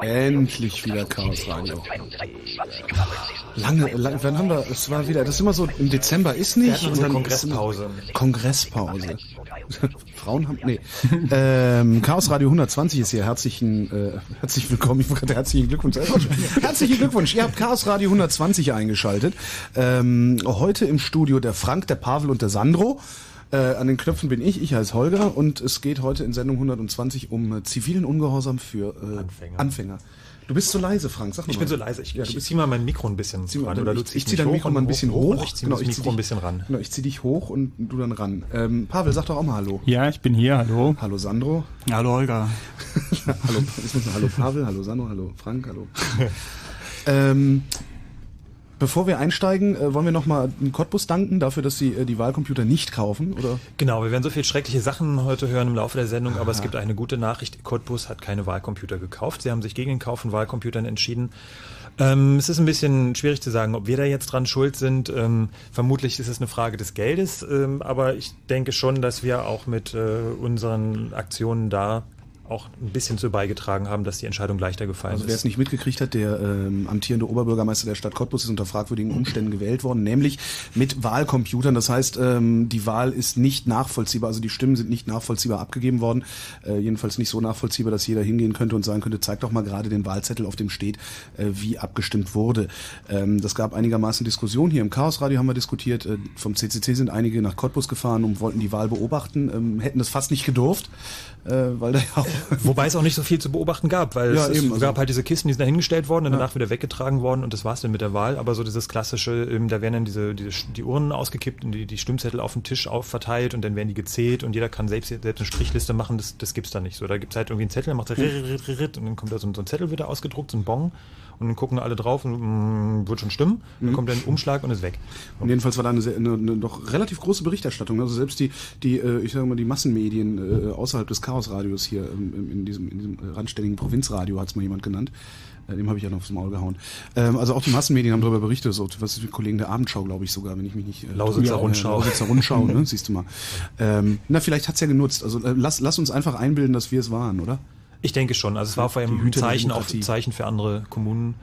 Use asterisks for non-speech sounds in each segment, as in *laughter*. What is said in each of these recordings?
Endlich wieder Chaos Radio. Lange, lange, wann haben wir, es war wieder, das ist immer so, im Dezember ist nicht. Und dann Kongresspause. Kongresspause. *laughs* Frauen haben, nee. ähm, Chaos Radio 120 ist hier. Herzlichen, äh, herzlich willkommen. Ich wollte herzlichen Glückwunsch. herzlichen Glückwunsch. Ihr habt Chaos Radio 120 eingeschaltet. Ähm, heute im Studio der Frank, der Pavel und der Sandro. Äh, an den Knöpfen bin ich, ich heiße Holger und es geht heute in Sendung 120 um äh, zivilen Ungehorsam für äh, Anfänger. Anfänger. Du bist so leise, Frank. Sag mal. Ich bin so leise. Ich, ja, ich zieh mal mein Mikro ein bisschen zieh ran. Oder du ich, ich zieh dein Mikro mal ein bisschen hoch. hoch. Ich zieh genau, das Mikro ein bisschen ran. Genau, ich zieh dich hoch und du dann ran. Ähm, Pavel, sag doch auch mal Hallo. Ja, ich bin hier. Hallo. Hallo Sandro. Hallo Holger. *laughs* hallo, hallo Pavel, hallo Sandro, hallo Frank, hallo. *laughs* ähm, Bevor wir einsteigen, äh, wollen wir nochmal Cottbus danken dafür, dass Sie äh, die Wahlcomputer nicht kaufen, oder? Genau, wir werden so viel schreckliche Sachen heute hören im Laufe der Sendung, aber es gibt eine gute Nachricht. Cottbus hat keine Wahlcomputer gekauft. Sie haben sich gegen den Kauf von Wahlcomputern entschieden. Ähm, es ist ein bisschen schwierig zu sagen, ob wir da jetzt dran schuld sind. Ähm, vermutlich ist es eine Frage des Geldes, ähm, aber ich denke schon, dass wir auch mit äh, unseren Aktionen da auch ein bisschen zu beigetragen haben, dass die Entscheidung leichter gefallen also, ist. Wer es nicht mitgekriegt hat, der ähm, amtierende Oberbürgermeister der Stadt Cottbus ist unter fragwürdigen Umständen gewählt worden, nämlich mit Wahlcomputern. Das heißt, ähm, die Wahl ist nicht nachvollziehbar, also die Stimmen sind nicht nachvollziehbar abgegeben worden. Äh, jedenfalls nicht so nachvollziehbar, dass jeder hingehen könnte und sagen könnte, zeig doch mal gerade den Wahlzettel, auf dem steht, äh, wie abgestimmt wurde. Ähm, das gab einigermaßen Diskussion. Hier im Chaosradio haben wir diskutiert. Äh, vom CCC sind einige nach Cottbus gefahren und wollten die Wahl beobachten, ähm, hätten das fast nicht gedurft, äh, weil da ja auch *laughs* Wobei es auch nicht so viel zu beobachten gab, weil Ja, es, eben, es also- gab halt diese Kisten, die sind da hingestellt worden und danach wieder weggetragen worden und das war's dann mit der Wahl. Aber so dieses klassische, ähm, da werden dann diese, diese die Urnen ausgekippt und die, die Stimmzettel auf den Tisch aufverteilt und dann werden die gezählt und jeder kann selbst, selbst eine Strichliste machen, das, das gibt's da nicht so. Da gibt's halt irgendwie einen Zettel, dann macht er rit, rit, und dann kommt da so, ein- so ein Zettel wieder ausgedruckt, so ein Bon und dann gucken alle drauf und mm, wird schon stimmen. Dann kommt dann ein Umschlag und ist weg. Und jedenfalls war da eine, sehr, eine, eine doch relativ große Berichterstattung. Also selbst die, die äh, ich sage mal, die Massenmedien äh, außerhalb des Chaosradios hier ähm, in, in diesem, in diesem randständigen Provinzradio hat es mal jemand genannt. Äh, dem habe ich ja noch aufs Maul gehauen. Ähm, also auch die Massenmedien haben darüber berichtet, so was ist die Kollegen der Abendschau, glaube ich sogar, wenn ich mich nicht. Äh, Lausitzer. Rundschau. Äh, Lausitzer Rundschau, ne? Siehst du mal. Ähm, na, vielleicht hat's ja genutzt. Also äh, lass, lass uns einfach einbilden, dass wir es waren, oder? Ich denke schon. Also es war vor allem ein Zeichen, auch Zeichen für andere Kommunen,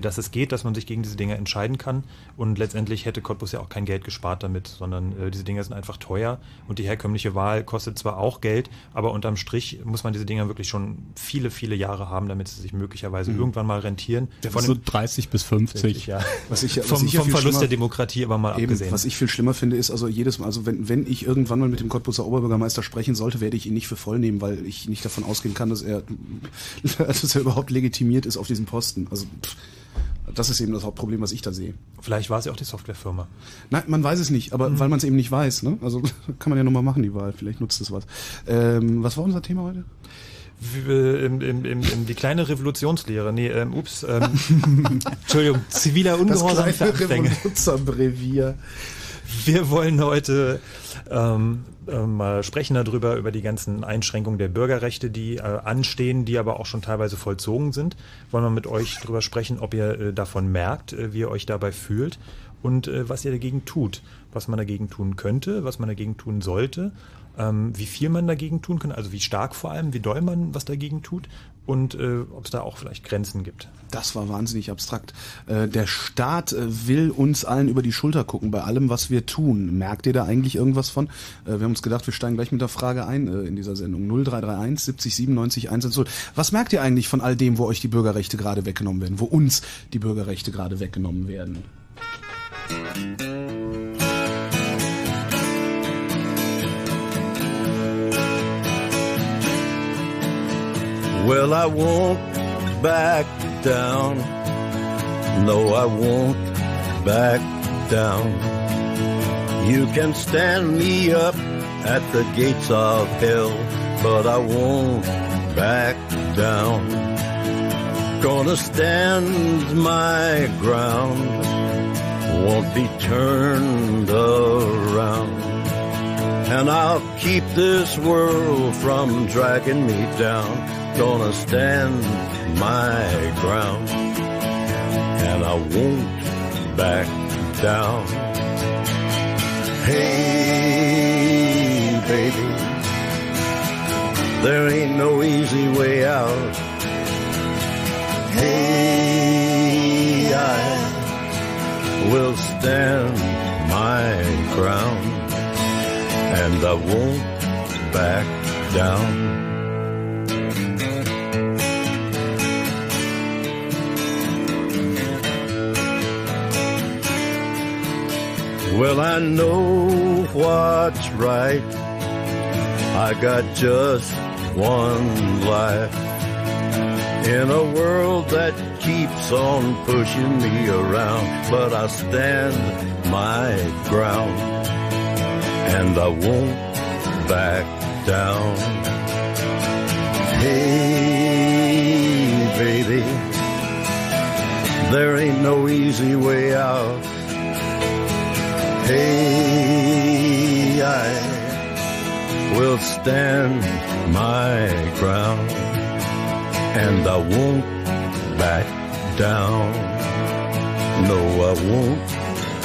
dass es geht, dass man sich gegen diese Dinge entscheiden kann. Und letztendlich hätte Cottbus ja auch kein Geld gespart damit, sondern äh, diese Dinger sind einfach teuer. Und die herkömmliche Wahl kostet zwar auch Geld, aber unterm Strich muss man diese Dinger wirklich schon viele, viele Jahre haben, damit sie sich möglicherweise Mhm. irgendwann mal rentieren. Von so 30 bis 50. ja. Was ich, was vom ich ja vom Verlust der Demokratie aber mal Eben, abgesehen. was ich viel schlimmer finde, ist also jedes Mal, also wenn, wenn ich irgendwann mal mit dem Cottbuser Oberbürgermeister sprechen sollte, werde ich ihn nicht für voll nehmen, weil ich nicht davon ausgehen kann, dass er, *laughs* dass er überhaupt legitimiert ist auf diesem Posten. Also pff, das ist eben das Hauptproblem, was ich da sehe. Vielleicht war es ja auch die Softwarefirma. Nein, man weiß es nicht, aber weil man es eben nicht weiß. Ne? Also *laughs* kann man ja nochmal machen, die Wahl. Vielleicht nutzt es was. Ähm, was war unser Thema heute? Im, im, im, die kleine Revolutionslehre. Nee, ähm, ups. Ähm, *laughs* Entschuldigung, ziviler Ungehorsam für Anfänger. Revolutionbrevier. Wir wollen heute ähm, äh, mal sprechen darüber, über die ganzen Einschränkungen der Bürgerrechte, die äh, anstehen, die aber auch schon teilweise vollzogen sind. Wollen wir mit euch darüber sprechen, ob ihr äh, davon merkt, äh, wie ihr euch dabei fühlt und äh, was ihr dagegen tut, was man dagegen tun könnte, was man dagegen tun sollte, ähm, wie viel man dagegen tun kann, also wie stark vor allem, wie doll man was dagegen tut und äh, ob es da auch vielleicht Grenzen gibt. Das war wahnsinnig abstrakt. Äh, der Staat äh, will uns allen über die Schulter gucken bei allem, was wir tun. Merkt ihr da eigentlich irgendwas von? Äh, wir haben uns gedacht, wir steigen gleich mit der Frage ein äh, in dieser Sendung. 0331 70 97 110. Was merkt ihr eigentlich von all dem, wo euch die Bürgerrechte gerade weggenommen werden? Wo uns die Bürgerrechte gerade weggenommen werden? Well, I won't back down. No, I won't back down. You can stand me up at the gates of hell, but I won't back down. Gonna stand my ground, won't be turned around. And I'll keep this world from dragging me down. Gonna stand my ground. And I won't back down. Hey, baby. There ain't no easy way out. Hey, I will stand my ground and I won't back down. Well, I know what's right. I got just one life in a world that keeps on pushing me around, but I stand my ground and I won't back down. Hey, baby, there ain't no easy way out. Hey, I will stand my ground and I won't back down. No, I won't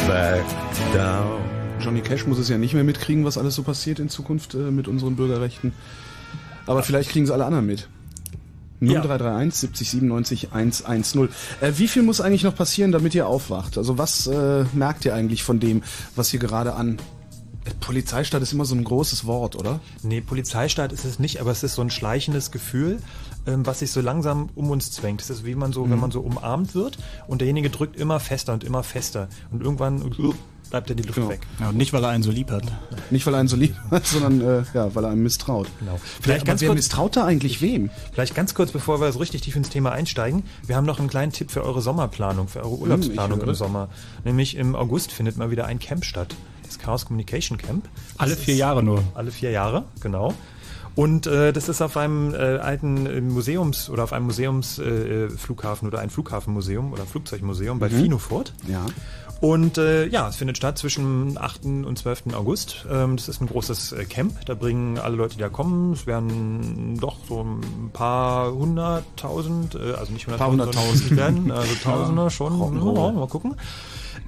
back down. Johnny Cash muss es ja nicht mehr mitkriegen, was alles so passiert in Zukunft äh, mit unseren Bürgerrechten. Aber vielleicht kriegen es alle anderen mit. 0331 70 97 110. Äh, wie viel muss eigentlich noch passieren, damit ihr aufwacht? Also was äh, merkt ihr eigentlich von dem, was hier gerade an... Äh, Polizeistaat ist immer so ein großes Wort, oder? Nee, Polizeistaat ist es nicht, aber es ist so ein schleichendes Gefühl, ähm, was sich so langsam um uns zwängt. Es ist wie man so, wenn man so umarmt wird und derjenige drückt immer fester und immer fester und irgendwann bleibt er die Luft Genau. weg. Ja, und nicht, weil er einen so lieb hat. Nicht, weil er einen so lieb hat, *laughs* sondern äh, ja, weil er einem misstraut. Genau. Vielleicht Aber ganz wer kurz- misstraut da eigentlich wem? Vielleicht ganz kurz, bevor wir so richtig tief ins Thema einsteigen. Wir haben noch einen kleinen Tipp für eure Sommerplanung, für eure Urlaubsplanung höre. im Sommer. Nämlich im August findet mal wieder ein Camp statt. Das Chaos Communication Camp. Alle Das vier ist- Jahre nur. Alle vier Jahre, genau. Und äh, das ist auf einem äh, alten äh, Museums- oder auf einem Museumsflughafen äh, Flughafen oder ein Flughafenmuseum oder Flugzeugmuseum bei Finofurt. Ja. Und äh, ja, es findet statt zwischen 8. und 12. August. Ähm, das ist ein großes äh, Camp. Da bringen alle Leute, die da kommen, es werden doch so ein paar hunderttausend, äh, also nicht hunderttausend, sondern hunderttausend. es werden, also *laughs* Tausende schon. Ja, mal gucken.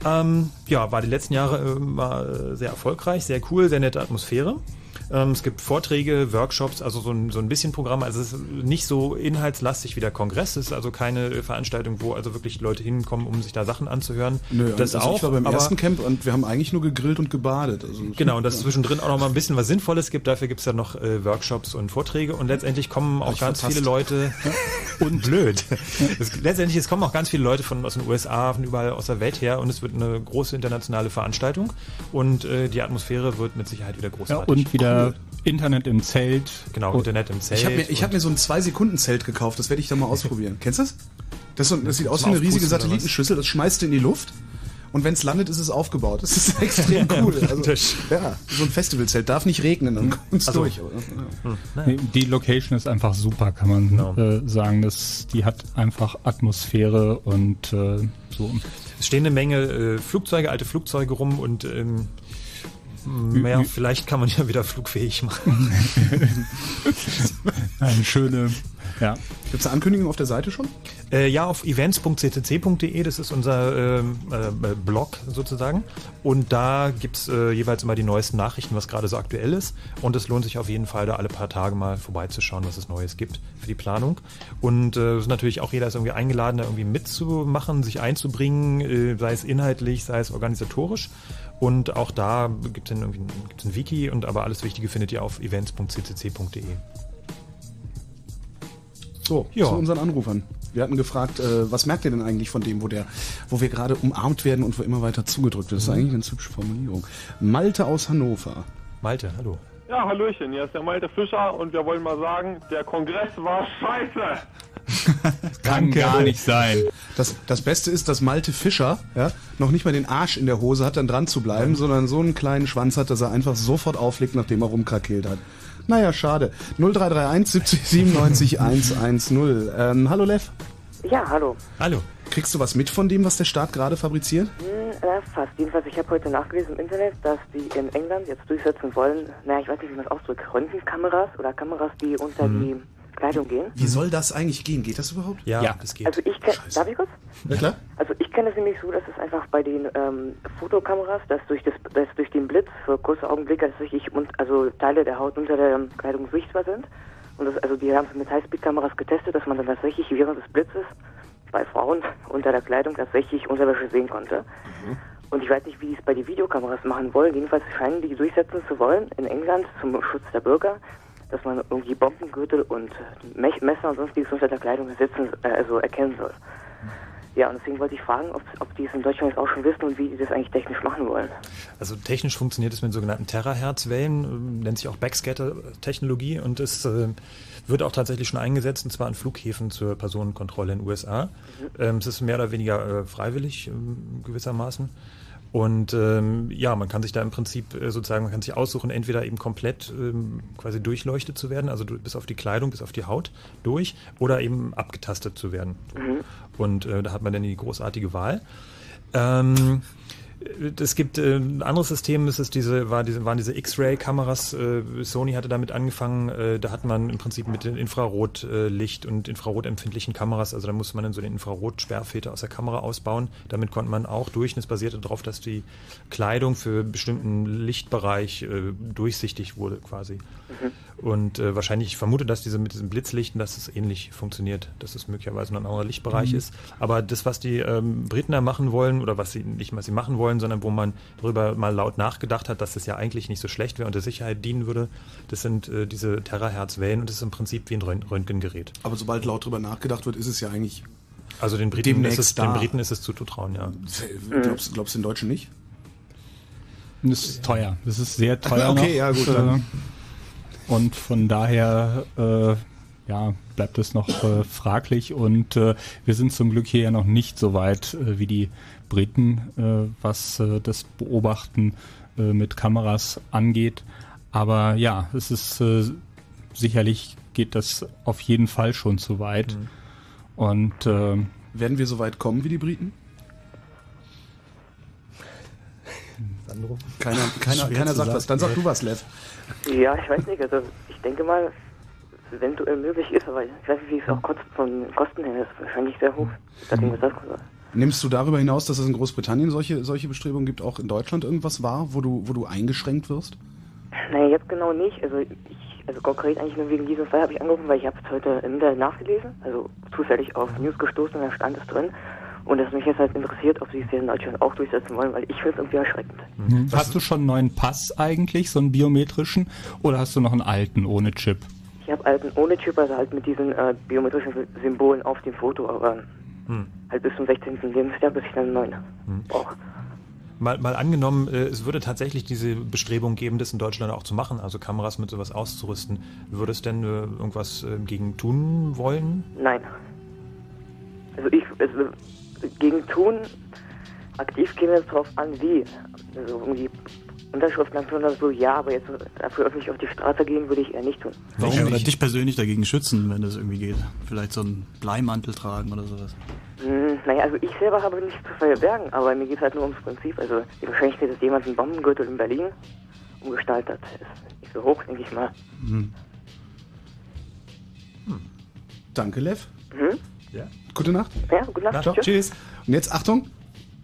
Ähm, ja, war die letzten Jahre äh, war äh, sehr erfolgreich, sehr cool, sehr nette Atmosphäre. Ähm, es gibt Vorträge, Workshops, also so ein, so ein bisschen Programm. Also es ist nicht so inhaltslastig wie der Kongress. Es ist also keine äh, Veranstaltung, wo also wirklich Leute hinkommen, um sich da Sachen anzuhören. Nö, das also auch. ich war beim aber- ersten Camp und wir haben eigentlich nur gegrillt und gebadet. Also, Genau, und dass es zwischendrin auch noch mal ein bisschen was Sinnvolles gibt. Dafür gibt es ja noch äh, Workshops und Vorträge. Und letztendlich kommen auch ganz verpasst. viele Leute. *laughs* und blöd. Es, letztendlich, es kommen auch ganz viele Leute von aus den USA, von überall aus der Welt her. Und es wird eine große internationale Veranstaltung. Und äh, die Atmosphäre wird mit Sicherheit wieder Ja, großartig. und wieder Internet im Zelt. genau, Und- Internet im Zelt. Ich habe mir, ich hab mir so ein 2-Sekunden-Zelt gekauft, das werde ich dann mal ausprobieren. Kennst du das? Das, so, das sieht aus wie eine riesige? Satellitenschüssel, das schmeißt du in die Luft und wenn es landet, ist es aufgebaut. Das ist *laughs* extrem cool. Also, ja, so ein Festivalzelt darf nicht regnen, dann kommt's Also- durch. Ja. Nee, Die Location ist einfach super, kann man Genau. äh, sagen. Das, die hat einfach Atmosphäre und äh, so. Es stehen eine Menge äh, Flugzeuge, alte Flugzeuge rum und ähm, ja, Ü- vielleicht kann man ja wieder flugfähig machen. *laughs* Eine schöne, ja. Gibt's eine Ankündigung auf der Seite schon? Äh, ja, auf events.ccc.de, das ist unser ähm, äh, Blog sozusagen. Und da gibt's äh, jeweils immer die neuesten Nachrichten, was gerade so aktuell ist. Und es lohnt sich auf jeden Fall, da alle paar Tage mal vorbeizuschauen, was es Neues gibt für die Planung. Und äh, es natürlich auch jeder ist irgendwie eingeladen, da irgendwie mitzumachen, sich einzubringen, äh, sei es inhaltlich, sei es organisatorisch. Und auch da gibt es irgendwie ein, gibt's ein Wiki und aber alles Wichtige findet ihr auf events.ccc.de. So, Ja. zu unseren Anrufern. Wir hatten gefragt, äh, was merkt ihr denn eigentlich von dem, wo der, wo wir gerade umarmt werden und wo immer weiter zugedrückt wird? Das ist eigentlich eine ganz hübsche Formulierung. Malte aus Hannover. Malte, hallo. Ja, Hallöchen, hier ist der Malte Fischer und wir wollen mal sagen, der Kongress war scheiße. *laughs* Kann gar nicht sein. Das, das Beste ist, dass Malte Fischer ja, noch nicht mal den Arsch in der Hose hat, dann dran zu bleiben, sondern so einen kleinen Schwanz hat, dass er einfach sofort auflegt, nachdem er rumkrakelt hat. Naja, schade. 0331 70 97 110. Ähm, hallo Lev. Ja, hallo. Hallo. Kriegst du was mit von dem, was der Staat gerade fabriziert? Hm, äh, fast. Jedenfalls, ich habe heute nachgelesen im Internet, dass die in England jetzt durchsetzen wollen, naja, ich weiß nicht, wie man es ausdrückt, Röntgenkameras oder Kameras, die unter die Kleidung gehen. Wie soll das eigentlich gehen? Geht das überhaupt? Ja, Ja. das geht. Also ich kenne, darf ich kurz? Ja, klar. Also ich kenne es nämlich so, dass es einfach bei den ähm, Fotokameras, dass durch das, dass durch den Blitz für kurze Augenblicke tatsächlich und also Teile der Haut unter der Kleidung sichtbar sind. Und das, also die haben es mit Highspeed-Kameras getestet, dass man dann tatsächlich während des Blitzes bei Frauen *laughs* unter der Kleidung tatsächlich Unterwäsche sehen konnte. Und ich weiß nicht, wie die es bei den Videokameras machen wollen. Jedenfalls scheinen die durchsetzen zu wollen in England zum Schutz der Bürger, dass man irgendwie Bombengürtel und Mech- Messer und sonstiges unter der Kleidung sitzen, äh, also erkennen soll. Ja, und deswegen wollte ich fragen, ob, ob die es in Deutschland jetzt auch schon wissen und wie die das eigentlich technisch machen wollen. Also technisch funktioniert es mit sogenannten Terahertz-Wellen, ähm, nennt sich auch Backscatter-Technologie und es äh, wird auch tatsächlich schon eingesetzt, und zwar an Flughäfen zur Personenkontrolle in den USA. Ähm, es ist mehr oder weniger äh, freiwillig ähm, gewissermaßen. Und ähm, ja, man kann sich da im Prinzip äh, sozusagen, man kann sich aussuchen, entweder eben komplett ähm, quasi durchleuchtet zu werden, also bis auf die Kleidung, bis auf die Haut durch, oder eben abgetastet zu werden. Und äh, da hat man dann die großartige Wahl. Ähm, es gibt äh, ein anderes System, ist diese, war diese, waren diese X-Ray-Kameras. Äh, Sony hatte damit angefangen. Äh, da hat man im Prinzip mit den Infrarotlicht und infrarotempfindlichen Kameras, also da musste man dann so den Infrarotsperrfilter aus der Kamera ausbauen. Damit konnte man auch durch, und es basierte darauf, dass die Kleidung für bestimmten Lichtbereich äh, durchsichtig wurde quasi. Und äh, wahrscheinlich, ich vermute, dass diese mit diesen Blitzlichten, dass es ähnlich funktioniert, dass es möglicherweise noch ein anderer Lichtbereich ist. Aber das, was die ähm, Briten da machen wollen, oder was sie nicht was sie machen wollen, sondern wo man darüber mal laut nachgedacht hat, dass das ja eigentlich nicht so schlecht wäre und der Sicherheit dienen würde, das sind äh, diese Terahertz-Wellen und das ist im Prinzip wie ein Rönt- Röntgengerät. Aber sobald laut drüber nachgedacht wird, ist es ja eigentlich. Also den Briten, Demnächst ist es, da. den Briten ist es zuzutrauen, ja. Glaubst, glaubst du den Deutschen nicht? Das ist teuer. Das ist sehr teuer. *laughs* Okay, noch. ja, gut, Äh, dann. Und von daher äh, ja, bleibt es noch äh, fraglich und äh, wir sind zum Glück hier ja noch nicht so weit äh, wie die Briten, äh, was äh, das Beobachten äh, mit Kameras angeht. Aber ja, es ist äh, sicherlich geht das auf jeden Fall schon zu weit. Und äh, Werden wir so weit kommen wie die Briten? Sandro? Keiner, *laughs* keiner, keiner sagt sagen. was. Dann sag du was, Lev. Ja, ich weiß nicht, also ich denke mal, eventuell möglich ist, aber ich weiß nicht, wie es auch von Kosten her ist. Wahrscheinlich sehr hoch. Sag was das kostet. Nimmst du darüber hinaus, dass es in Großbritannien solche, solche Bestrebungen gibt, auch in Deutschland irgendwas wahr, wo du, wo du eingeschränkt wirst? Naja, jetzt genau nicht. Also ich, also konkret eigentlich nur wegen diesem Fall habe ich angerufen, weil ich habe es heute im Internet nachgelesen, also zufällig auf News gestoßen und da stand es drin. Und das mich jetzt halt interessiert, ob sie es hier in Deutschland auch durchsetzen wollen, weil ich finde es irgendwie erschreckend. hast du schon einen neuen Pass eigentlich, so einen biometrischen, oder hast du noch einen alten ohne Chip? Ich habe einen ohne Chip, also halt mit diesen äh, biometrischen Symbolen auf dem Foto, aber halt bis zum 16. Lebensjahr, bis ich dann einen neuen brauche. Mal, mal angenommen, äh, es würde tatsächlich diese Bestrebung geben, das in Deutschland auch zu machen, also Kameras mit sowas auszurüsten. Würdest du denn äh, irgendwas äh, gegen tun wollen? Nein. Also ich, also gegen tun, aktiv käme es drauf an, wie. Also irgendwie Unterschriften anführen oder so, ja, aber jetzt dafür öffentlich auf die Straße gehen, würde ich eher nicht tun. Warum Ja, oder ich- dich persönlich dagegen schützen, wenn das irgendwie geht? Vielleicht so einen Bleimantel tragen oder sowas. Hm, naja, also ich selber habe nichts zu verbergen, aber mir geht es halt nur ums Prinzip. Also die Wahrscheinlichkeit, dass jemand einen Bombengürtel in Berlin umgestaltet ist nicht so hoch, denke ich mal. Danke, Lev. Mhm. Ja. Gute Nacht. Ja, gute Nacht. Na, Tschüss. tschüss. Und jetzt Achtung,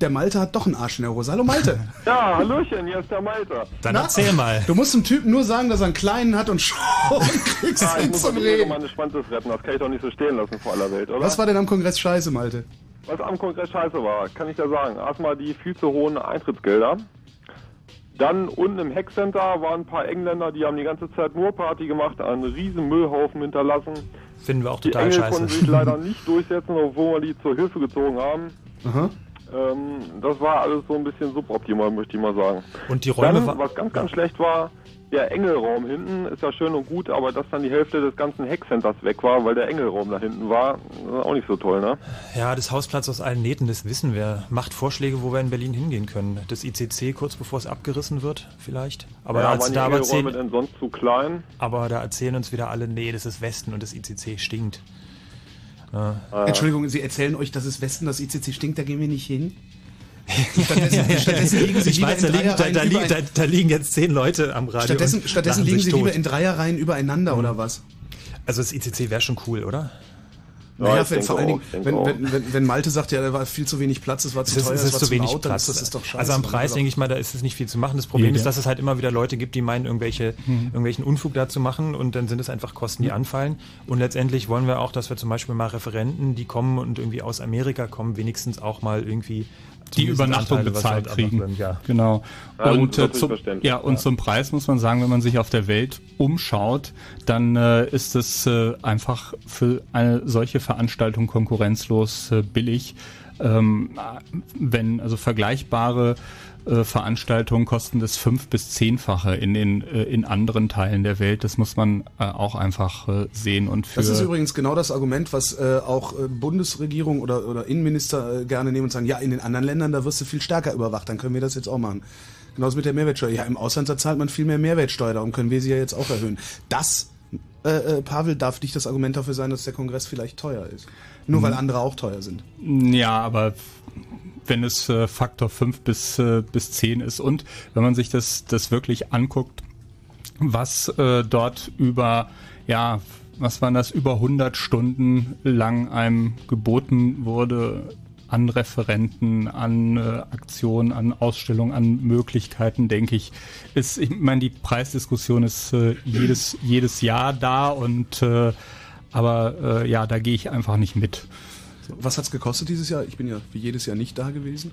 der Malte hat doch einen Arsch in der Hose. Hallo Malte. *laughs* Ja, Hallöchen, hier ist der Malte. Dann Na? erzähl mal. Du musst dem Typen nur sagen, dass er einen kleinen hat und schon *laughs* kriegst Ah, du ich ihn muss zum doch Reden. meine Schwanzes retten, das kann ich doch nicht so stehen lassen vor aller Welt, oder? Was war denn am Kongress scheiße, Malte? Was am Kongress scheiße war, kann ich dir sagen. Erstmal die viel zu hohen Eintrittsgelder. Dann unten im Hackcenter waren ein paar Engländer, die haben die ganze Zeit nur Party gemacht, einen riesen Müllhaufen hinterlassen. Finden wir auch Die total Engel scheiße. konnten sich leider nicht durchsetzen, obwohl wir die zur Hilfe gezogen haben. Aha. Ähm, das war alles so ein bisschen suboptimal, möchte ich mal sagen. Und die Räume Dann, wa- was ganz, ganz schlecht war, der Engelraum hinten ist ja schön und gut, aber dass dann die Hälfte des ganzen Hackcenters weg war, weil der Engelraum da hinten war, ist auch nicht so toll, ne? Ja, das Hausplatz aus allen Nähten, das wissen wir. Macht Vorschläge, wo wir in Berlin hingehen können. Das ICC kurz bevor es abgerissen wird, vielleicht. Aber, ja, da, waren da Engelräume erzählen, denn sonst zu klein? aber da erzählen uns wieder alle, nee, das ist Westen und das ICC stinkt. Entschuldigung, Sie erzählen euch, dass es Westen, das ICC stinkt, da gehen wir nicht hin. *laughs* Stattdessen, stattdessen liegen Sie Ich lieber weiß, da in liegen, da, Dreierreihen da, liegen, da, liegen jetzt zehn Leute am Radio. stattdessen, stattdessen liegen sich Sie tot. lieber in Dreierreihen übereinander oder was? Also das ICC wäre schon cool, oder? Naja, wenn, vor allen Dingen, wenn, wenn, wenn, wenn Malte sagt, ja, da war viel zu wenig Platz, es war zu Es ist, teuer, es es ist war zu zu wenig laut, dann Platz. ist das ist doch scheiße. also am Preis, ist denke ich mal, da ist es nicht viel zu machen. Das Problem Ja. ist, dass es halt immer wieder Leute gibt, die meinen, irgendwelche, irgendwelchen Unfug da zu machen und dann sind es einfach Kosten, die anfallen. Und letztendlich wollen wir auch, dass wir zum Beispiel mal Referenten, die kommen und irgendwie aus Amerika kommen, wenigstens auch mal irgendwie die Übernachtung Anteile, bezahlt dort kriegen. sind, Ja. Genau. Ja, gut, und, äh, natürlich zum, ja, und ja. zum Preis muss man sagen, wenn man sich auf der Welt umschaut, dann äh, ist es äh, einfach für eine solche Veranstaltung konkurrenzlos äh, billig. Ähm, wenn also vergleichbare äh, Veranstaltungen kosten das fünf bis zehnfache in den äh, in anderen Teilen der Welt. Das muss man äh, auch einfach äh, sehen und für Das ist übrigens genau das Argument, was auch Bundesregierung oder, oder Innenminister gerne nehmen und sagen, ja, in den anderen Ländern, da wirst du viel stärker überwacht, dann können wir das jetzt auch machen. Genauso mit der Mehrwertsteuer. Ja, im Ausland da zahlt man viel mehr Mehrwertsteuer, darum können wir sie ja jetzt auch erhöhen. Das, äh, Pavel, darf nicht das Argument dafür sein, dass der Kongress vielleicht teuer ist. Nur weil andere auch teuer sind. Ja, aber wenn es äh, Faktor 5 bis, äh, bis 10 ist und wenn man sich das, das wirklich anguckt, was äh, dort über, ja, was waren das, über 100 Stunden lang einem geboten wurde an Referenten, an äh, Aktionen, an Ausstellungen, an Möglichkeiten, denke ich, ist, ich meine, die Preisdiskussion ist äh, jedes, jedes Jahr da und äh, aber äh, ja, da gehe ich einfach nicht mit. Was hat's gekostet dieses Jahr? Ich bin ja wie jedes Jahr nicht da gewesen.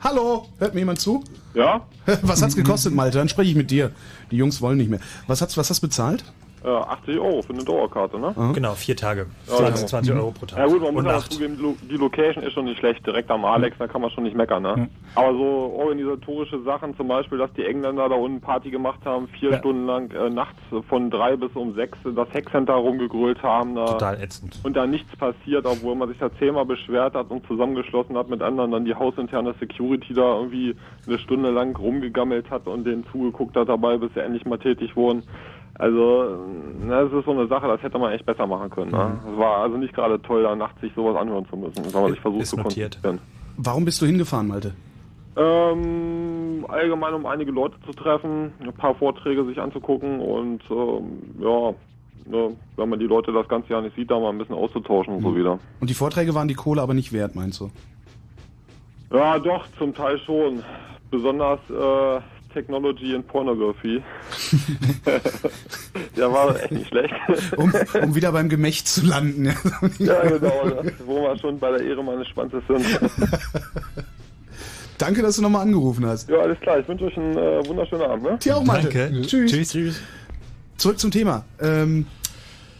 Hallo, hört mir jemand zu? Ja? *laughs* Was hat's gekostet, Malte? Dann spreche ich mit dir. Die Jungs wollen nicht mehr. Was hat's, was hast du bezahlt? Äh, 80 Euro für eine Dauerkarte, ne? Genau, vier Tage. Ja, 20, ja. 20 Euro pro Tag. Ja gut, man muss Nacht. zugeben, die Lo- die Location ist schon nicht schlecht, direkt am Alex, da kann man schon nicht meckern, ne? Aber so organisatorische Sachen, zum Beispiel, dass die Engländer da unten Party gemacht haben, vier Ja. Stunden lang äh, nachts von drei bis um sechs das Hackcenter rumgegrölt haben, da Total ätzend. und da nichts passiert, obwohl man sich da zehnmal beschwert hat und zusammengeschlossen hat mit anderen, dann die hausinterne Security da irgendwie eine Stunde lang rumgegammelt hat und denen zugeguckt hat dabei, bis sie endlich mal tätig wurden. Also, na, das ist so eine Sache, das hätte man echt besser machen können. Ne? Es war also nicht gerade toll, da nachts sich sowas anhören zu müssen, wenn man sich versucht zu notiert. konzentrieren. Warum bist du hingefahren, Malte? Ähm, allgemein, um einige Leute zu treffen, ein paar Vorträge sich anzugucken und ähm, ja, ne, wenn man die Leute das ganze Jahr nicht sieht, da mal ein bisschen auszutauschen und so wieder. Und die Vorträge waren die Kohle aber nicht wert, meinst du? Ja, doch, zum Teil schon. Besonders äh, Technology and Pornography. *laughs* ja, war echt nicht schlecht. Um, um wieder beim Gemächt zu landen. ja. *laughs* genau, das, wo wir schon bei der Ehre meines Schwanzes sind. *laughs* Danke, dass du nochmal angerufen hast. ja, alles klar, ich wünsche euch einen äh, wunderschönen Abend. Ne? Dir auch, Malte. Danke. Tschüss. Tschüss. Zurück zum Thema. Ähm,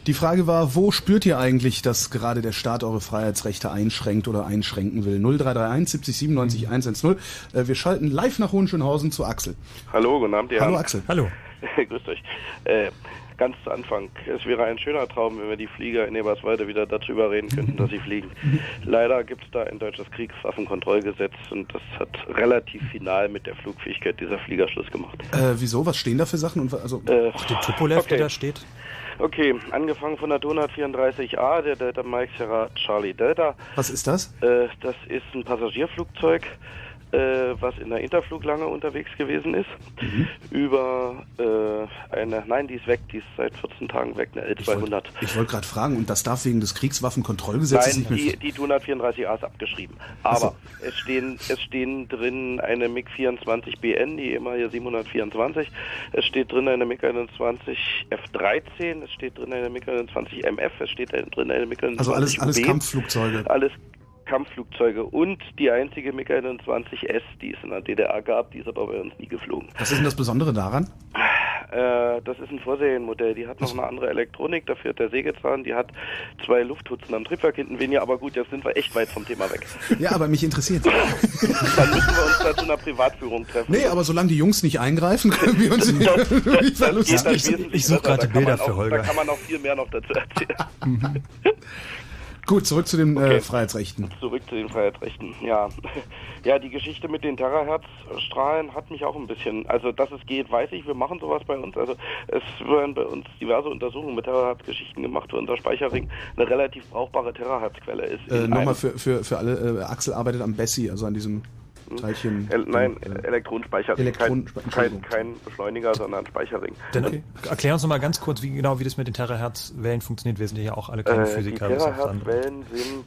die Frage war, wo spürt ihr eigentlich, dass gerade der Staat eure Freiheitsrechte einschränkt oder einschränken will? 0331 70 97 110. Äh, wir schalten live nach Hohenschönhausen zu Axel. Hallo, guten Abend, ihr Hallo. Axel. Hallo. *laughs* Grüßt euch. Äh, ganz zu Anfang. Es wäre ein schöner Traum, wenn wir die Flieger in Eberswalde wieder dazu überreden könnten, dass sie fliegen. *laughs* Leider gibt es da ein deutsches Kriegswaffenkontrollgesetz und das hat relativ final mit der Flugfähigkeit dieser Flieger Schluss gemacht. Äh, wieso? Was stehen da für Sachen? Und, also, Äh, Den Tupolev, Okay. der da steht. Okay, angefangen von der Donut 34A, der Delta Mike Sierra Charlie Delta. was ist das? Äh, das ist ein Passagierflugzeug, äh, was in der Interflug lange unterwegs gewesen ist. Mhm. Über äh, eine, nein, die ist weg, die ist seit 14 Tagen weg, eine Ich wollte L200. wollt gerade fragen, und das darf wegen des Kriegswaffenkontrollgesetzes Nein, nicht mehr... die, die 134A ist abgeschrieben. Aber es stehen es stehen drin eine MiG 24 BN, die ehemalige 724. Es steht drin eine MiG 21 F13. Es steht drin eine MiG 21 MF. Es steht drin eine MiG 21 Also alles, alles. Kampfflugzeuge. Alles Kampfflugzeuge und die einzige MiG 21S, die es in der DDR gab, die ist aber bei uns nie geflogen. Was ist denn das Besondere daran? Äh, das ist ein Vorserienmodell. Die hat noch eine andere Elektronik, dafür hat der Sägezahn. Die hat zwei Lufthutzen am Triebwerk hinten weniger, aber gut, jetzt sind wir echt weit vom Thema weg. Ja, aber mich interessiert. *laughs* Dann müssen wir uns da zu einer Privatführung treffen. Nee, aber solange die Jungs nicht eingreifen, können wir uns *laughs* *laughs* nicht das, das, das wesentlich ich such besser. gerade Bilder für Holger. Da kann man auch viel mehr noch dazu erzählen. Gut, zurück zu den äh, Okay. Freiheitsrechten. Zurück zu den Freiheitsrechten. Ja, *laughs* ja, die Geschichte mit den Terahertz-Strahlen hat mich auch ein bisschen. Also, dass es geht, weiß ich. Wir machen sowas bei uns. Also, es werden bei uns diverse Untersuchungen mit Terahertz-Geschichten gemacht, wo unser Speicherring eine relativ brauchbare Terahertz-Quelle ist. Äh, Nochmal für, für, für alle, äh, Axel arbeitet am Bessie, also an diesem Teilchen. El nein, äh, Elektronenspeicherring. Elektron- kein, kein, kein Beschleuniger, sondern Speicherring. Dann Okay. erklär uns noch mal ganz kurz, wie genau wie das mit den Terahertz-Wellen funktioniert. Wir sind ja auch alle keine Äh, die Physiker. andere. Terahertz-Wellen sind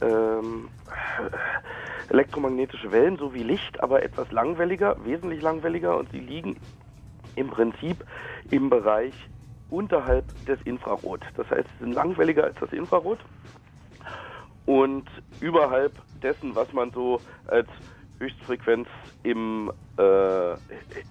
ähm, *laughs* elektromagnetische Wellen, so wie Licht, aber etwas langwelliger, wesentlich langwelliger und sie liegen im Prinzip im Bereich unterhalb des Infrarot. Das heißt, sie sind langwelliger als das Infrarot und überhalb dessen, was man so als Höchstfrequenz im, äh,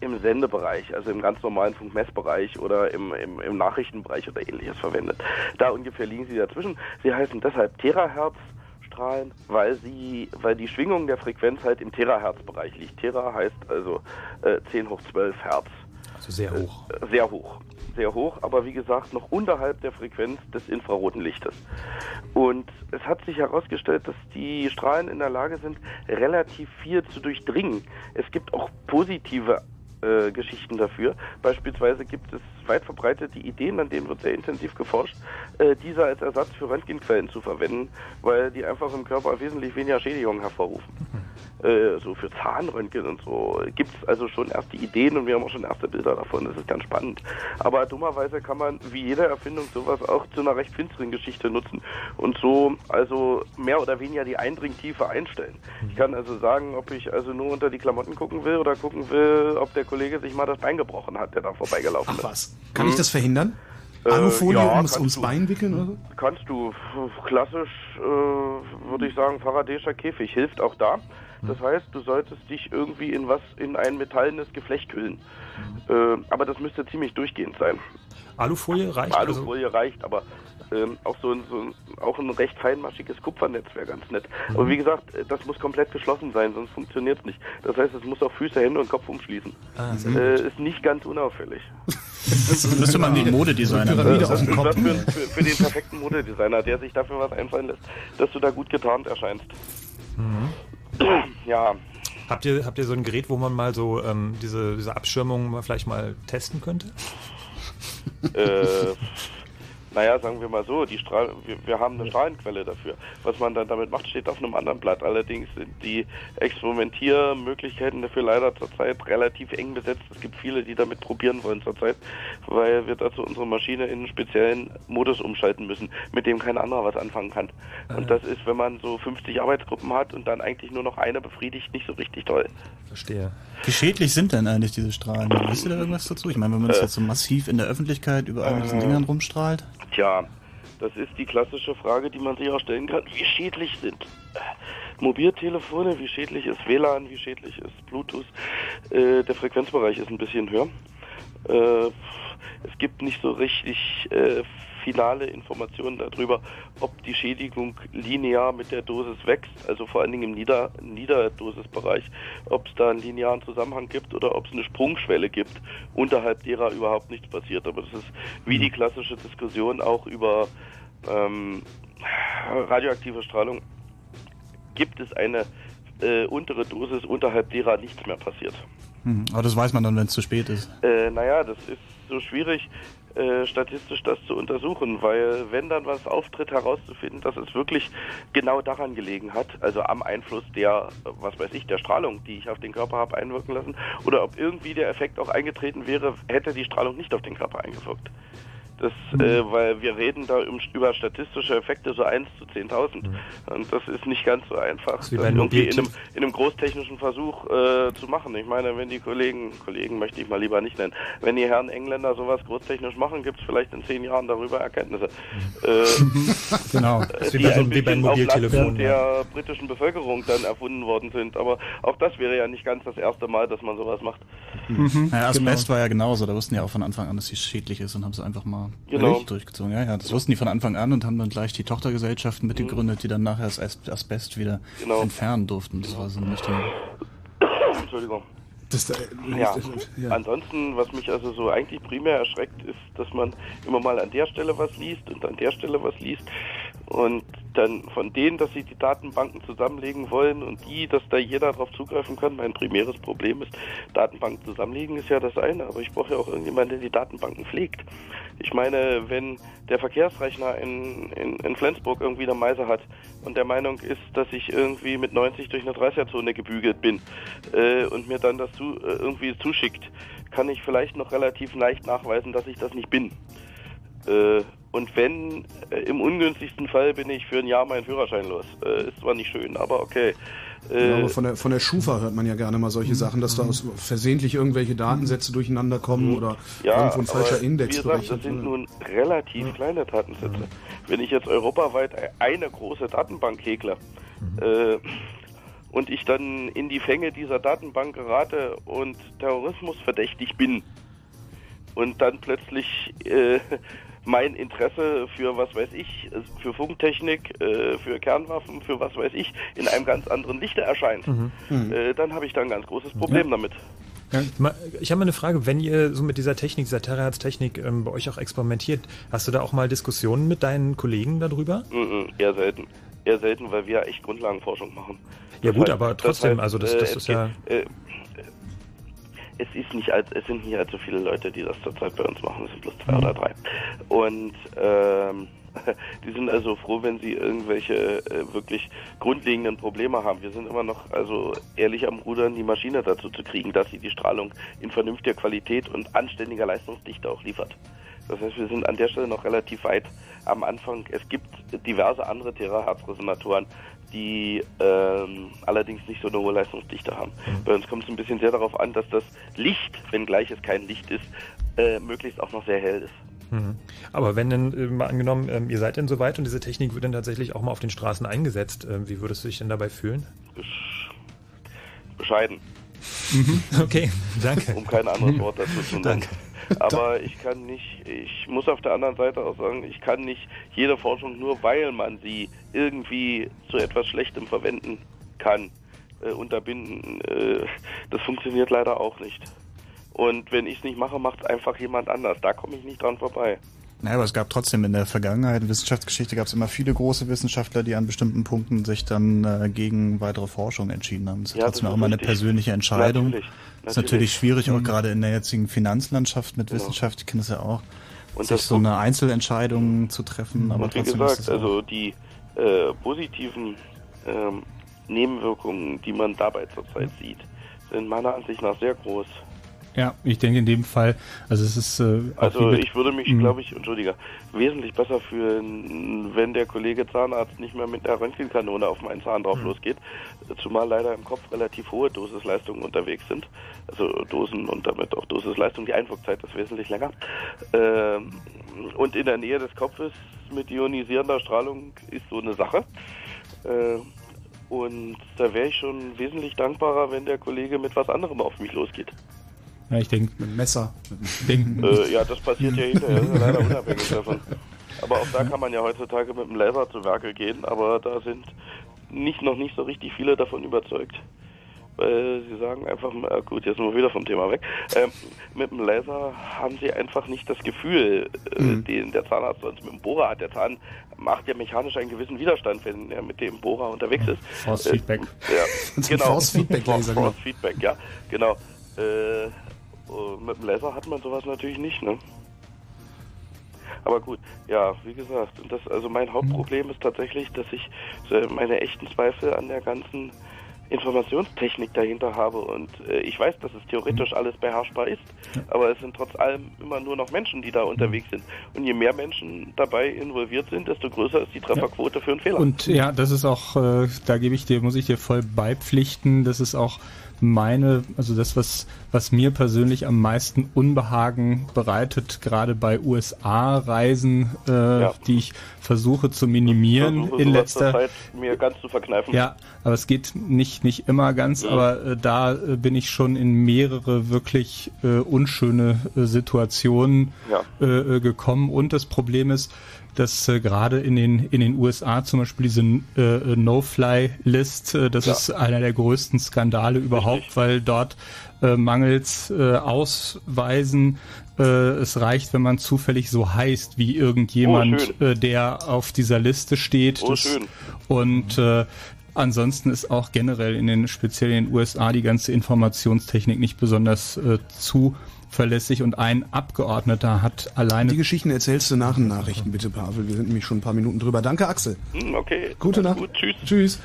im Sendebereich, also im ganz normalen Funkmessbereich oder im, im, im Nachrichtenbereich oder ähnliches verwendet. Da ungefähr liegen sie dazwischen. Sie heißen deshalb Terahertz. Strahlen, weil sie, weil die Schwingung der Frequenz halt im Terahertz-Bereich liegt. Tera heißt also äh, 10 hoch 12 Hertz Also sehr hoch. sehr hoch. Sehr hoch, aber wie gesagt, noch unterhalb der Frequenz des infraroten Lichtes. Und es hat sich herausgestellt, dass die Strahlen in der Lage sind, relativ viel zu durchdringen. Es gibt auch positive äh, Geschichten dafür. Beispielsweise gibt es weit verbreitete Ideen, an denen wird sehr intensiv geforscht, äh, diese als Ersatz für Röntgenquellen zu verwenden, weil die einfach im Körper wesentlich weniger Schädigungen hervorrufen. Äh, so für Zahnröntgen und so gibt es also schon erste Ideen und wir haben auch schon erste Bilder davon. Das ist ganz spannend. Aber dummerweise kann man wie jede Erfindung sowas auch zu einer recht finsteren Geschichte nutzen und so also mehr oder weniger die Eindringtiefe einstellen. Ich kann also sagen, ob ich also nur unter die Klamotten gucken will oder gucken will, ob der Kollege sich mal das Bein gebrochen hat, der da vorbeigelaufen Ach ist. was. Kann ich das verhindern? Äh, Alufolie ja, ums, kannst ums du. Bein wickeln oder so? Kannst du. Klassisch äh, würde ich sagen, Faradayischer Käfig hilft auch da. Das heißt, du solltest dich irgendwie in was, in ein metallenes Geflecht hüllen. Äh, aber das müsste ziemlich durchgehend sein. Alufolie reicht? also? Alufolie reicht, aber ähm, auch so ein, so ein, auch ein recht feinmaschiges Kupfernetz wäre ganz nett. Aber wie gesagt, äh, das muss komplett geschlossen sein, sonst funktioniert es nicht. Das heißt, es muss auch Füße, Hände und Kopf umschließen. Ah, äh, ist nicht ganz unauffällig. Das müsste man den Modedesigner Pyramide Das aus ist dem was Kopf. für, für, für den perfekten Modedesigner, der sich dafür was einfallen lässt, dass du da gut getarnt erscheinst. Ja, Habt ihr, habt ihr so ein Gerät, wo man mal so ähm, diese, diese Abschirmung mal vielleicht mal testen könnte? äh, naja, sagen wir mal so, die Strahl wir, wir haben eine Strahlenquelle dafür. Was man dann damit macht, steht auf einem anderen Blatt. Allerdings sind die Experimentiermöglichkeiten dafür leider zurzeit relativ eng besetzt. Es gibt viele, die damit probieren wollen zurzeit, weil wir dazu unsere Maschine in einen speziellen Modus umschalten müssen, mit dem kein anderer was anfangen kann. Und das ist, wenn man so 50 Arbeitsgruppen hat und dann eigentlich nur noch eine befriedigt, nicht so richtig toll. Verstehe. Wie schädlich sind denn eigentlich diese Strahlen? Wisst ihr da irgendwas dazu? Ich meine, wenn man das jetzt so massiv in der Öffentlichkeit überall mit diesen Dingern rumstrahlt. Tja, das ist die klassische Frage, die man sich auch stellen kann. Wie schädlich sind äh, Mobiltelefone? Wie schädlich ist WLAN? Wie schädlich ist Bluetooth? Äh, der Frequenzbereich ist ein bisschen höher. Äh, es gibt nicht so richtig äh, finale Informationen darüber, ob die Schädigung linear mit der Dosis wächst, also vor allen Dingen im Nieder Niederdosisbereich, ob es da einen linearen Zusammenhang gibt oder ob es eine Sprungschwelle gibt, unterhalb derer überhaupt nichts passiert. Aber das ist wie die klassische Diskussion auch über ähm, radioaktive Strahlung. Gibt es eine äh, untere Dosis, unterhalb derer nichts mehr passiert? Hm, Aber das weiß man dann, wenn es zu spät ist. Äh, naja, das ist so schwierig, äh, statistisch das zu untersuchen, weil wenn dann was auftritt, herauszufinden, dass es wirklich genau daran gelegen hat, also am Einfluss der, was weiß ich, der Strahlung, die ich auf den Körper habe einwirken lassen, oder ob irgendwie der Effekt auch eingetreten wäre, hätte die Strahlung nicht auf den Körper eingewirkt. Das, äh, weil wir reden da um, über statistische Effekte so 1 zu 10.000. Und das ist nicht ganz so einfach, das bei irgendwie in einem, in einem großtechnischen Versuch äh, zu machen. Ich meine, wenn die Kollegen, Kollegen möchte ich mal lieber nicht nennen, wenn die Herren Engländer sowas großtechnisch machen, gibt es vielleicht in zehn Jahren darüber Erkenntnisse. Äh, *laughs* Genau. ist wie die bei so- ein wie beim auf Mobiltelefon, Lasten der britischen Bevölkerung dann erfunden worden sind. Aber auch das wäre ja nicht ganz das erste Mal, dass man sowas macht. Ja, Asbest war ja genauso. Da wussten die auch von Anfang an, dass sie schädlich ist und haben sie einfach mal Genau. durchgezogen. Ja, ja, das wussten die von Anfang an und haben dann gleich die Tochtergesellschaften mitgegründet, die dann nachher das As- Asbest wieder Genau. entfernen durften. Das war so ein richtiger. Entschuldigung. Das, äh, Ja. ja. Ansonsten, was mich also so eigentlich primär erschreckt, ist, dass man immer mal an der Stelle was liest und an der Stelle was liest und dann von denen, dass sie die Datenbanken zusammenlegen wollen und die, dass da jeder darauf zugreifen kann. Mein primäres Problem ist, Datenbanken zusammenlegen ist ja das eine, aber ich brauche ja auch irgendjemanden, der die Datenbanken pflegt. Ich meine, wenn der Verkehrsrechner in, in, in Flensburg irgendwie eine Meise hat und der Meinung ist, dass ich irgendwie mit 90 durch eine 30er-Zone gebügelt bin äh, und mir dann das zu, äh, irgendwie zuschickt, kann ich vielleicht noch relativ leicht nachweisen, dass ich das nicht bin. Äh, und wenn, äh, im ungünstigsten Fall bin ich für ein Jahr meinen Führerschein los. Äh, ist zwar nicht schön, aber okay. Äh, Ja, aber von der, von der Schufa hört man ja gerne mal solche Sachen, dass da aus versehentlich irgendwelche Datensätze durcheinander kommen oder Ja, irgendwo ein falscher Index wie gesagt, das berechnet sind wird. nun relativ kleine Datensätze. Wenn ich jetzt europaweit eine große Datenbank häkle äh, und ich dann in die Fänge dieser Datenbank gerate und Terrorismus verdächtig bin und dann plötzlich äh, mein Interesse für was weiß ich, äh, für Funktechnik, äh, für Kernwaffen, für was weiß ich, in einem ganz anderen Lichte erscheint, äh, dann habe ich da ein ganz großes Problem damit. Ma- Ich habe mal eine Frage, wenn ihr so mit dieser Technik, dieser Terahertz-Technik ähm, bei euch auch experimentiert, hast du da auch mal Diskussionen mit deinen Kollegen darüber? Mhm, eher selten. Eher selten, weil wir echt Grundlagenforschung machen. Ja Das gut, heißt- aber trotzdem, also das, äh, das es ist ja... äh, es ist nicht als, es sind nicht allzu viele Leute, die das zurzeit bei uns machen. Es sind bloß zwei Mhm. oder drei. Und ähm, *laughs* die sind also froh, wenn sie irgendwelche äh, wirklich grundlegenden Probleme haben. Wir sind immer noch also ehrlich am Rudern, die Maschine dazu zu kriegen, dass sie die Strahlung in vernünftiger Qualität und anständiger Leistungsdichte auch liefert. Das heißt, wir sind an der Stelle noch relativ weit am Anfang. Es gibt diverse andere Terahertz-Resonatoren, die ähm, allerdings nicht so eine hohe Leistungsdichte haben. Bei uns kommt es ein bisschen sehr darauf an, dass das Licht, wenngleich es kein Licht ist, äh, möglichst auch noch sehr hell ist. Mhm. Aber wenn denn, äh, mal angenommen, ähm, ihr seid denn soweit und diese Technik wird dann tatsächlich auch mal auf den Straßen eingesetzt, ähm, wie würdest du dich denn dabei fühlen? bescheiden. Okay, danke. Um kein anderes Wort dazu zu nennen. Aber ich kann nicht, ich muss auf der anderen Seite auch sagen, ich kann nicht jede Forschung nur weil man sie irgendwie zu etwas Schlechtem verwenden kann, äh, unterbinden. Äh, das funktioniert leider auch nicht. Und wenn ich es nicht mache, macht es einfach jemand anders. Da komme ich nicht dran vorbei. Naja, aber es gab trotzdem in der Vergangenheit, in Wissenschaftsgeschichte gab es immer viele große Wissenschaftler, die an bestimmten Punkten sich dann äh, gegen weitere Forschung entschieden haben. Das ist Ja, trotzdem das auch ist immer eine persönliche Entscheidung. Natürlich, Das ist natürlich schwierig, Mhm. auch gerade in der jetzigen Finanzlandschaft mit Wissenschaft, ich kenne das ja auch, Und sich so eine Einzelentscheidung zu treffen. Aber Und wie trotzdem ist gesagt, es also die äh, positiven ähm, Nebenwirkungen, die man dabei zurzeit sieht, sind meiner Ansicht nach sehr groß. Ja, ich denke in dem Fall, also es ist äh, Also ich würde mich, Mhm. glaube ich, entschuldige, wesentlich besser fühlen, wenn der Kollege Zahnarzt nicht mehr mit der Röntgenkanone auf meinen Zahn drauf losgeht, zumal leider im Kopf relativ hohe Dosisleistungen unterwegs sind, also Dosen und damit auch Dosisleistung, die Einwirkzeit ist wesentlich länger. Ähm, und in der Nähe des Kopfes mit ionisierender Strahlung ist so eine Sache. Äh, und da wäre ich schon wesentlich dankbarer, wenn der Kollege mit was anderem auf mich losgeht. Ja, ich denke, Mit dem Messer. *laughs* denk, Äh, ja, das passiert ja hinterher, das ist ja leider unabhängig davon. Aber auch da kann man ja heutzutage mit dem Laser zu Werke gehen, aber da sind nicht noch nicht so richtig viele davon überzeugt. Weil sie sagen einfach, äh, gut, jetzt sind wir wieder vom Thema weg. Ähm, mit dem Laser haben sie einfach nicht das Gefühl, äh, den der Zahnarzt sonst mit dem Bohrer hat. Der Zahn macht ja mechanisch einen gewissen Widerstand, wenn er mit dem Bohrer unterwegs ist. Force Feedback. Äh, ja, *laughs* genau. Force Feedback Laser. Force Feedback, ja, genau. Äh, mit dem Laser hat man sowas natürlich nicht, ne? Aber gut, ja, wie gesagt, und das, also mein Hauptproblem ist tatsächlich, dass ich äh, meine echten Zweifel an der ganzen Informationstechnik dahinter habe und äh, ich weiß, dass es theoretisch alles beherrschbar ist, aber es sind trotz allem immer nur noch Menschen, die da unterwegs sind. Und je mehr Menschen dabei involviert sind, desto größer ist die Trefferquote für einen Fehler. Und ja, das ist auch, äh, da gebe ich dir, muss ich dir voll beipflichten, das ist auch meine, also das, was, was mir persönlich am meisten Unbehagen bereitet, gerade bei USA-Reisen, äh, Ja. die ich versuche zu minimieren versuche in letzter Zeit mir ganz zu verkneifen. Ja, aber es geht nicht nicht immer ganz, Mhm. aber äh, da äh, bin ich schon in mehrere wirklich äh, unschöne äh, Situationen Ja. äh, äh, gekommen und das Problem ist, dass äh, gerade in den in den USA zum Beispiel diese äh, No-Fly-List, äh, das Ja. ist einer der größten Skandale überhaupt, Richtig. weil dort äh, mangels äh, Ausweisen äh, es reicht, wenn man zufällig so heißt wie irgendjemand, Oh, äh, der auf dieser Liste steht. Oh, Das- schön. und äh, ansonsten ist auch generell in den speziell in den USA die ganze Informationstechnik nicht besonders äh, zuverlässig und ein Abgeordneter hat alleine Die Geschichten erzählst du nach den Nachrichten, bitte, Pavel. Wir sind nämlich schon ein paar Minuten drüber. Danke, Axel. Hm, okay. Gute Nacht. Gut, tschüss. Tschüss.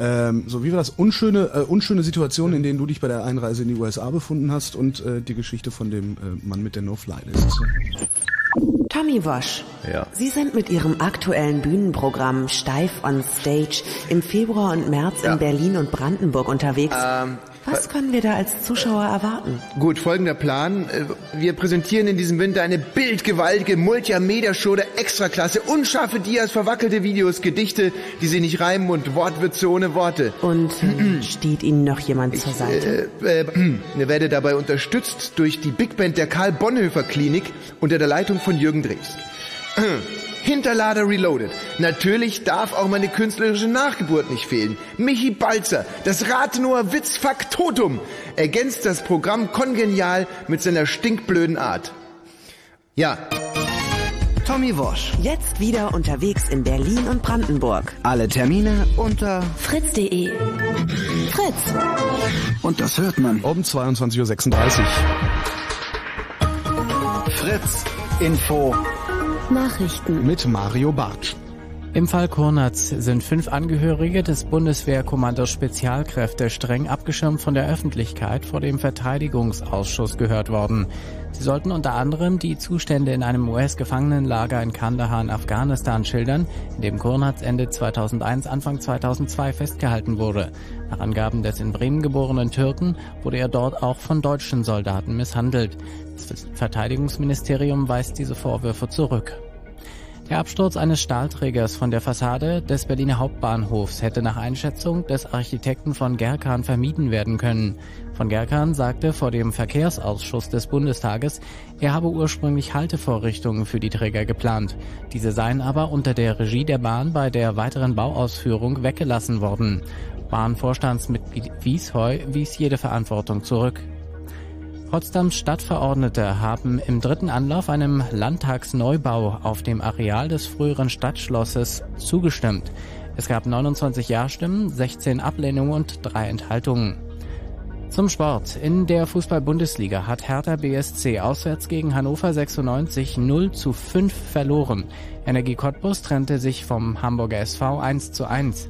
Ähm, so, wie war das? Unschöne, äh, unschöne Situationen, in denen du dich bei der Einreise in die USA befunden hast und äh, die Geschichte von dem äh, Mann mit der No-Fly-List. Tommy Wash. Ja. Sie sind mit Ihrem aktuellen Bühnenprogramm Steif on Stage im Februar und März Ja. in Berlin und Brandenburg unterwegs. Ähm, Was können wir da als Zuschauer erwarten? Gut, folgender Plan. Äh, Wir präsentieren in diesem Winter eine bildgewaltige Multimedia-Show der Extraklasse. Unscharfe Dias, verwackelte Videos, Gedichte, die sie nicht reimen und Wortwitze ohne Worte. Und äh, steht Ihnen noch jemand zur Seite? Äh, äh, *clears throat* ihr werdet dabei unterstützt durch die Big Band der Karl Bonhoeffer Klinik unter der Leitung von Jürgen Drews. *clears throat* Hinterlader Reloaded. Natürlich darf auch meine künstlerische Nachgeburt nicht fehlen. Michi Balzer, das Rathenower Witzfaktotum, ergänzt das Programm kongenial mit seiner stinkblöden Art. Ja. Tommy Wosch. Jetzt wieder unterwegs in Berlin und Brandenburg. Alle Termine unter Fritz.de. Fritz. und das hört man. Um 22.36 Uhr. Fritz Info. Nachrichten. Mit Mario Bartsch. Im Fall Kornatz sind fünf Angehörige des Bundeswehrkommandos Spezialkräfte streng abgeschirmt von der Öffentlichkeit vor dem Verteidigungsausschuss gehört worden. Sie sollten unter anderem die Zustände in einem US-Gefangenenlager in Kandahar in Afghanistan schildern, in dem Kornatz Ende 2001, Anfang 2002 festgehalten wurde. Nach Angaben des in Bremen geborenen Türken wurde er dort auch von deutschen Soldaten misshandelt. Das Verteidigungsministerium weist diese Vorwürfe zurück. Der Absturz eines Stahlträgers von der Fassade des Berliner Hauptbahnhofs hätte nach Einschätzung des Architekten von Gerkan vermieden werden können. Von Gerkan sagte vor dem Verkehrsausschuss des Bundestages, er habe ursprünglich Haltevorrichtungen für die Träger geplant. Diese seien aber unter der Regie der Bahn bei der weiteren Bauausführung weggelassen worden. Bahnvorstandsmitglied Wiesheu wies jede Verantwortung zurück. Potsdams Stadtverordnete haben im dritten Anlauf einem Landtagsneubau auf dem Areal des früheren Stadtschlosses zugestimmt. Es gab 29 Ja-Stimmen, 16 Ablehnungen und drei Enthaltungen. Zum Sport. In der Fußball-Bundesliga hat Hertha BSC auswärts gegen Hannover 96 0 zu 5 verloren. Energie Cottbus trennte sich vom Hamburger SV 1 zu 1.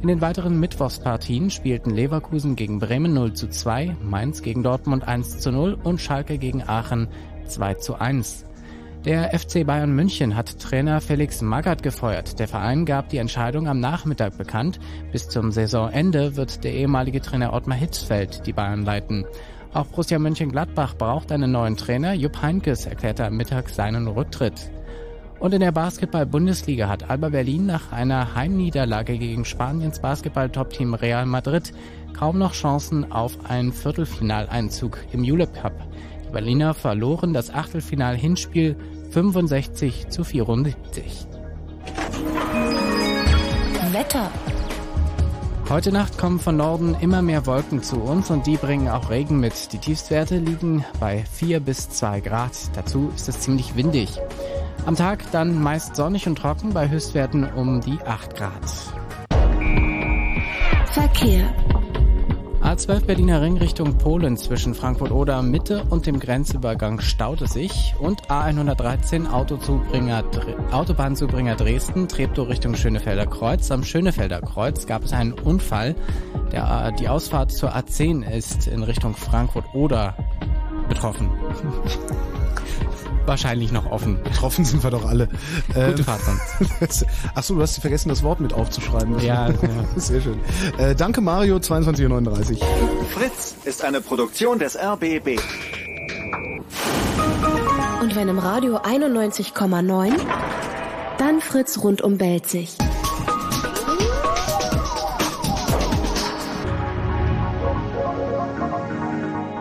In den weiteren Mittwochspartien spielten Leverkusen gegen Bremen 0 zu 2, Mainz gegen Dortmund 1 zu 0 und Schalke gegen Aachen 2 zu 1. Der FC Bayern München hat Trainer Felix Magath gefeuert. Der Verein gab die Entscheidung am Nachmittag bekannt. Bis zum Saisonende wird der ehemalige Trainer Ottmar Hitzfeld die Bayern leiten. Auch Borussia Mönchengladbach braucht einen neuen Trainer. Jupp Heinkes erklärte am Mittag seinen Rücktritt. Und in der Basketball-Bundesliga hat Alba Berlin nach einer Heimniederlage gegen Spaniens Basketball-Top-Team Real Madrid kaum noch Chancen auf einen Viertelfinaleinzug im Julep Cup. Die Berliner verloren das Achtelfinal-Hinspiel 65 zu 74. Wetter. Heute Nacht kommen von Norden immer mehr Wolken zu uns und die bringen auch Regen mit. Die Tiefstwerte liegen bei 4 bis 2 Grad. Dazu ist es ziemlich windig. Am Tag dann meist sonnig und trocken bei Höchstwerten um die 8 Grad. Verkehr. A12 Berliner Ring Richtung Polen zwischen Frankfurt-Oder Mitte und dem Grenzübergang staut es sich und A113 Autozubringer, Autobahnzubringer Dresden Treptow Richtung Schönefelder Kreuz. Am Schönefelder Kreuz gab es einen Unfall. Der, die Ausfahrt zur A10 ist in Richtung Frankfurt-Oder betroffen. *laughs* wahrscheinlich noch offen. Betroffen sind wir doch alle. Gute ähm, Fahrt sonst. *laughs* Achso, du hast vergessen, das Wort mit aufzuschreiben. Ja, *laughs* ja. Sehr schön. Äh, danke Mario, 22.39 Uhr. Fritz ist eine Produktion des RBB. Und wenn im Radio 91,9, dann Fritz rundum Belzig.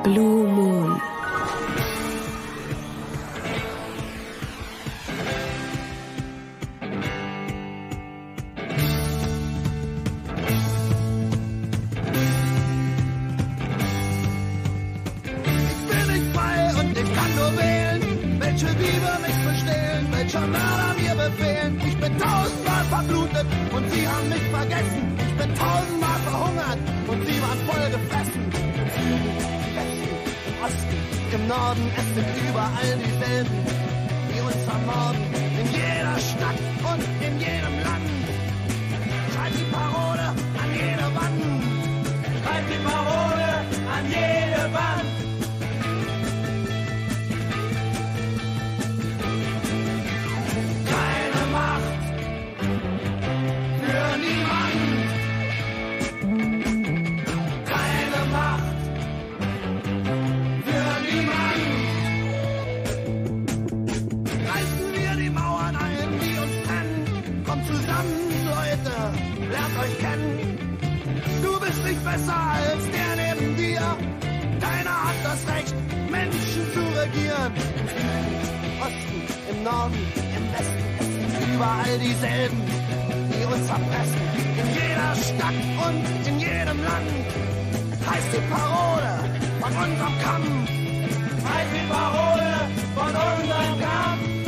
Blue Moon. Verblutet und sie haben mich vergessen. Ich bin tausendmal verhungert und sie waren voll gefressen. Im im Westen, im Osten, im Norden, es sind überall dieselben, die uns ermorden. In jeder Stadt und in jedem Land. Besser als der neben dir. Keiner hat das Recht, Menschen zu regieren. Im Osten, im Norden, im Westen, es sind überall dieselben, die uns erpressen. In jeder Stadt und in jedem Land heißt die Parole von unserem Kampf. Heißt die Parole von unserem Kampf.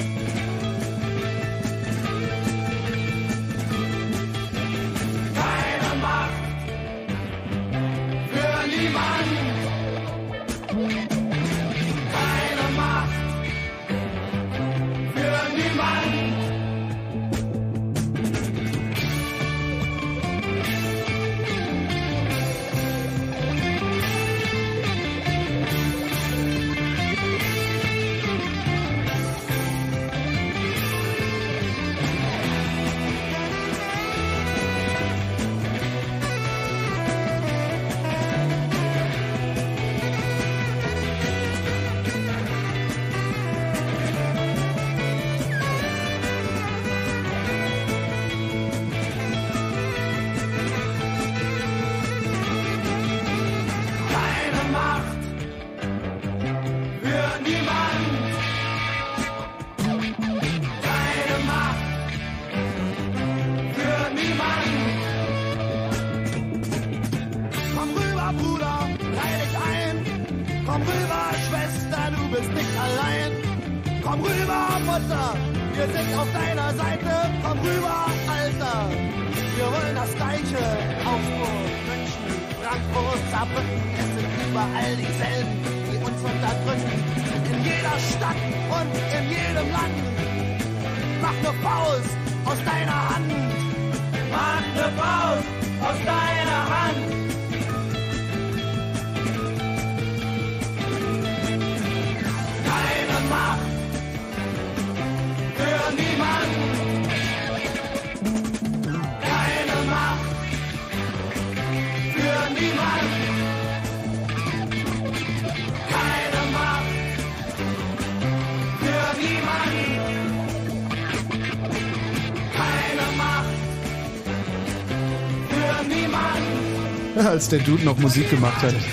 Als der Dude noch Musik gemacht hat. *laughs*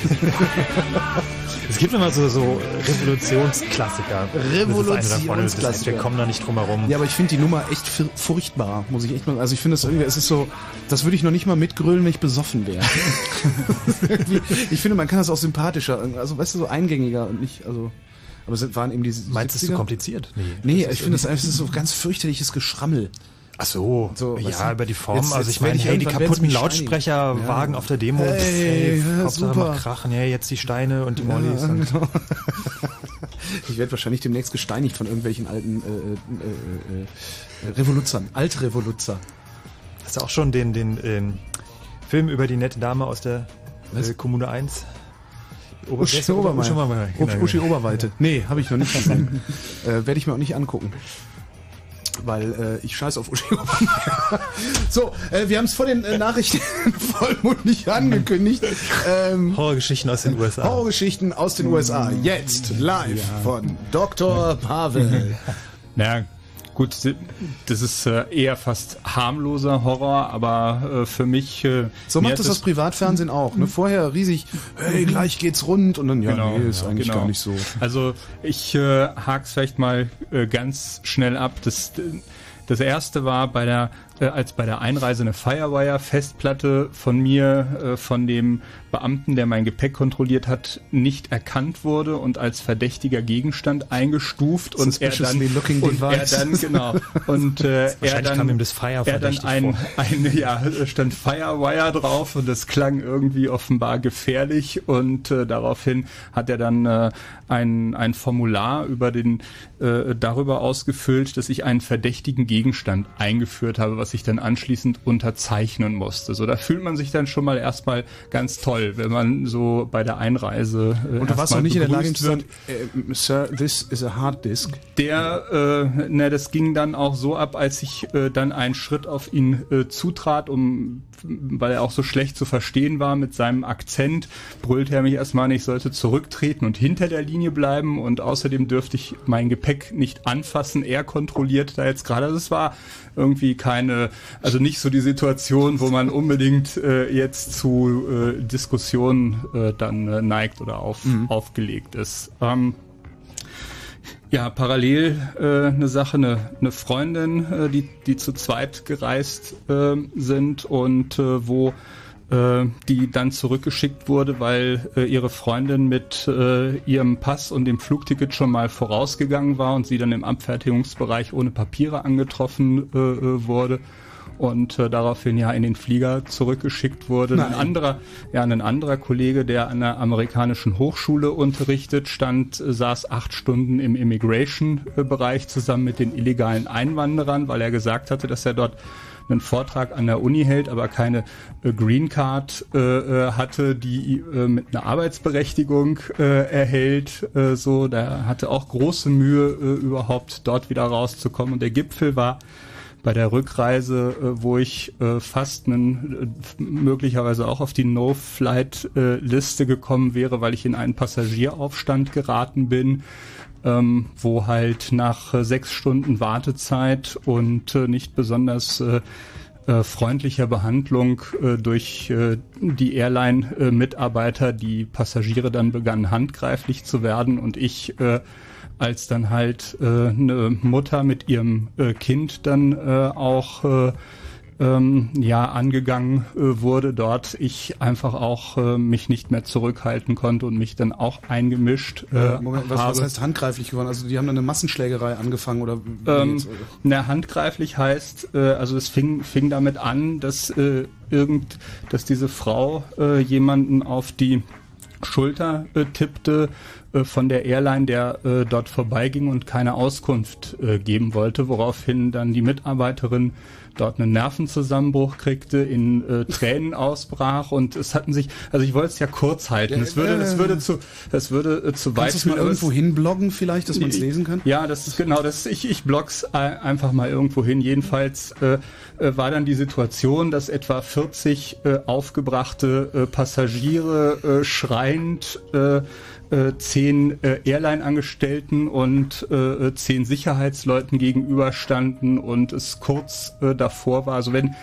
Es gibt immer so, so Revolutionsklassiker. Revolutionsklassiker. Wir kommen da nicht drum herum. Ja, aber ich finde die Nummer echt fur- furchtbar, muss ich echt mal. Also ich finde das irgendwie, es ist so, das würde ich noch nicht mal mitgrölen, wenn ich besoffen wäre. *laughs* Ich finde, man kann das auch sympathischer, also weißt du, so eingängiger und nicht, also. Aber es waren eben diese. Meinst du, es ist zu 70er? kompliziert? Nee. Nee, ich finde das einfach so ganz fürchterliches Geschrammel. Ach so, So, ja, du, über die Form. jetzt- also ich meine, hey, die kaputten Lautsprecherwagen steinigen. auf der Demo. Hey, hey, ja, Hauptsache super. krachen. Ja, jetzt die Steine und die Mollys. Ja, genau. *laughs* Ich werde wahrscheinlich demnächst gesteinigt von irgendwelchen alten äh, äh, äh, äh, Revoluzern, Altrevoluzzer. Hast du auch schon den, den ähm, Film über die nette Dame aus der äh, Kommune 1? Ober- Uschi Obermeier. Obermeier, genau, Uschi-. Oberweite. Nee, habe ich noch nicht gesehen. *laughs* äh, Werde ich mir auch nicht angucken. Weil äh, ich scheiß auf Uschi *laughs* so, äh, wir haben es vor den äh, Nachrichten *laughs* vollmundig angekündigt. Ähm, Horrorgeschichten aus den USA. Horrorgeschichten aus den USA. Jetzt live von Dr. Pavel. *laughs* Na gut, das ist äh, eher fast harmloser Horror, aber äh, für mich. Äh, So macht das das Privatfernsehen auch. Ne? Vorher riesig, hey, gleich geht's rund und dann, ja, Genau, nee, ist ja, eigentlich genau. gar nicht so. Also ich äh, hak's vielleicht mal äh, ganz schnell ab. Das, das erste war bei der, äh, als bei der Einreise eine Firewire-Festplatte von mir, äh, von dem Beamten, der mein Gepäck kontrolliert hat, nicht erkannt wurde und als verdächtiger Gegenstand eingestuft und er dann, und er dann genau. Und äh, *laughs* er dann kam ihm das Fire er dann ein, *laughs* ein ja stand Firewire drauf und das klang irgendwie offenbar gefährlich und äh, daraufhin hat er dann äh, ein ein Formular über den äh, darüber ausgefüllt, dass ich einen verdächtigen Gegenstand eingeführt habe, was ich dann anschließend unterzeichnen musste. So da fühlt man sich dann schon mal erstmal ganz toll, wenn man so bei der Einreise äh, Und du warst noch nicht in der Lage, zu sagen, äh, Sir, this is a hard disk. Der, äh, ne, das ging dann auch so ab, als ich äh, dann einen Schritt auf ihn äh, zutrat, um, weil er auch so schlecht zu verstehen war mit seinem Akzent, brüllte er mich erstmal an, ich sollte zurücktreten und hinter der Linie bleiben und außerdem dürfte ich mein Gepäck nicht anfassen. Er kontrolliert da jetzt gerade, also es war irgendwie keine, also nicht so die Situation, wo man unbedingt äh, jetzt zu äh, Diskussionen äh, dann äh, neigt oder auf, aufgelegt ist. Ähm, ja, parallel äh, eine Sache, eine, eine Freundin, äh, die, die zu zweit gereist äh, sind und äh, wo äh, die dann zurückgeschickt wurde, weil äh, ihre Freundin mit äh, ihrem Pass und dem Flugticket schon mal vorausgegangen war und sie dann im Abfertigungsbereich ohne Papiere angetroffen äh, äh, wurde und äh, daraufhin ja in den Flieger zurückgeschickt wurde. Ein anderer, ja, ein anderer Kollege, der an der amerikanischen Hochschule unterrichtet, stand, äh, saß acht Stunden im Immigration-Bereich zusammen mit den illegalen Einwanderern, weil er gesagt hatte, dass er dort einen Vortrag an der Uni hält, aber keine äh, Green Card äh, äh, hatte, die äh, mit einer Arbeitsberechtigung äh, erhält. Äh, so, der hatte auch große Mühe, äh, überhaupt dort wieder rauszukommen. Und der Gipfel war bei der Rückreise, äh, wo ich äh, fast einen, äh, möglicherweise auch auf die No-Flight-Liste gekommen wäre, weil ich in einen Passagieraufstand geraten bin, ähm, wo halt nach äh, sechs Stunden Wartezeit und äh, nicht besonders freundlicher Behandlung durch die Airline-Mitarbeiter die Passagiere dann begannen handgreiflich zu werden und ich als dann halt äh, eine Mutter mit ihrem äh, Kind dann äh, auch äh, ähm, ja angegangen äh, wurde dort, ich einfach auch äh, mich nicht mehr zurückhalten konnte und mich dann auch eingemischt äh, Moment, was, was heißt handgreiflich geworden? Also die haben dann eine Massenschlägerei angefangen oder Ähm, na, handgreiflich heißt, äh, also es fing, fing damit an, dass äh, irgend, dass diese Frau äh, jemanden auf die Schulter äh, tippte von der Airline, der äh, dort vorbeiging und keine Auskunft äh, geben wollte, woraufhin dann die Mitarbeiterin dort einen Nervenzusammenbruch kriegte, in äh, Tränen *laughs* ausbrach und es hatten sich, also ich wollte es ja kurz halten. Es würde, es würde zu, es würde äh, zu weit Kannst du es mal irgendwo hinbloggen vielleicht, dass man es lesen kann? ja, das ist genau das. Ich, ich blogs äh, einfach mal irgendwo hin. Jedenfalls äh, äh, war dann die Situation, dass etwa 40 äh, aufgebrachte äh, Passagiere äh, schreiend äh, äh, zehn äh, Airline-Angestellten und äh, zehn Sicherheitsleuten gegenüberstanden und es kurz äh, davor war. Also wenn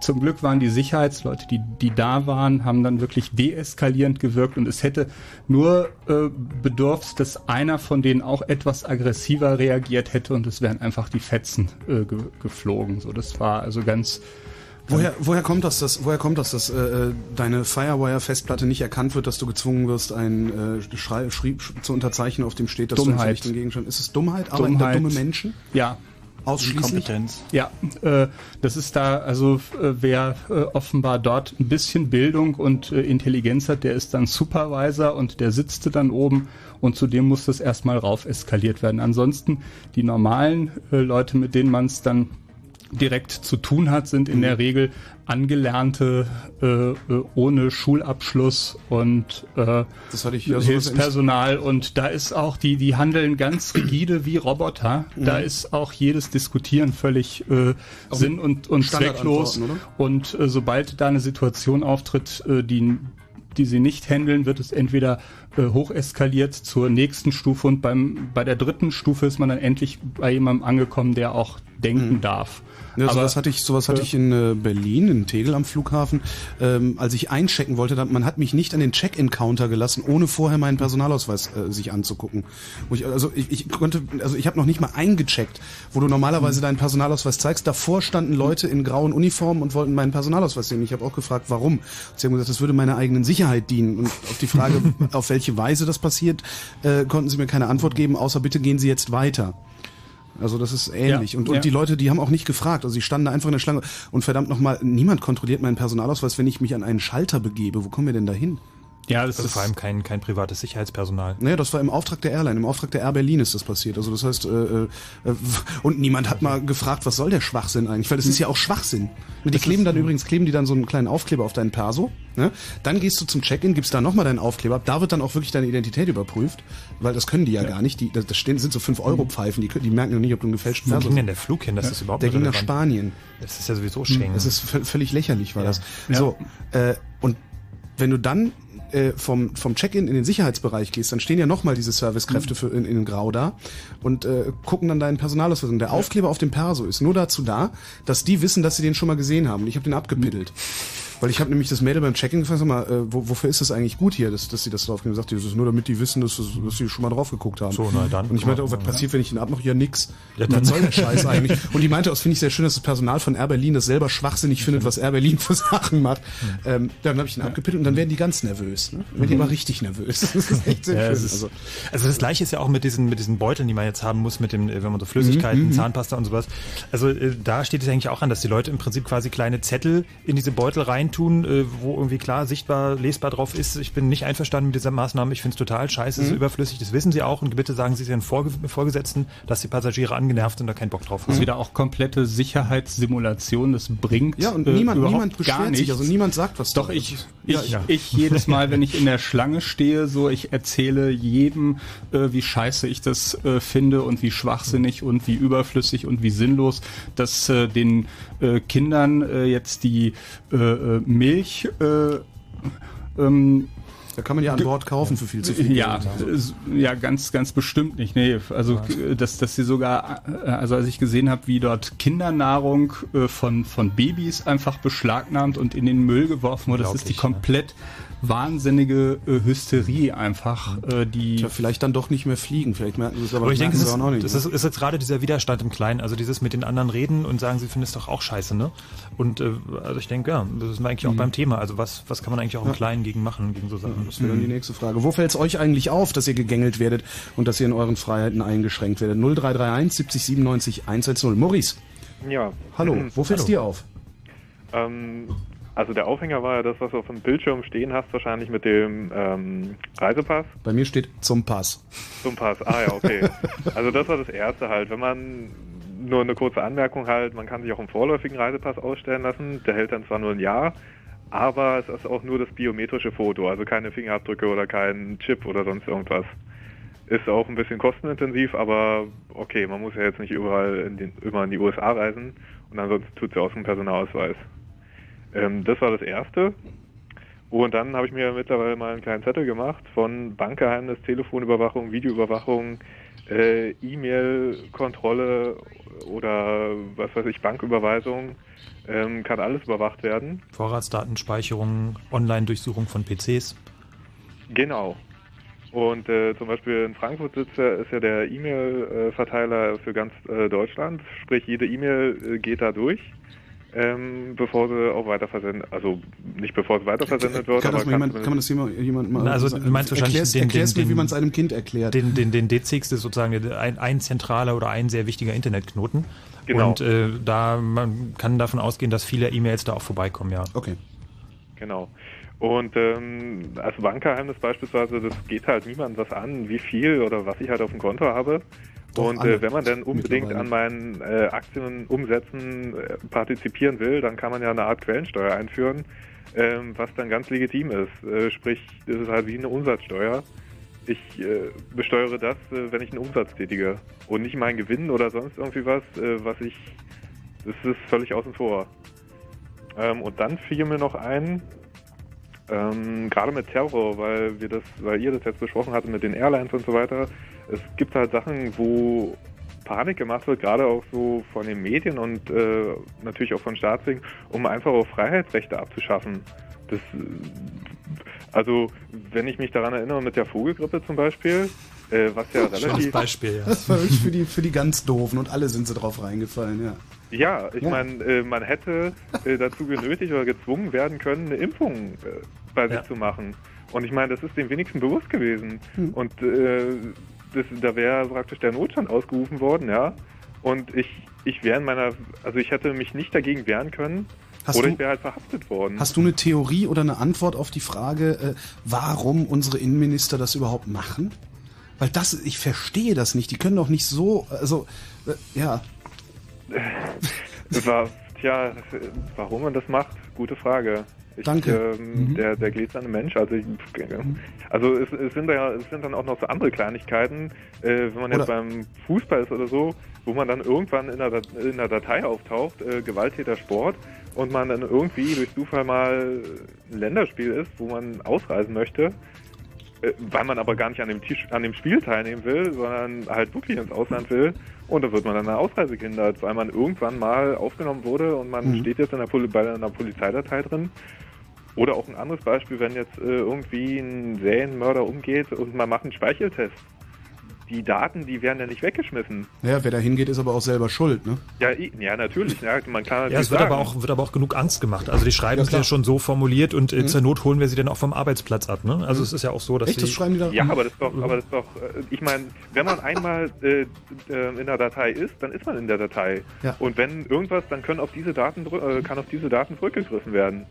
zum Glück waren die Sicherheitsleute, die, die da waren, haben dann wirklich deeskalierend gewirkt und es hätte nur äh, bedurft, dass einer von denen auch etwas aggressiver reagiert hätte und es wären einfach die Fetzen äh, ge geflogen. So, das war also ganz. Woher, woher kommt das, dass, woher kommt das, dass äh, deine Firewire-Festplatte nicht erkannt wird, dass du gezwungen wirst, ein äh, Schrei, Schrieb zu unterzeichnen, auf dem steht, dass Dummheit. du den Gegenstand. Ist es Dummheit? Arbeiten da dumme Menschen? Ja. Ausschließlich? Ja, äh, das ist da, also äh, wer äh, offenbar dort ein bisschen Bildung und äh, Intelligenz hat, der ist dann Supervisor und der sitzte dann oben und zudem muss das erstmal rauf eskaliert werden. Ansonsten die normalen äh, Leute, mit denen man es dann direkt zu tun hat, sind in der Regel Angelernte äh, äh, ohne Schulabschluss und äh, ja so Hilfspersonal. Und da ist auch die die handeln ganz *clears throat* rigide wie Roboter. Da Mhm. ist auch jedes Diskutieren völlig äh, sinn und und zwecklos. und äh, sobald da eine Situation auftritt, äh, die die sie nicht handeln, wird es entweder äh, hocheskaliert zur nächsten Stufe. Und beim bei der dritten Stufe ist man dann endlich bei jemandem angekommen, der auch denken darf. Ja, Aber, sowas hatte ich, sowas hatte ich in äh, Berlin, in Tegel am Flughafen, ähm, als ich einchecken wollte. Dann, man hat mich nicht an den Check-in-Counter gelassen, ohne vorher meinen Personalausweis äh, sich anzugucken. Wo ich, also ich, ich konnte, also ich habe noch nicht mal eingecheckt, wo du normalerweise deinen Personalausweis zeigst. Davor standen Leute in grauen Uniformen und wollten meinen Personalausweis sehen. Ich habe auch gefragt, warum. Sie haben gesagt, das würde meiner eigenen Sicherheit dienen. Und auf die Frage, *laughs* auf welche Weise das passiert, äh, konnten sie mir keine Antwort geben, außer bitte gehen Sie jetzt weiter. Also das ist ähnlich. Ja, und und ja. die Leute, die haben auch nicht gefragt. Also sie standen da einfach in der Schlange. Und verdammt nochmal, niemand kontrolliert meinen Personalausweis, wenn ich mich an einen Schalter begebe. Wo kommen wir denn da hin? Ja, das also ist vor allem kein, kein privates Sicherheitspersonal. Naja, das war im Auftrag der Airline. Im Auftrag der Air Berlin ist das passiert. Also das heißt, äh, äh, und niemand hat mal gefragt, was soll der Schwachsinn eigentlich? Weil das ist ja auch Schwachsinn. Die kleben dann übrigens, kleben die dann so einen kleinen Aufkleber auf deinen Perso. Ne? Dann gehst du zum Check-in, gibst da nochmal deinen Aufkleber ab. Da wird dann auch wirklich deine Identität überprüft. Weil das können die ja, gar nicht. Die, das stehen, sind so 5-Euro-Pfeifen. Die, die merken ja nicht, ob du einen gefälschten Wo Perso ging denn der Flug hin? Das ist überhaupt Der nicht ging nach. Spanien. Das ist ja sowieso Schengen. Das ist vö- völlig lächerlich, war Ja. das. Ja. So, äh, und wenn du dann äh, vom, vom Check-in in den Sicherheitsbereich gehst, dann stehen ja nochmal diese Servicekräfte für in, in Grau da und äh, gucken dann deinen Personalausweis. Und der Aufkleber auf dem Perso ist nur dazu da, dass die wissen, dass sie den schon mal gesehen haben. Und ich habe den abgepiddelt. *laughs* Weil ich habe nämlich das Mädel beim Check-in gefragt, sag mal, äh, wo, wofür ist das eigentlich gut hier, dass, dass sie das drauf geben? Sagt das ist nur damit die wissen, dass, dass sie schon mal drauf geguckt haben. So, na dann. Und ich meinte, oh, was passiert, wenn ich den abmache? Ja, nix. was soll der Scheiß eigentlich? Und die meinte, das finde ich sehr schön, dass das Personal von Air Berlin das selber schwachsinnig findet, was Air Berlin für Sachen macht. Ähm, dann habe ich den abgepittelt und dann werden die ganz nervös. Ne? Dann werden die Mhm. aber richtig nervös. *laughs* Das ist echt sehr Ja, schön. ist, also, also, das gleiche ist ja auch mit diesen mit diesen Beuteln, die man jetzt haben muss, mit dem, äh, wenn man so Flüssigkeiten, Mhm, mhm. Zahnpasta und sowas. Also äh, da steht es eigentlich auch an, dass die Leute im Prinzip quasi kleine Zettel in diese Beutel reintun, äh, wo irgendwie klar sichtbar, lesbar drauf ist. Ich bin nicht einverstanden mit dieser Maßnahme. Ich finde es total scheiße, es ist Mhm. überflüssig. Das wissen sie auch und bitte sagen sie ihren Vorge Vorgesetzten, dass die Passagiere angenervt sind und da keinen Bock drauf Das haben. ist wieder auch komplette Sicherheitssimulation, das bringt ja, und äh, niemand, niemand gar beschwert sich, nichts. also niemand sagt was. Doch, ich, Ja, ich, ja. ich jedes Mal, wenn ich in der Schlange stehe, so, ich erzähle jedem, äh, wie scheiße ich das äh, finde und wie schwachsinnig und wie überflüssig und wie sinnlos, dass äh, den äh, Kindern äh, jetzt die äh, äh, Milch äh, ähm, Da kann man ja an Bord kaufen für viel zu viel Ja, Geld. ja, ganz, ganz bestimmt nicht. Nee, also dass, dass sie sogar, äh, also als ich gesehen habe, wie dort Kindernahrung äh, von von Babys einfach beschlagnahmt und in den Müll geworfen wurde, das ist die komplett wahnsinnige äh, Hysterie einfach, äh, die Tja, vielleicht dann doch nicht mehr fliegen. Vielleicht merken sie es aber, Aber ich denke, es merken ist, auch noch nicht. das ist, ist jetzt gerade dieser Widerstand im Kleinen, also dieses mit den anderen reden und sagen, sie finden es doch auch scheiße, ne? Und äh, also ich denke, ja, das ist eigentlich auch Mhm. beim Thema. Also was, was kann man eigentlich auch im Ja. Kleinen gegen machen, gegen so Sachen? Das wäre dann die nächste Frage. Wo fällt es euch eigentlich auf, dass ihr gegängelt werdet und dass ihr in euren Freiheiten eingeschränkt werdet? 0331 70 97 110. Maurice, Ja. hallo. Wo fällt es dir auf? Ähm, also der Aufhänger war ja das, was du auf dem Bildschirm stehen hast, wahrscheinlich mit dem ähm, Reisepass. Bei mir steht zum Pass. Zum Pass, ah ja, okay. *laughs* also das war das Erste halt. Wenn man nur eine kurze Anmerkung halt, man kann sich auch einen vorläufigen Reisepass ausstellen lassen. Der hält dann zwar nur ein Jahr, aber es ist auch nur das biometrische Foto, also keine Fingerabdrücke oder kein Chip oder sonst irgendwas. Ist auch ein bisschen kostenintensiv, aber okay, man muss ja jetzt nicht überall in den, immer in die USA reisen und ansonsten tut es ja aus dem Personalausweis. Ähm, das war das Erste. Und dann habe ich mir mittlerweile mal einen kleinen Zettel gemacht von Bankgeheimnis, Telefonüberwachung, Videoüberwachung, äh, E-Mail-Kontrolle oder was weiß ich, Banküberweisung. Ähm, kann alles überwacht werden. Vorratsdatenspeicherung, Online-Durchsuchung von PCs. Genau. Und äh, zum Beispiel in Frankfurt sitzt ja, ist ja der E-Mail-Verteiler für ganz äh, Deutschland. Sprich, jede E-Mail äh, geht da durch, ähm, bevor sie auch weiterversendet, also nicht bevor sie weiterversendet wird, Kann, das mal kann jemand, kann man das jemand, jemand mal Na, also sagen? du meinst wahrscheinlich erklärst, den- erklärst den- mir, wie den- man es einem Kind erklärt. Den, den, den D-Zix ist sozusagen ein, ein zentraler oder ein sehr wichtiger Internetknoten. Genau. Und äh, da man kann davon ausgehen, dass viele E-Mails da auch vorbeikommen, ja. Okay. Genau. Und ähm, als Bankgeheimnis beispielsweise, das geht halt niemandem was an, wie viel oder was ich halt auf dem Konto habe. Doch, und äh, wenn man dann unbedingt an meinen äh, Aktienumsätzen äh, partizipieren will, dann kann man ja eine Art Quellensteuer einführen, ähm, was dann ganz legitim ist. Äh, sprich, das ist halt wie eine Umsatzsteuer. Ich äh, besteuere das, äh, wenn ich einen Umsatz tätige und nicht meinen Gewinn oder sonst irgendwie was, äh, was ich, das ist völlig außen vor. Ähm, und dann fiel mir noch ein, ähm, gerade mit Terror, weil wir das, weil ihr das jetzt besprochen hattet mit den Airlines und so weiter. Es gibt halt Sachen, wo Panik gemacht wird, gerade auch so von den Medien und äh, natürlich auch von Staatswegen, um einfach auch Freiheitsrechte abzuschaffen. Das, also, wenn ich mich daran erinnere mit der Vogelgrippe zum Beispiel, äh, was ja relativ Beispiel, Das war wirklich für die, für die ganz Doofen und alle sind sie drauf reingefallen, ja. Ja, ich Ja. meine, äh, man hätte äh, dazu genötigt oder gezwungen werden können, eine Impfung äh, bei sich zu machen. Und ich meine, das ist den wenigsten bewusst gewesen. Hm. Und äh, das, da wäre praktisch der Notstand ausgerufen worden, ja. Und ich, ich wäre in meiner, also ich hätte mich nicht dagegen wehren können. Hast oder du- ich wäre halt verhaftet worden. Hast du eine Theorie oder eine Antwort auf die Frage, äh, warum unsere Innenminister das überhaupt machen? Weil das, ich verstehe das nicht. Die können doch nicht so, also, äh, ja. *laughs* Das war, tja, warum man das macht, gute Frage. Ich, Danke. Ähm, der, der gläserne Mensch, also ich, also es, es sind ja, es sind dann auch noch so andere Kleinigkeiten, äh, wenn man jetzt Oder- beim Fußball ist oder so, wo man dann irgendwann in der, in der Datei auftaucht, äh, Gewalttäter Sport, und man dann irgendwie durch Zufall mal ein Länderspiel ist, wo man ausreisen möchte, weil man aber gar nicht an dem, Tisch, an dem Spiel teilnehmen will, sondern halt wirklich ins Ausland will. Und da wird man dann eine Ausreise gehindert, weil man irgendwann mal aufgenommen wurde und man Mhm. steht jetzt in der bei einer Polizeidatei drin. Oder auch ein anderes Beispiel, wenn jetzt äh, irgendwie ein Serienmörder umgeht und man macht einen Speicheltest. Die Daten, die werden ja nicht weggeschmissen. Ja, wer da hingeht, ist aber auch selber schuld, ne? Ja, ja natürlich. Ja, man kann Ja, natürlich es wird sagen, aber, auch, wird aber auch genug Angst gemacht. Also die schreiben Ja, es ja schon so formuliert und äh, Mhm. zur Not holen wir sie dann auch vom Arbeitsplatz ab. Ne? Also es ist ja auch so, dass Echt, sie... das schreiben die da? Ja, aber das ist doch, aber das ist doch, äh, ich meine, wenn man einmal äh, äh, in der Datei ist, dann ist man in der Datei. Ja. Und wenn irgendwas, dann können auf diese Daten, äh, kann auf diese Daten zurückgegriffen werden.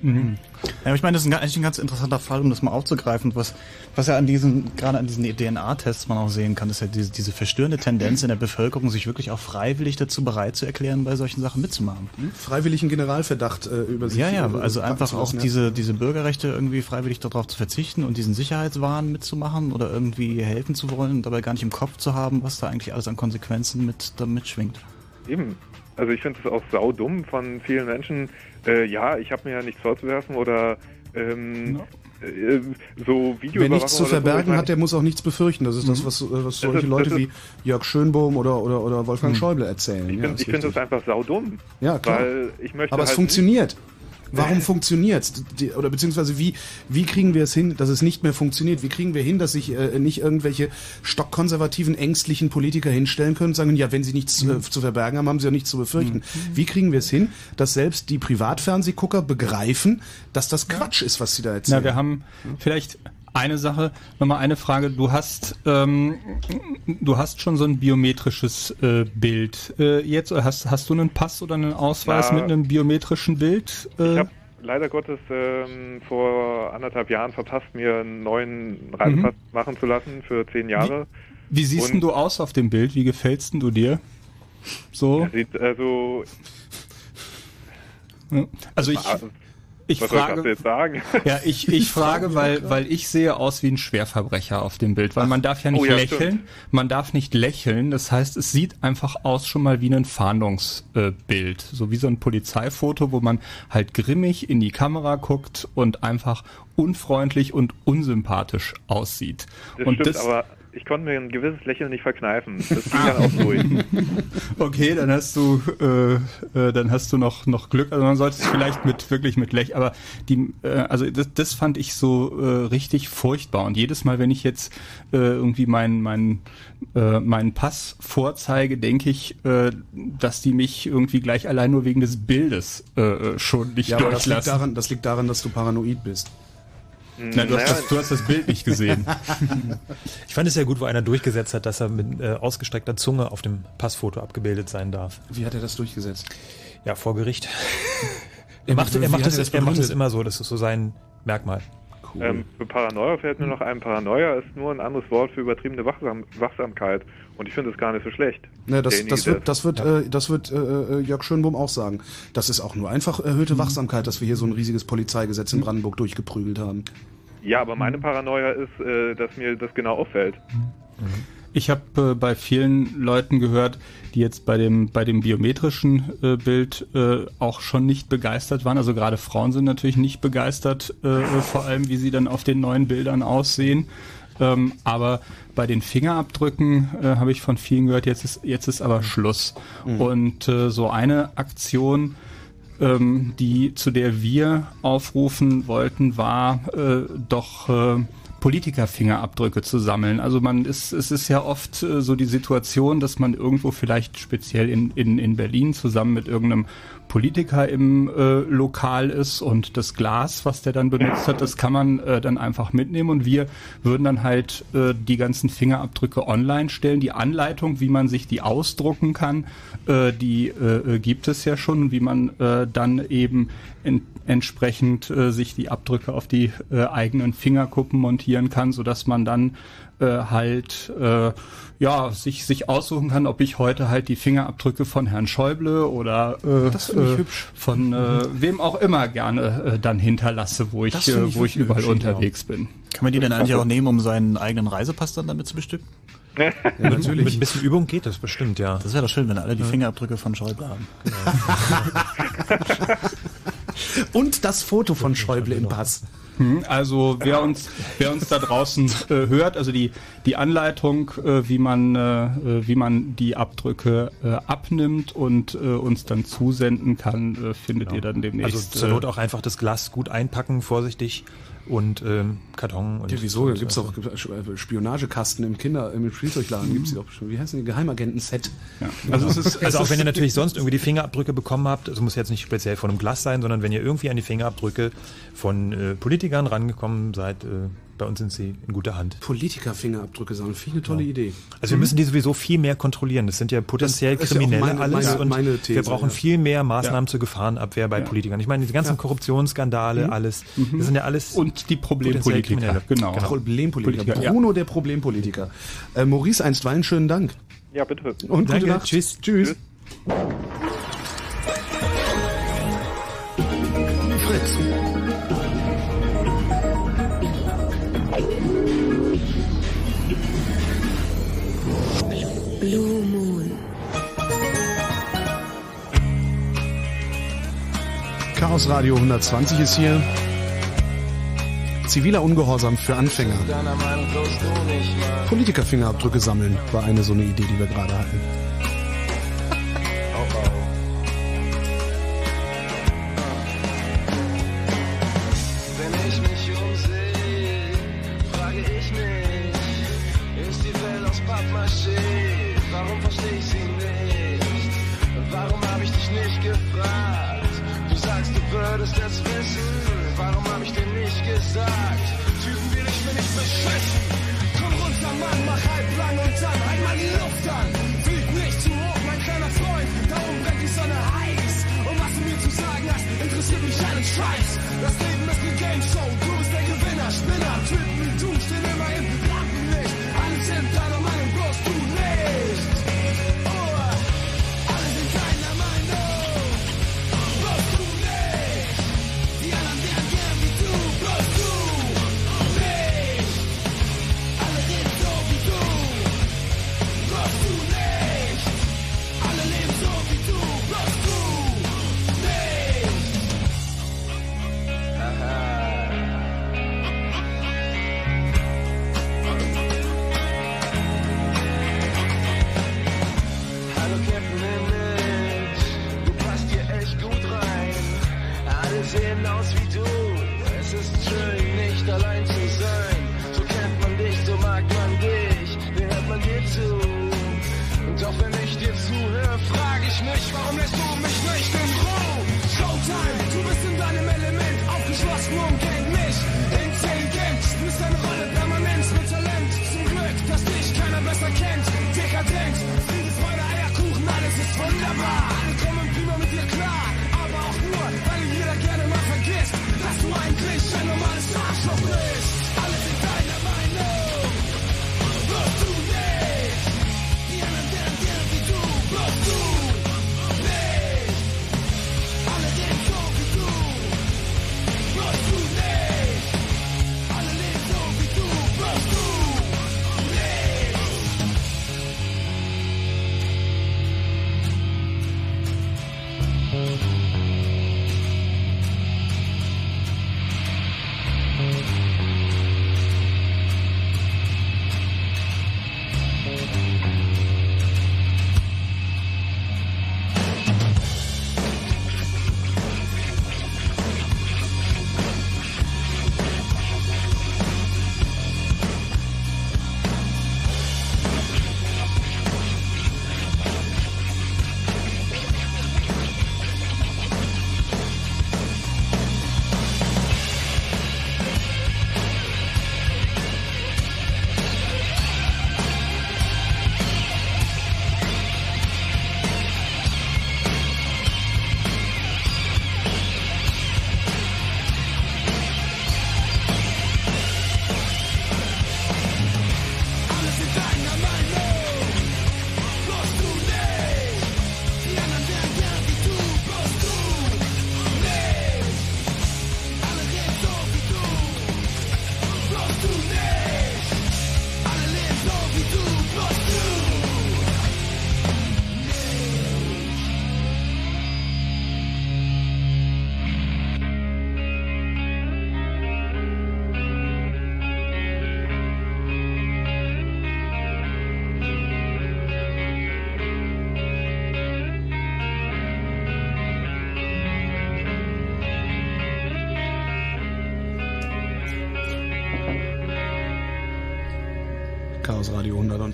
Mhm. Ja, aber ich meine, das ist ein, eigentlich ein ganz interessanter Fall, um das mal aufzugreifen. Was, was ja an diesen, gerade an diesen DNA-Tests man auch sehen kann, ist ja diese, diese verstörende Tendenz in der Bevölkerung, sich wirklich auch freiwillig dazu bereit zu erklären, bei solchen Sachen mitzumachen. Freiwilligen Generalverdacht äh, über sich Ja, ja, äh, also einfach auch ja. diese, diese Bürgerrechte irgendwie freiwillig darauf zu verzichten und diesen Sicherheitswahn mitzumachen oder irgendwie helfen zu wollen und dabei gar nicht im Kopf zu haben, was da eigentlich alles an Konsequenzen mit, da mitschwingt. Eben. Also ich finde es auch saudumm von vielen Menschen, äh, ja, ich habe mir ja nichts vorzuwerfen oder ähm, äh, so Videoüberwachung Wer nichts zu so, verbergen meine- hat, der muss auch nichts befürchten. Das ist das, was, äh, was Das solche ist- Leute das wie Jörg Schönbohm oder, oder, oder Wolfgang Hm. Schäuble erzählen. Ich Ja, ich finde das einfach saudumm. Ja, klar. Weil ich möchte Aber es halt funktioniert. Warum funktioniert's? Die- Oder beziehungsweise wie, wie kriegen wir es hin, dass es nicht mehr funktioniert? Wie kriegen wir hin, dass sich äh, nicht irgendwelche stockkonservativen, ängstlichen Politiker hinstellen können und sagen, ja, wenn sie nichts äh, zu verbergen haben, haben sie ja nichts zu befürchten. Wie kriegen wir es hin, dass selbst die Privatfernsehgucker begreifen, dass das Quatsch ist, was sie da erzählen? Na, wir haben vielleicht eine Sache, nochmal eine Frage. Du hast, ähm, du hast schon so ein biometrisches äh, Bild äh, jetzt. Oder Hast, hast du einen Pass oder einen Ausweis Na, mit einem biometrischen Bild? Äh, Ich habe leider Gottes ähm, vor anderthalb Jahren verpasst, mir einen neuen Reisepass machen zu lassen für zehn Jahre. wie siehst denn Und du aus auf dem Bild? Wie gefällst denn du dir? So? sieht also. Also ich, Ah, ich was soll ich frage, jetzt sagen? *laughs* Ja, ich, ich frage, weil, weil ich sehe aus wie ein Schwerverbrecher auf dem Bild, weil man darf ja nicht Oh ja, lächeln. stimmt. Man darf nicht lächeln. Das heißt, es sieht einfach aus schon mal wie ein Fahndungsbild. so wie so ein Polizeifoto, wo man halt grimmig in die Kamera guckt und einfach unfreundlich und unsympathisch aussieht. Das und stimmt, aber ich konnte mir ein gewisses Lächeln nicht verkneifen. Das ging dann auch durch. *laughs* Okay, dann hast du, äh, äh, dann hast du noch noch Glück. Also man sollte es vielleicht mit wirklich mit Lech, aber die, äh, also das, das fand ich so äh, richtig furchtbar. Und jedes Mal, wenn ich jetzt äh, irgendwie meinen meinen äh, meinen Pass vorzeige, denke ich, äh, dass die mich irgendwie gleich allein nur wegen des Bildes äh, äh, schon nicht ja, aber das liegt, durchlassen. daran, das liegt daran, dass du paranoid bist. Na, du, hast das, du hast das Bild nicht gesehen. *laughs* Ich fand es ja gut, wo einer durchgesetzt hat, dass er mit äh, ausgestreckter Zunge auf dem Passfoto abgebildet sein darf. Wie hat er das durchgesetzt? Ja, vor Gericht. Er macht, er macht, das er macht begründet? immer so, das ist so sein Merkmal. Ähm, für Paranoia fällt mir noch ein, Paranoia ist nur ein anderes Wort für übertriebene Wachsam Wachsamkeit. Und ich finde es gar nicht so schlecht. Ne, das, das wird, das wird, äh, das wird äh, äh, Jörg Schönbohm auch sagen. Das ist auch nur einfach erhöhte Wachsamkeit, dass wir hier so ein riesiges Polizeigesetz in Brandenburg durchgeprügelt haben. Ja, aber meine Paranoia ist, äh, dass mir das genau auffällt. Ich habe äh, bei vielen Leuten gehört, die jetzt bei dem bei dem biometrischen äh, Bild äh, auch schon nicht begeistert waren. Also gerade Frauen sind natürlich nicht begeistert, äh, vor allem wie sie dann auf den neuen Bildern aussehen. Ähm, aber bei den Fingerabdrücken äh, habe ich von vielen gehört, jetzt ist jetzt ist aber Schluss. Mhm. Und äh, so eine Aktion ähm, die zu der wir aufrufen wollten, war doch Politikerfingerabdrücke zu sammeln. Also man ist, es ist ja oft äh, so die Situation, dass man irgendwo vielleicht speziell in, in, in Berlin zusammen mit irgendeinem Politiker im äh, Lokal ist und das Glas, was der dann benutzt hat, das kann man äh, dann einfach mitnehmen und wir würden dann halt äh, die ganzen Fingerabdrücke online stellen. Die Anleitung, wie man sich die ausdrucken kann, äh, die äh, äh, gibt es ja schon, wie man äh, dann eben in, entsprechend äh, sich die Abdrücke auf die äh, eigenen Fingerkuppen montieren kann, so dass man dann äh, halt äh, ja sich sich aussuchen kann, ob ich heute halt die Fingerabdrücke von Herrn Schäuble oder äh, äh, hübsch. von äh, wem auch immer gerne äh, dann hinterlasse, wo ich, äh, ich wo ich überall hübsch, unterwegs bin. Kann man die denn eigentlich auch nehmen, um seinen eigenen Reisepass dann damit zu bestücken? *laughs* Ja, natürlich. Mit ein bisschen Übung geht das bestimmt, ja. Das wäre doch schön, wenn alle die Fingerabdrücke von Schäuble haben. *laughs* Und das Foto von Schäuble im Pass. Hm, Also wer uns, wer uns da draußen äh, hört, also die, die Anleitung, äh, wie man, äh, äh, wie man die Abdrücke äh, abnimmt und äh, uns dann zusenden kann, findet ihr dann demnächst. Also zur Not auch einfach das Glas gut einpacken, vorsichtig und ähm, Karton. Und Ja, wieso? und, Gibt's äh, doch Spionagekasten im Kinder, im Spielzeugladen gibt's die doch schon. Wie heißen die? Geheimagenten-Set. Ja. Also es ist, Also auch wenn ihr natürlich sonst irgendwie die Fingerabdrücke bekommen habt, also muss jetzt nicht speziell von einem Glas sein, sondern wenn ihr irgendwie an die Fingerabdrücke von äh, Politikern rangekommen seid, äh, bei uns sind sie in guter Hand. Politiker-Fingerabdrücke sammeln. Finde ich eine tolle Idee. Also wir müssen die sowieso viel mehr kontrollieren. Das sind ja potenziell Das ist ja auch Kriminelle meine- alles meine- und meine These, wir brauchen ja. viel mehr Maßnahmen Ja. zur Gefahrenabwehr bei Ja. Politikern. Ich meine, die ganzen Ja. Korruptionsskandale, Mhm. alles, das sind ja alles und die Problempolitiker, Kriminelle. genau. Problempolitiker. Politiker, ja. Bruno, der Problempolitiker. Äh, Maurice einstweilen, schönen Dank. Ja, bitte. Und Danke, gute Nacht. tschüss. Tschüss. Fritz. Chaos Radio 120 ist hier. Ziviler Ungehorsam für Anfänger. Politikerfingerabdrücke sammeln war eine so eine Idee, die wir gerade hatten. Würdest es wissen. Warum habe ich dir nicht gesagt? Typen wie dich bin ich beschissen. Komm runter, Mann, mach halb lang und dann einmal die Luft an. Flieg nicht zu hoch, mein kleiner Freund. Da oben brennt die Sonne heiß. Und was du mir zu sagen hast, interessiert mich einen Scheiß. Das Leben ist eine Game Show, du bist der Gewinner, Spinner. Typen sehen aus wie du, es ist schön, nicht allein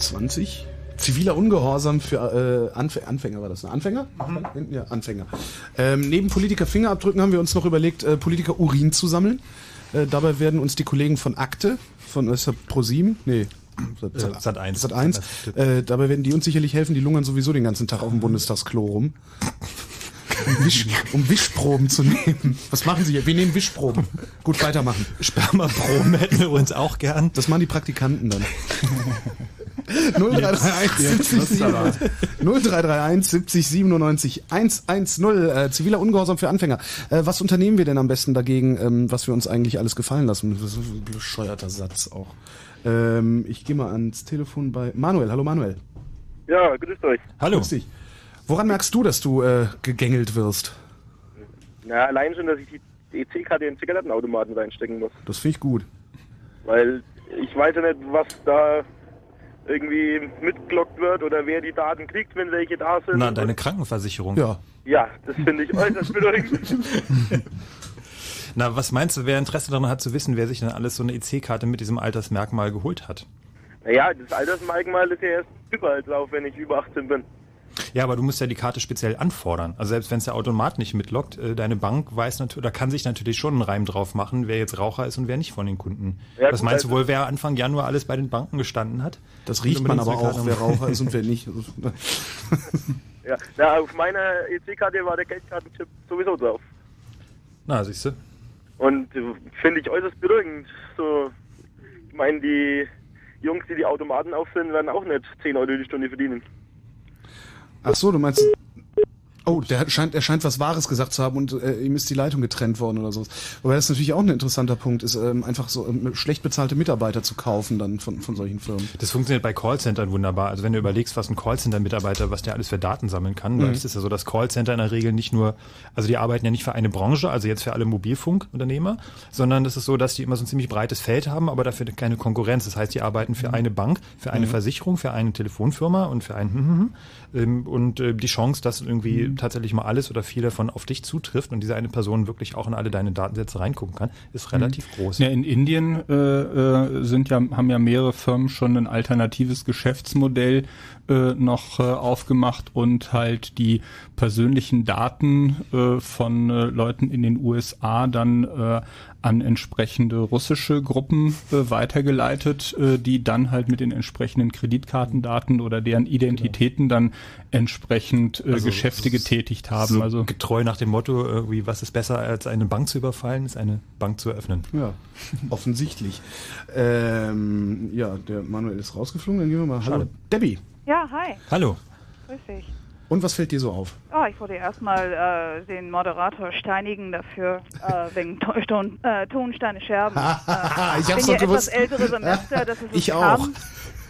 21. Ziviler Ungehorsam für äh, Anf Anfänger war das, ne? Anfänger? Mhm. Ja, Anfänger. Ähm, neben Politiker Fingerabdrücken haben wir uns noch überlegt, äh, Politiker Urin zu sammeln. Äh, dabei werden uns die Kollegen von Akte, von äh, ProSieben, nee, Sat 1. Sat 1. Äh, dabei werden die uns sicherlich helfen, die lungern sowieso den ganzen Tag auf dem Bundestagsklo rum. Um, Wisch, um Wischproben zu nehmen. Was machen Sie hier? Wir nehmen Wischproben. Gut, weitermachen. Spermaproben hätten wir uns auch gern. Das machen die Praktikanten dann. 0331 Jetzt- jetzt 70 wird's aber. 0331 70 97 110 äh, ziviler Ungehorsam für Anfänger. Äh, was unternehmen wir denn am besten dagegen, ähm, was wir uns eigentlich alles gefallen lassen? Das ist ein bescheuerter Satz auch. Ähm, ich gehe mal ans Telefon bei Manuel. Hallo Manuel. Ja, grüßt euch. Hallo. Grüß dich. Woran merkst du, dass du äh, gegängelt wirst? Na, allein schon, dass ich die EC-Karte in den Zigarettenautomaten reinstecken muss. Das finde ich gut. Weil ich weiß ja nicht, was da irgendwie mitgelockt wird oder wer die Daten kriegt, wenn welche da sind. Na, deine Krankenversicherung. Ja. Ja, das finde ich äußerst beruhigend. *laughs* *laughs* Na, was meinst du, wer Interesse daran hat zu wissen, wer sich denn alles so eine EC-Karte mit diesem Altersmerkmal geholt hat? naja, das Altersmerkmal ist ja erst überall drauf, wenn ich über 18 bin. Ja, aber du musst ja die Karte speziell anfordern. Also selbst wenn es der Automat nicht mitlockt, äh, deine Bank weiß natürlich, oder kann sich natürlich schon einen Reim drauf machen, wer jetzt Raucher ist und wer nicht von den Kunden. Ja, Was gut, meinst du also- wohl, wer Anfang Januar alles bei den Banken gestanden hat? Das riecht man aber auch, wer? Raucher ist und wer nicht. *laughs* Ja, na, auf meiner EC-Karte war der Geldkartenchip sowieso drauf. Na, siehst du. Und äh, finde ich äußerst beruhigend. So, ich meine, die Jungs, die die Automaten auffinden, werden auch nicht 10 Euro die Stunde verdienen. Ach so, du meinst. Oh, der scheint, er scheint was Wahres gesagt zu haben und äh, ihm ist die Leitung getrennt worden oder so. Wobei das natürlich auch ein interessanter Punkt ist, ähm, einfach so ähm, schlecht bezahlte Mitarbeiter zu kaufen dann von, von solchen Firmen. Das funktioniert bei Callcentern wunderbar. Also wenn du überlegst, was ein Callcenter-Mitarbeiter, was der alles für Daten sammeln kann, Mhm. weil es ist ja so, dass Callcenter in der Regel nicht nur, also die arbeiten ja nicht für eine Branche, also jetzt für alle Mobilfunkunternehmer, sondern es ist so, dass die immer so ein ziemlich breites Feld haben, aber dafür keine Konkurrenz. Das heißt, die arbeiten für eine Bank, für eine Mhm. Versicherung, für eine Telefonfirma und für ein hm, hm, hm. Ähm, und äh, die Chance, dass irgendwie Mhm. tatsächlich mal alles oder viel davon auf dich zutrifft und diese eine Person wirklich auch in alle deine Datensätze reingucken kann, ist relativ groß. Ja, in Indien äh, äh, sind ja, haben ja mehrere Firmen schon ein alternatives Geschäftsmodell äh, noch äh, aufgemacht und halt die persönlichen Daten äh, von äh, Leuten in den USA dann äh, an entsprechende russische Gruppen äh, weitergeleitet, äh, die dann halt mit den entsprechenden Kreditkartendaten oder deren Identitäten dann entsprechend äh, Also, Geschäfte getätigt haben. So also getreu nach dem Motto, irgendwie, was ist besser als eine Bank zu überfallen, ist eine Bank zu eröffnen. Ja, *laughs* offensichtlich. Ähm, ja, der Manuel ist rausgeflogen, dann gehen wir mal. Hallo, Schade. Debbie. Ja, hi. Hallo. Grüß dich. Und was fällt dir so auf? Oh, ich wollte erstmal äh, den Moderator steinigen dafür, äh, *laughs* wegen to Ton, äh, Tonsteine Scherben. *laughs* äh, Ich hab's bin doch ja gewusst. etwas ältere Semester, das ist *laughs* Ich auch. Kampf,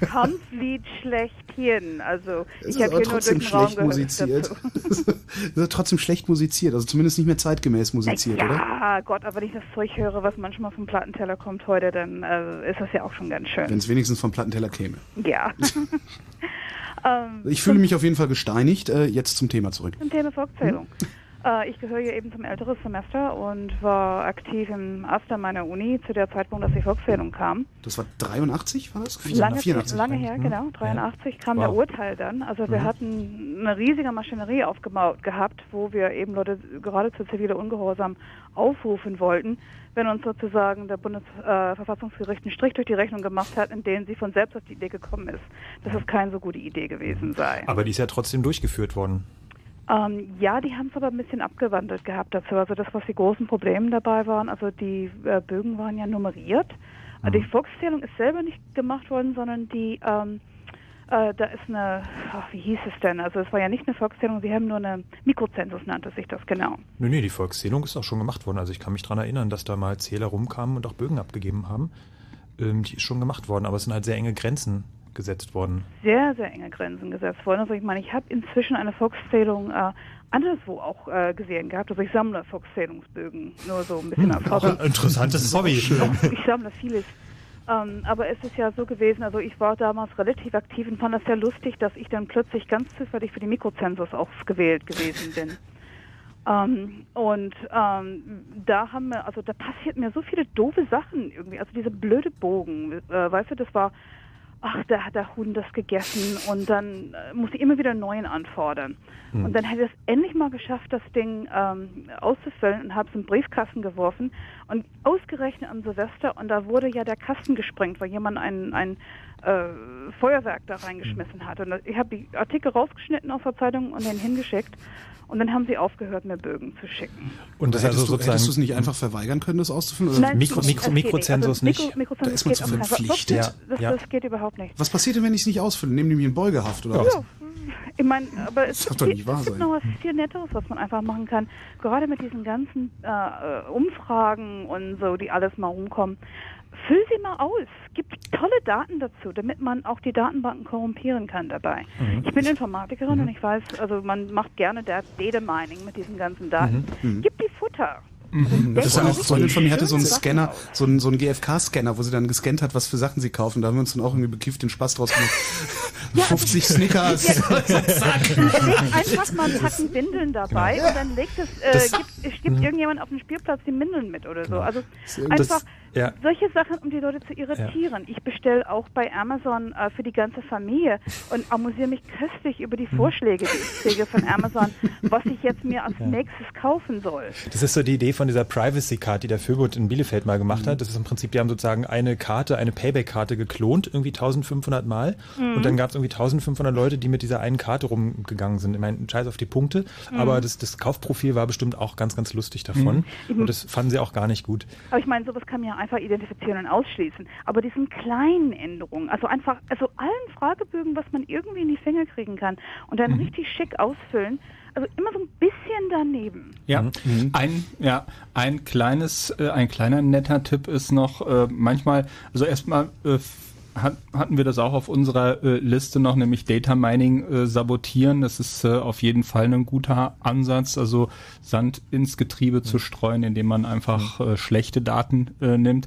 Kampflied schlechthin. Also Es ich habe hier nur trotzdem den Raum schlecht gehört. musiziert. *laughs* Es ist trotzdem schlecht musiziert, also zumindest nicht mehr zeitgemäß musiziert, ja, oder? Gott, aber wenn ich das Zeug höre, was manchmal vom Plattenteller kommt heute, dann äh, ist das ja auch schon ganz schön. Wenn es wenigstens vom Plattenteller käme. Ja. *laughs* ähm, Ich fühle mich auf jeden Fall gesteinigt. Äh, jetzt zum Thema zurück. Zum Thema Volkszählung. Äh, ich gehöre ja eben zum älteren Semester und war aktiv im Aster meiner Uni zu der Zeitpunkt, dass die Volkszählung kam. Das war 83, war das? Lange, 84. lange her, Mhm. genau. 83 kam Wow. der Urteil dann. Also wir Mhm. hatten eine riesige Maschinerie aufgebaut gehabt, wo wir eben Leute gerade zu zivile Ungehorsam aufrufen wollten, wenn uns sozusagen der Bundesverfassungsgericht einen Strich durch die Rechnung gemacht hat, in denen sie von selbst auf die Idee gekommen ist, dass es keine so gute Idee gewesen sei. Aber die ist ja trotzdem durchgeführt worden. Ähm, ja, die haben es aber ein bisschen abgewandelt gehabt dazu. Also das, was die großen Probleme dabei waren, also die äh, Bögen waren ja nummeriert. Also Die Volkszählung ist selber nicht gemacht worden, sondern die, ähm, äh, da ist eine, ach, wie hieß es denn? Also es war ja nicht eine Volkszählung, sie haben nur eine Mikrozensus nannte sich das genau. Nee, nee, die Volkszählung ist auch schon gemacht worden. Also ich kann mich dran erinnern, dass da mal Zähler rumkamen und auch Bögen abgegeben haben. Ähm, die ist schon gemacht worden, aber es sind halt sehr enge Grenzen gesetzt worden. Sehr, sehr enge Grenzen gesetzt worden. Also ich meine, ich habe inzwischen eine Volkszählung äh, anderswo auch äh, gesehen gehabt. Also ich sammle Volkszählungsbögen, nur so ein bisschen als Auch Hobby. ein interessantes *laughs* Hobby. Ich sammle vieles. Ähm, aber es ist ja so gewesen, also ich war damals relativ aktiv und fand das sehr lustig, dass ich dann plötzlich ganz zufällig für die Mikrozensus ausgewählt gewesen bin. Ähm, und ähm, da haben wir, also da passiert mir so viele doofe Sachen irgendwie. Also diese blöde Bogen, äh, weißt du, das war, ach, da hat der Hund das gegessen und dann äh, muss ich immer wieder einen neuen anfordern. Hm. Und dann hätte ich es endlich mal geschafft, das Ding ähm, auszufüllen und habe es in den Briefkasten geworfen und ausgerechnet am Silvester und da wurde ja der Kasten gesprengt, weil jemand ein, ein äh, Feuerwerk da reingeschmissen hat. Und ich habe die Artikel rausgeschnitten aus der Zeitung und den hingeschickt und dann haben sie aufgehört, mir Bögen zu schicken. Und das also du, sozusagen hättest du es nicht einfach verweigern können, das auszufüllen? Oder? Nein, Mikro- das Mikro- geht nicht. Mikrozensus Also Mikro- nicht. Mikrozensus Da ist man zu verpflichtet. Doch, das- das geht überhaupt nicht. Was passiert denn, wenn ich es nicht ausfülle? Nehmen die mir in Beugehaft oder was? Ja, ich meine, aber es, darf doch gibt, nicht wahr es gibt sein. noch was viel Netteres, was man einfach machen kann. Gerade mit diesen ganzen äh, äh, Umfragen und so, die alles mal rumkommen. Füll sie mal aus. Gibt tolle Daten dazu, damit man auch die Datenbanken korrumpieren kann dabei. Mhm. Ich bin Informatikerin Mhm. und ich weiß, also man macht gerne der Data Mining mit diesen ganzen Daten. Mhm. Mhm. Gib die Futter. Mhm. Das ist ja auch, richtig Freundin von mir hatte so einen Scanner, so einen, so einen GFK-Scanner, wo sie dann gescannt hat, was für Sachen sie kaufen. Da haben wir uns dann auch irgendwie bekifft den Spaß draus gemacht. *laughs* 50 Snickers. *laughs* Einfach mal einen Packen Windeln dabei und dann legt es, äh, Das- gibt, gibt irgendjemand auf dem Spielplatz die Windeln mit oder so. Also Das- einfach ja. solche Sachen, um die Leute zu irritieren. Ich bestelle auch bei Amazon äh, für die ganze Familie und amüsiere mich köstlich über die Vorschläge, die ich kriege von Amazon, was ich jetzt mir als Ja. nächstes kaufen soll. Das ist so die Idee von dieser Privacy Card, die der Föbot in Bielefeld mal gemacht hat. Das ist im Prinzip, die haben sozusagen eine Karte, eine Payback-Karte geklont, irgendwie 1500 Mal. Mhm. Und dann gab es irgendwie 1500 Leute, die mit dieser einen Karte rumgegangen sind. Ich meine, scheiß auf die Punkte, Mhm. aber das, das Kaufprofil war bestimmt auch ganz, ganz lustig davon. Mhm. Und das fanden sie auch gar nicht gut. Aber ich meine, sowas kann ja einfach identifizieren und ausschließen. Aber diesen kleinen Änderungen, also einfach, also allen Fragebögen, was man irgendwie in die Finger kriegen kann und dann Mhm. richtig schick ausfüllen, also immer so ein bisschen daneben. Ja, Mhm. ein, ja, ein kleines, äh, ein kleiner netter Tipp ist noch, äh, manchmal, also erstmal äh, hat, hatten wir das auch auf unserer äh, Liste noch, nämlich Data Mining äh, sabotieren. Das ist äh, auf jeden Fall ein guter Ansatz, also Sand ins Getriebe zu streuen, indem man einfach äh, schlechte Daten äh, nimmt.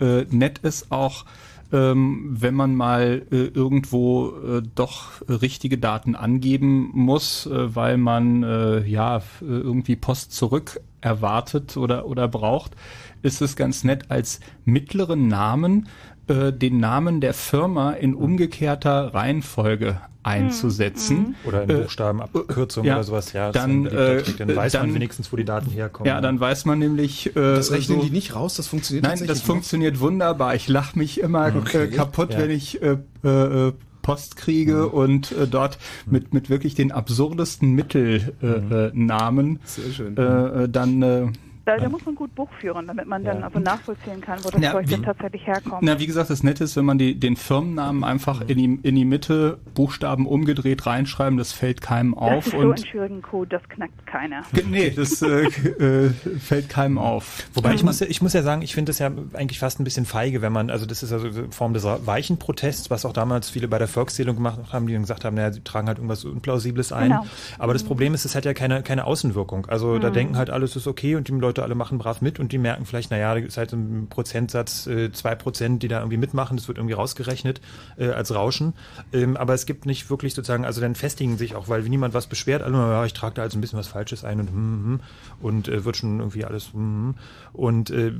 Äh, nett ist auch, ähm, wenn man mal äh, irgendwo äh, doch richtige Daten angeben muss, äh, weil man ja irgendwie Post zurück erwartet oder oder braucht, ist es ganz nett als mittleren Namen äh, den Namen der Firma in umgekehrter Reihenfolge einzusetzen. Oder in Äh, Buchstabenabkürzung ja, oder sowas. Ja, dann, beliebter äh, dann weiß dann- man wenigstens, wo die Daten herkommen. Ja, dann weiß man nämlich. Äh, Das rechnen so- die nicht raus, das funktioniert Nein, das funktioniert wunderbar. Ich lache mich immer Okay. kaputt, Ja. wenn ich äh, äh, Post kriege Mhm. und äh, dort mit mit wirklich den absurdesten Mittelnamen äh, äh, Namen, schön. Äh, äh, dann äh, Da, da muss man gut Buch führen, damit man dann also nachvollziehen kann, wo das Ja, Zeug wie- dann tatsächlich herkommt. Na, wie gesagt, das Nette ist, wenn man die, den Firmennamen einfach in die, in die Mitte Buchstaben umgedreht reinschreiben, das fällt keinem das auf ist so ein schwierigen Code, das knackt keiner. Nee, das äh, *laughs* äh, fällt keinem auf. Wobei ich muss, ja, ich muss ja sagen, ich finde das ja eigentlich fast ein bisschen feige, wenn man, also das ist also eine Form des weichen Protests, was auch damals viele bei der Volkszählung gemacht haben, die dann gesagt haben, naja, sie tragen halt irgendwas Unplausibles ein. Genau. Aber das Problem ist, es hat ja keine, keine Außenwirkung. Also da Mhm. denken halt alles ist okay und die Leute alle machen brav mit und die merken vielleicht, naja, da ist halt ein Prozentsatz, äh, zwei Prozent, die da irgendwie mitmachen, das wird irgendwie rausgerechnet äh, als Rauschen. Ähm, aber es gibt nicht wirklich sozusagen, also dann festigen sich auch, weil niemand was beschwert, alle, ja, ich trage da also ein bisschen was Falsches ein und hm, hm, und äh, wird schon irgendwie alles hm, hm. und äh,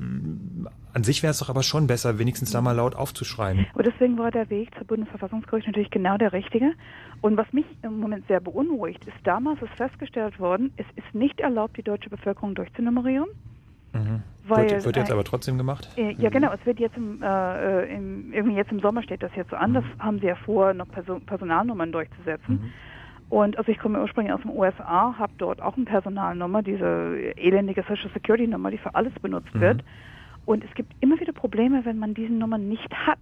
an sich wäre es doch aber schon besser, wenigstens da mal laut aufzuschreien. Aber deswegen war der Weg zur Bundesverfassungsgericht natürlich genau der richtige. Und was mich im Moment sehr beunruhigt, ist, damals ist festgestellt worden, es ist nicht erlaubt, die deutsche Bevölkerung durchzunummerieren. Mhm. Weil, wird, wird jetzt aber trotzdem gemacht? Äh, Ja, genau. Es wird jetzt im, äh, äh, im, irgendwie jetzt im Sommer steht das jetzt so an. Das haben sie ja vor, noch Perso Personalnummern durchzusetzen. Und also ich komme ursprünglich aus den USA, habe dort auch eine Personalnummer, diese elendige Social Security Nummer, die für alles benutzt wird. Und es gibt immer wieder Probleme, wenn man diese Nummer nicht hat.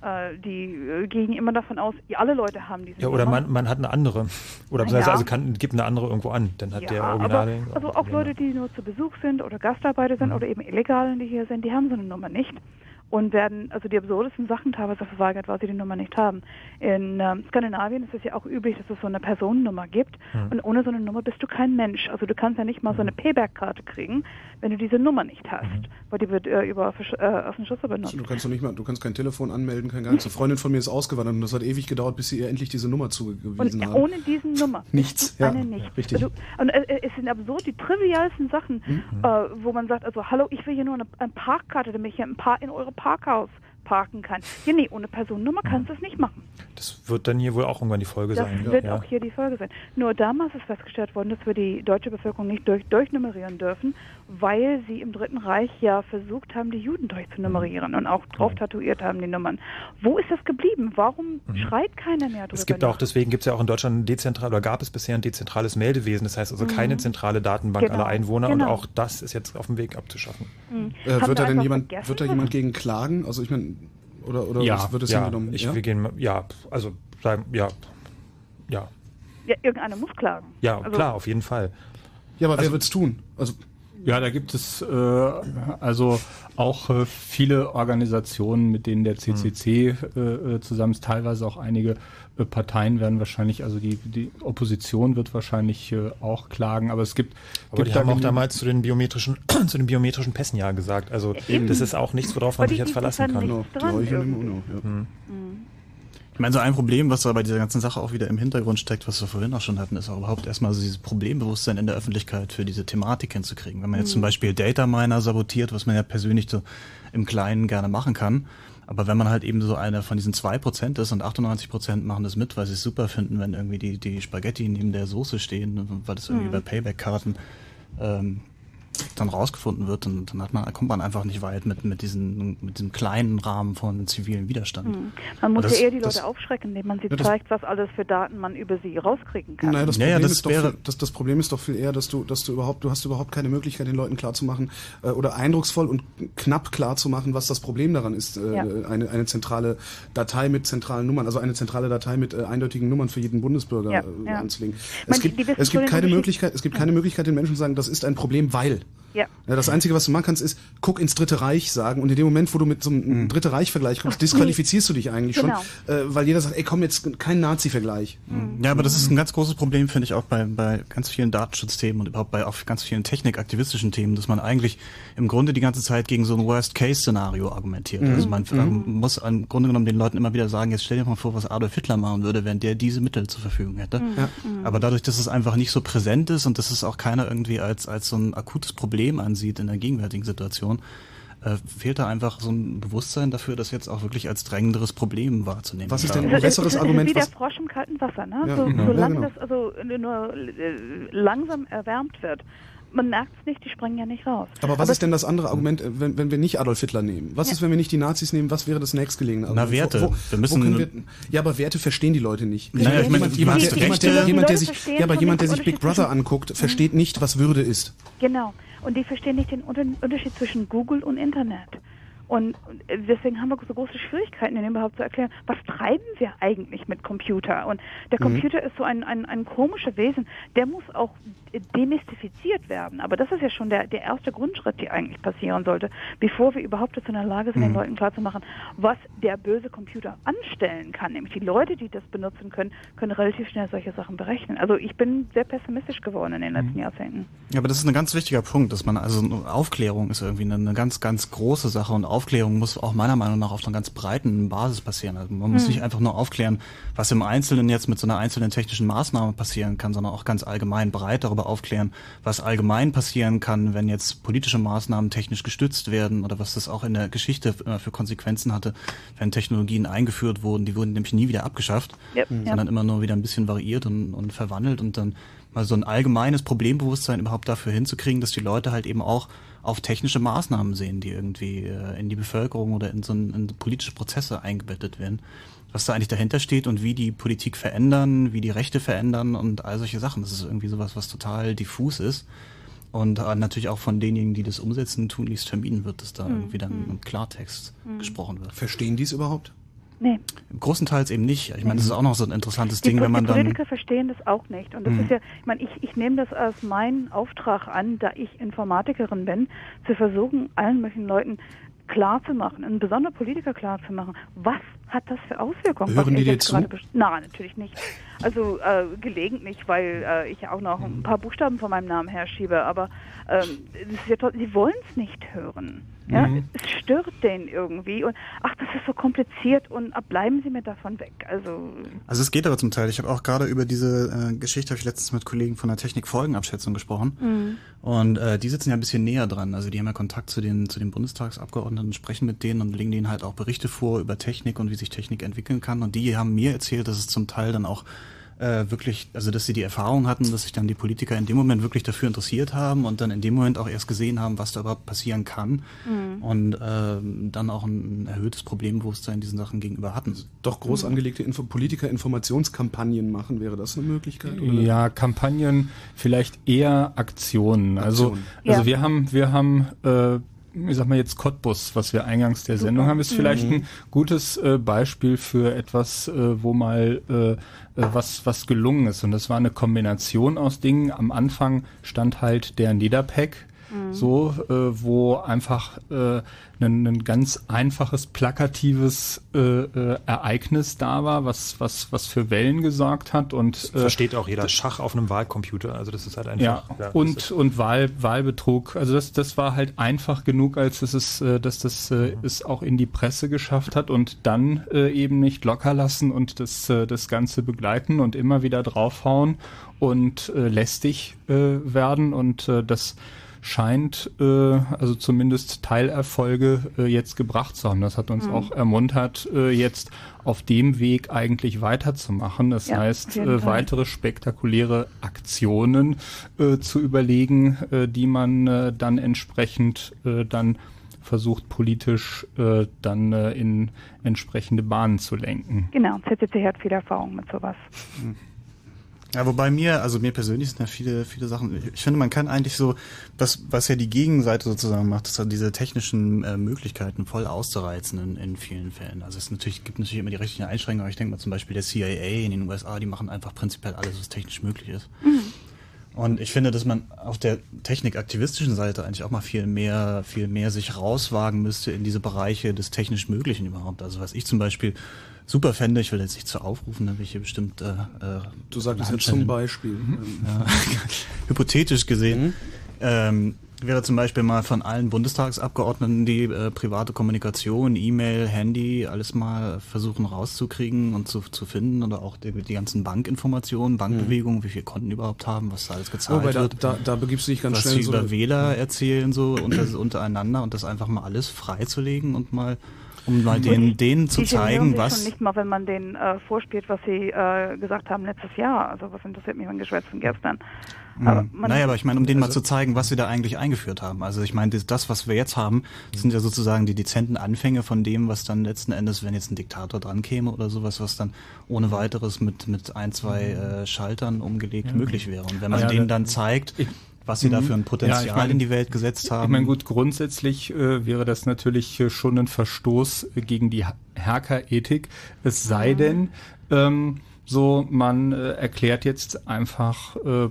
Äh, die äh, gehen immer davon aus, ja, alle Leute haben diese Ja, oder man, man hat eine andere. Oder beziehungsweise ja. also kann, gibt eine andere irgendwo an. Dann hat ja, der aber Originale. also auch Leute, die nur zu Besuch sind oder Gastarbeiter Mhm. sind oder eben Illegalen, die hier sind, die haben so eine Nummer nicht und werden also die absurdesten Sachen teilweise verweigert, weil sie die Nummer nicht haben. In ähm, Skandinavien ist es ja auch üblich, dass es so eine Personennummer gibt Mhm. und ohne so eine Nummer bist du kein Mensch. Also du kannst ja nicht mal so eine Payback-Karte kriegen, wenn du diese Nummer nicht hast, Mhm. weil die wird äh, über äh, Außenschüsse benutzt. Du kannst doch nicht mal, du kannst kein Telefon anmelden, kein gar nichts. Eine Freundin von mir ist ausgewandert und das hat ewig gedauert, bis sie ihr endlich diese Nummer Und zugewiesen haben. ohne diesen Nummer *laughs* Nichts, ja, nicht. richtig. Also, und äh, es sind absurd die trivialsten Sachen, Mhm. äh, wo man sagt, also hallo, ich will hier nur eine, eine Parkkarte, damit ich hier ein paar in eure pockhouse parken kann. Ja, nee, ohne Personennummer kannst du es nicht machen. Das wird dann hier wohl auch irgendwann die Folge Das sein. wird ja. auch hier die Folge sein. Nur damals ist festgestellt worden, dass wir die deutsche Bevölkerung nicht durch, durchnummerieren dürfen, weil sie im Dritten Reich ja versucht haben, die Juden durchzunummerieren und auch drauf tatuiert haben, die Nummern. Wo ist das geblieben? Warum schreit keiner mehr drüber? Mhm. Es gibt auch, deswegen gibt es ja auch in Deutschland ein dezentral oder gab es bisher ein dezentrales Meldewesen. Das heißt also Mhm. keine zentrale Datenbank Genau, aller Einwohner genau. und auch das ist jetzt auf dem Weg abzuschaffen. Mhm. Äh, wird wir da denn jemand, wird da jemand gegen klagen? Also ich meine, oder, oder ja, wird es ja, hingenommen? ich, ja? wir gehen, ja, also sagen, ja, ja, Ja, irgendeiner muss klagen. ja, Also- klar, auf jeden Fall. ja, aber Also- wer wird's tun? Also Ja, da gibt es äh, also auch äh, viele Organisationen, mit denen der CCC äh, äh, zusammen ist, teilweise auch einige äh, Parteien werden wahrscheinlich, also die, die Opposition wird wahrscheinlich äh, auch klagen, aber es gibt, Aber gibt die haben auch damals zu den biometrischen, *clears throat* zu den biometrischen Pässen ja gesagt. Also Eben. das ist auch nichts, worauf man sich jetzt die verlassen sind kann. nichts dran irgendwie. Ich meine, so ein Problem, was da bei dieser ganzen Sache auch wieder im Hintergrund steckt, was wir vorhin auch schon hatten, ist auch überhaupt erstmal so dieses Problembewusstsein in der Öffentlichkeit für diese Thematik hinzukriegen. Wenn man jetzt Mhm. zum Beispiel Data Miner sabotiert, was man ja persönlich so im Kleinen gerne machen kann, aber wenn man halt eben so einer von diesen zwei Prozent ist und 98 Prozent machen das mit, weil sie es super finden, wenn irgendwie die, die Spaghetti neben der Soße stehen, weil das irgendwie Mhm. bei Payback-Karten ähm, dann rausgefunden wird, dann, dann hat man, kommt man einfach nicht weit mit, mit, diesen, mit diesem kleinen Rahmen von zivilen Widerstand. Hm. Man muss das- ja eher die das- Leute aufschrecken, indem man sie Ja, das- zeigt, was alles für Daten man über sie rauskriegen kann. Naja, das, Problem das ist doch wäre- viel, das, das Problem ist doch viel eher, dass du, dass du überhaupt, du hast überhaupt keine Möglichkeit, den Leuten klarzumachen äh, oder eindrucksvoll und knapp klarzumachen, was das Problem daran ist, äh, Ja. eine, eine zentrale Datei mit zentralen Nummern, also eine zentrale Datei mit äh, eindeutigen Nummern für jeden Bundesbürger Ja, äh, ja. anzulegen. Man, Es gibt, es gibt keine. Möglichkeit, es gibt keine Möglichkeit, den Menschen zu sagen, das ist ein Problem, weil. Ja. Ja, das Einzige, was du machen kannst, ist, guck ins Dritte Reich sagen und in dem Moment, wo du mit so einem Dritte Reich-Vergleich kommst, disqualifizierst du dich eigentlich Genau. schon, äh, weil jeder sagt, ey, komm jetzt, kein Nazi-Vergleich. Ja, aber das ist ein ganz großes Problem, finde ich, auch bei, bei ganz vielen Datenschutzthemen und überhaupt bei auch ganz vielen technikaktivistischen Themen, dass man eigentlich im Grunde die ganze Zeit gegen so ein Worst-Case-Szenario argumentiert. Mhm. Also man Mhm. ähm, muss im Grunde genommen den Leuten immer wieder sagen, jetzt stell dir mal vor, was Adolf Hitler machen würde, wenn der diese Mittel zur Verfügung hätte. Mhm. Ja. Aber dadurch, dass es einfach nicht so präsent ist und dass es auch keiner irgendwie als, als so ein akutes Problem ansieht in der gegenwärtigen Situation, äh, fehlt da einfach so ein Bewusstsein dafür, das jetzt auch wirklich als drängenderes Problem wahrzunehmen. Was ist denn ein besseres es ist Argument, wie der Frosch im kalten Wasser, ne? Ja, so, genau. solange Ja, genau. das also nur äh, langsam erwärmt wird. Man merkt es nicht, die springen ja nicht raus. Aber was ist denn das andere Argument, äh, wenn, wenn wir nicht Adolf Hitler nehmen? Was ist, wenn wir nicht die Nazis nehmen? Was wäre das nächstgelegene Na, Argument? Werte. Wir müssen- wir, ja, aber Werte verstehen die Leute nicht. Naja, ich meine, jemand, jemand, die der, jemand, der, Rechte- jemand, der Die sich, Leute verstehen ja, aber jemand, der sich Big Brother anguckt, versteht nicht, was Würde ist. Genau. Und die verstehen nicht den Unter Unterschied zwischen Google und Internet. Und deswegen haben wir so große Schwierigkeiten, ihnen überhaupt zu erklären, was treiben wir eigentlich mit Computer? Und der Mhm. Computer ist so ein, ein, ein komischer Wesen, der muss auch demystifiziert werden. Aber das ist ja schon der, der erste Grundschritt, der eigentlich passieren sollte, bevor wir überhaupt dazu in der Lage sind, den Mhm. Leuten klarzumachen, was der böse Computer anstellen kann. Nämlich die Leute, die das benutzen können, können relativ schnell solche Sachen berechnen. Also ich bin sehr pessimistisch geworden in den letzten Jahrzehnten. Ja, aber das ist ein ganz wichtiger Punkt, dass man, also Aufklärung ist irgendwie eine, eine ganz, ganz große Sache und Aufklärung muss auch meiner Meinung nach auf einer ganz breiten Basis passieren. Also man muss Hm. nicht einfach nur aufklären, was im Einzelnen jetzt mit so einer einzelnen technischen Maßnahme passieren kann, sondern auch ganz allgemein breit darüber aufklären, was allgemein passieren kann, wenn jetzt politische Maßnahmen technisch gestützt werden oder was das auch in der Geschichte äh, für Konsequenzen hatte, wenn Technologien eingeführt wurden. Die wurden nämlich nie wieder abgeschafft, Yep, sondern ja. immer nur wieder ein bisschen variiert und, und verwandelt und dann mal so ein allgemeines Problembewusstsein überhaupt dafür hinzukriegen, dass die Leute halt eben auch auf technische Maßnahmen sehen, die irgendwie äh, in die Bevölkerung oder in so ein, in politische Prozesse eingebettet werden. Was da eigentlich dahinter steht und wie die Politik verändern, wie die Rechte verändern und all solche Sachen. Das ist irgendwie sowas, was total diffus ist. Und äh, natürlich auch von denjenigen, die das umsetzen, tunlichst vermieden wird, dass da Mhm. irgendwie dann im Klartext Mhm. gesprochen wird. Verstehen die es überhaupt? Nee. Großenteils eben nicht. Ich meine, das ist auch noch so ein interessantes Die, Ding, wenn man die dann. Politiker verstehen das auch nicht. Und das Mhm. ist ja, ich meine, ich, ich nehme das als meinen Auftrag an, da ich Informatikerin bin, zu versuchen, allen möglichen Leuten klar zu machen, insbesondere Politiker klar zu machen, was hat das für Auswirkungen? Hören die dir jetzt zu? Nein, natürlich nicht. Also äh, gelegentlich, weil äh, ich ja auch noch ein paar Buchstaben von meinem Namen herschiebe, aber ähm, ja sie wollen es nicht hören. Ja? Mhm. Es stört den irgendwie und ach, das ist so kompliziert und ah, bleiben Sie mir davon weg. Also Also es geht aber zum Teil. Ich habe auch gerade über diese äh, Geschichte habe ich letztens mit Kollegen von der Technikfolgenabschätzung gesprochen. Mhm. Und äh, die sitzen ja ein bisschen näher dran. Also die haben ja Kontakt zu den zu den Bundestagsabgeordneten, sprechen mit denen und legen denen halt auch Berichte vor über Technik und wie sich Technik entwickeln kann. Und die haben mir erzählt, dass es zum Teil dann auch äh, wirklich, also dass sie die Erfahrung hatten, dass sich dann die Politiker in dem Moment wirklich dafür interessiert haben und dann in dem Moment auch erst gesehen haben, was da überhaupt passieren kann Mhm. und ähm, dann auch ein, erhöhtes Problembewusstsein diesen Sachen gegenüber hatten. Doch groß angelegte Info Politiker-Informationskampagnen machen, wäre das eine Möglichkeit? Oder? Ja, Kampagnen, vielleicht eher Aktionen. Also, Aktionen. also Ja. wir haben, wir haben, äh, ich sag mal jetzt Cottbus, was wir eingangs der Sendung haben, ist vielleicht Mhm. ein gutes äh, Beispiel für etwas, äh, wo mal äh, äh, was was gelungen ist. Und das war eine Kombination aus Dingen. Am Anfang stand halt der Niederpack Mhm. so, äh, wo einfach äh, ein, ein ganz einfaches, plakatives äh, äh, Ereignis da war, was, was, was für Wellen gesorgt hat und äh, Versteht auch jeder Schach auf einem Wahlcomputer. Also das ist halt einfach. ja, das und, und Wahl, Wahlbetrug. Also das, das war halt einfach genug, als dass es, äh, dass das äh, es auch in die Presse geschafft hat und dann äh, eben nicht locker lassen und das, äh, das Ganze begleiten und immer wieder draufhauen und äh, lästig äh, werden und äh, das scheint äh, also zumindest Teilerfolge äh, jetzt gebracht zu haben. Das hat uns Mhm. auch ermuntert, äh, jetzt auf dem Weg eigentlich weiterzumachen. Das Ja, heißt, äh, weitere spektakuläre Aktionen äh, zu überlegen, äh, die man äh, dann entsprechend äh, dann versucht politisch äh, dann äh, in entsprechende Bahnen zu lenken. Genau, CCC hat viel Erfahrung mit sowas. Ja, wobei mir, also mir persönlich sind ja viele, viele Sachen. Ich finde, man kann eigentlich so, was, was ja die Gegenseite sozusagen macht, ist halt diese technischen äh, Möglichkeiten voll auszureizen in, in vielen Fällen. Also es natürlich, gibt natürlich immer die rechtlichen Einschränkungen, aber ich denke mal zum Beispiel der CIA in den USA, die machen einfach prinzipiell alles, was technisch möglich ist. Und ich finde, dass man auf der technikaktivistischen Seite eigentlich auch mal viel mehr, viel mehr sich rauswagen müsste in diese Bereiche des technisch Möglichen überhaupt. Also was ich zum Beispiel super fände, ich will jetzt nicht zu aufrufen, da will ich hier bestimmt äh, äh, Du sagtest jetzt zum Beispiel. ja, *laughs* hypothetisch gesehen, ähm, wäre zum Beispiel mal von allen Bundestagsabgeordneten die äh, private Kommunikation, E-Mail, Handy, alles mal versuchen rauszukriegen und zu, zu finden oder auch die, die ganzen Bankinformationen, Bankbewegungen, wie viele Konten überhaupt haben, was da alles gezahlt Wobei da, wird. da, da begibst du dich ganz was schnell sie in so über Wähler erzählen so unter, untereinander und das einfach mal alles freizulegen und mal um mal denen, denen zu zeigen, was schon nicht mal, wenn man denen äh, vorspielt, was sie äh, gesagt haben letztes Jahr. Also was interessiert mich mein Geschwätz von gestern? Aber Mhm. man- naja, aber ich meine, um denen mal Also- zu zeigen, was sie da eigentlich eingeführt haben. Also ich meine, das, was wir jetzt haben, sind ja sozusagen die dezenten Anfänge von dem, was dann letzten Endes, wenn jetzt ein Diktator dran käme oder sowas, was dann ohne weiteres mit, mit ein, zwei äh, Schaltern umgelegt Ja. möglich wäre. Und wenn man Ja, denen da- dann zeigt, was sie da für ein Potenzial Ja, ich meine- in die Welt gesetzt haben. Ich meine, gut, grundsätzlich äh, wäre das natürlich äh, schon ein Verstoß äh, gegen die Hackerethik. Es sei denn, ähm, so man äh, erklärt jetzt einfach, äh,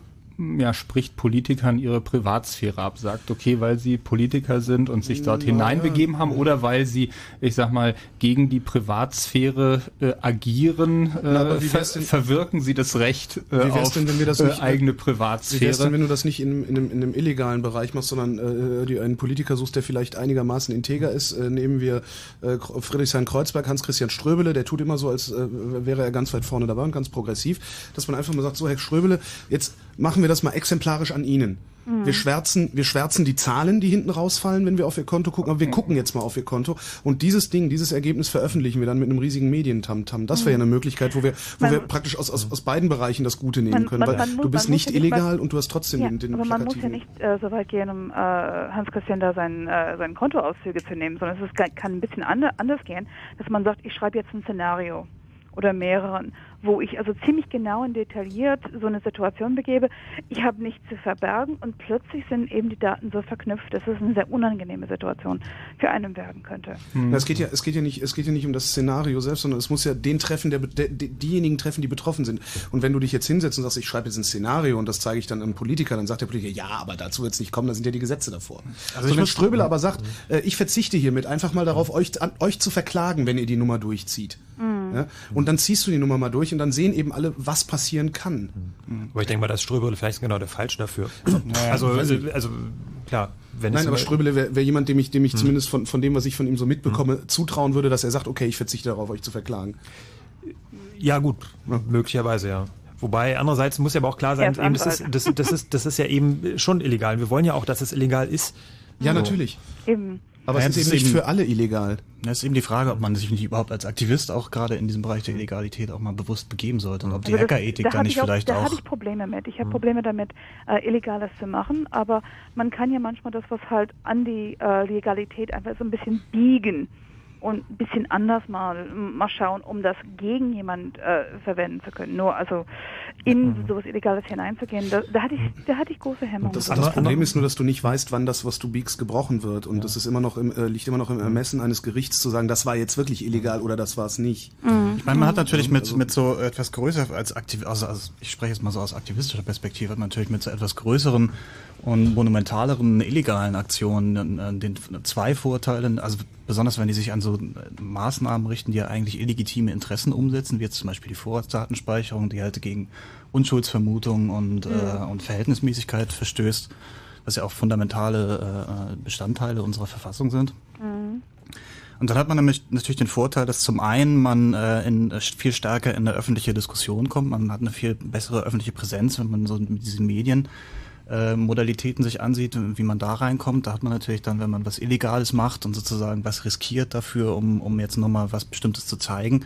ja, spricht Politikern ihre Privatsphäre ab, sagt, okay, weil sie Politiker sind und sich dort Naja. hineinbegeben haben oder weil sie, ich sag mal, gegen die Privatsphäre äh, agieren, äh, Na, wie ver denn- verwirken sie das Recht äh, Wie auf denn, wenn wir das äh, nicht eigene Wie Privatsphäre? wär's denn, wenn du das nicht in, in, einem, in einem illegalen Bereich machst, sondern äh, dir einen Politiker suchst, der vielleicht einigermaßen integer ist? Äh, nehmen wir Friedrichshain-Kreuzberg, Hans-Christian Ströbele, der tut immer so, als wäre er ganz weit vorne dabei und ganz progressiv, dass man einfach mal sagt, so Herr Ströbele, jetzt machen wir das mal exemplarisch an Ihnen. Mhm. Wir schwärzen, wir schwärzen die Zahlen, die hinten rausfallen, wenn wir auf Ihr Konto gucken, aber wir gucken jetzt mal auf Ihr Konto und dieses Ding, dieses Ergebnis veröffentlichen wir dann mit einem riesigen Medientamtam. Das wäre ja eine Möglichkeit, wo wir, wo Man- wir praktisch aus, aus, aus beiden Bereichen das Gute nehmen Man- können, man- weil muss- du bist nicht nicht illegal mal- und du hast trotzdem ja, den, den aber man muss ja nicht äh, so weit gehen, um äh, Hans-Christian da sein, äh, seine Kontoauszüge zu nehmen, sondern es ist, kann, ein bisschen ande, anders gehen, dass man sagt, ich schreibe jetzt ein Szenario oder mehreren, wo ich also ziemlich genau und detailliert so eine Situation begebe. Ich habe nichts zu verbergen und plötzlich sind eben die Daten so verknüpft, dass es eine sehr unangenehme Situation für einen werden könnte. Na, es geht ja, es geht ja nicht, es geht ja nicht um das Szenario selbst, sondern es muss ja den treffen, der, der, die- diejenigen treffen, die betroffen sind. Und wenn du dich jetzt hinsetzt und sagst, ich schreibe jetzt ein Szenario und das zeige ich dann einem Politiker, dann sagt der Politiker, ja, aber dazu wird es nicht kommen, da sind ja die Gesetze davor. Also ich so, wenn Ströbele aber sagt, äh, ich verzichte hiermit einfach mal darauf, euch, an, euch zu verklagen, wenn ihr die Nummer durchzieht. Mhm. Ja? Und dann ziehst du die Nummer mal durch und dann sehen eben alle, was passieren kann. Aber ich denke mal, dass Ströbele vielleicht genau der Falsch dafür. *clears throat* Naja, also, also, also klar, wenn Nein, aber Ströbele wäre wär jemand, dem ich, dem ich Hm. zumindest von, von dem, was ich von ihm so mitbekomme, zutrauen würde, dass er sagt, okay, ich verzichte darauf, euch zu verklagen. Ja, gut, möglicherweise, ja. Wobei, andererseits muss ja aber auch klar sein, eben, das, ist, das, das, ist, das ist ja eben schon illegal. Wir wollen ja auch, dass es illegal ist. Ja, So. natürlich. Eben. Aber Ja, es ist eben nicht für alle illegal. Das ist eben die Frage, ob man sich nicht überhaupt als Aktivist auch gerade in diesem Bereich der Illegalität auch mal bewusst begeben sollte und ob die Also Hackerethik da da nicht ich vielleicht da auch. habe ich Probleme mit. Ich habe Probleme damit, äh, Illegales zu machen, aber man kann ja manchmal das, was halt an die äh, Legalität einfach so ein bisschen biegen und ein bisschen anders mal, mal schauen, um das gegen jemand äh, verwenden zu können. Nur also in sowas Illegales hineinzugehen, da, da hatte ich, da hatte ich große Hemmungen. Das, das Problem ist nur, dass du nicht weißt, wann das, was du biegst, gebrochen wird. Und das ist immer noch im, äh, liegt immer noch im Ermessen eines Gerichts zu sagen, das war jetzt wirklich illegal oder das war es nicht. Ich meine, man hat natürlich mit, Also- mit so etwas größer als Aktiv also, also ich spreche jetzt mal so aus aktivistischer Perspektive, hat man natürlich mit so etwas größeren und monumentaleren illegalen Aktionen äh, den zwei Vorteile, also besonders wenn die sich an so äh, Maßnahmen richten, die ja eigentlich illegitime Interessen umsetzen, wie jetzt zum Beispiel die Vorratsdatenspeicherung, die halt gegen Unschuldsvermutung und, äh, und Verhältnismäßigkeit verstößt, was ja auch fundamentale äh, Bestandteile unserer Verfassung sind. Mhm. Und dann hat man nämlich natürlich den Vorteil, dass zum einen man äh, in, äh, viel stärker in eine öffentliche Diskussion kommt, man hat eine viel bessere öffentliche Präsenz, wenn man so mit diesen Medien äh, Modalitäten sich ansieht, wie man da reinkommt. Da hat man natürlich dann, wenn man was Illegales macht und sozusagen was riskiert dafür, um, um jetzt nochmal was Bestimmtes zu zeigen,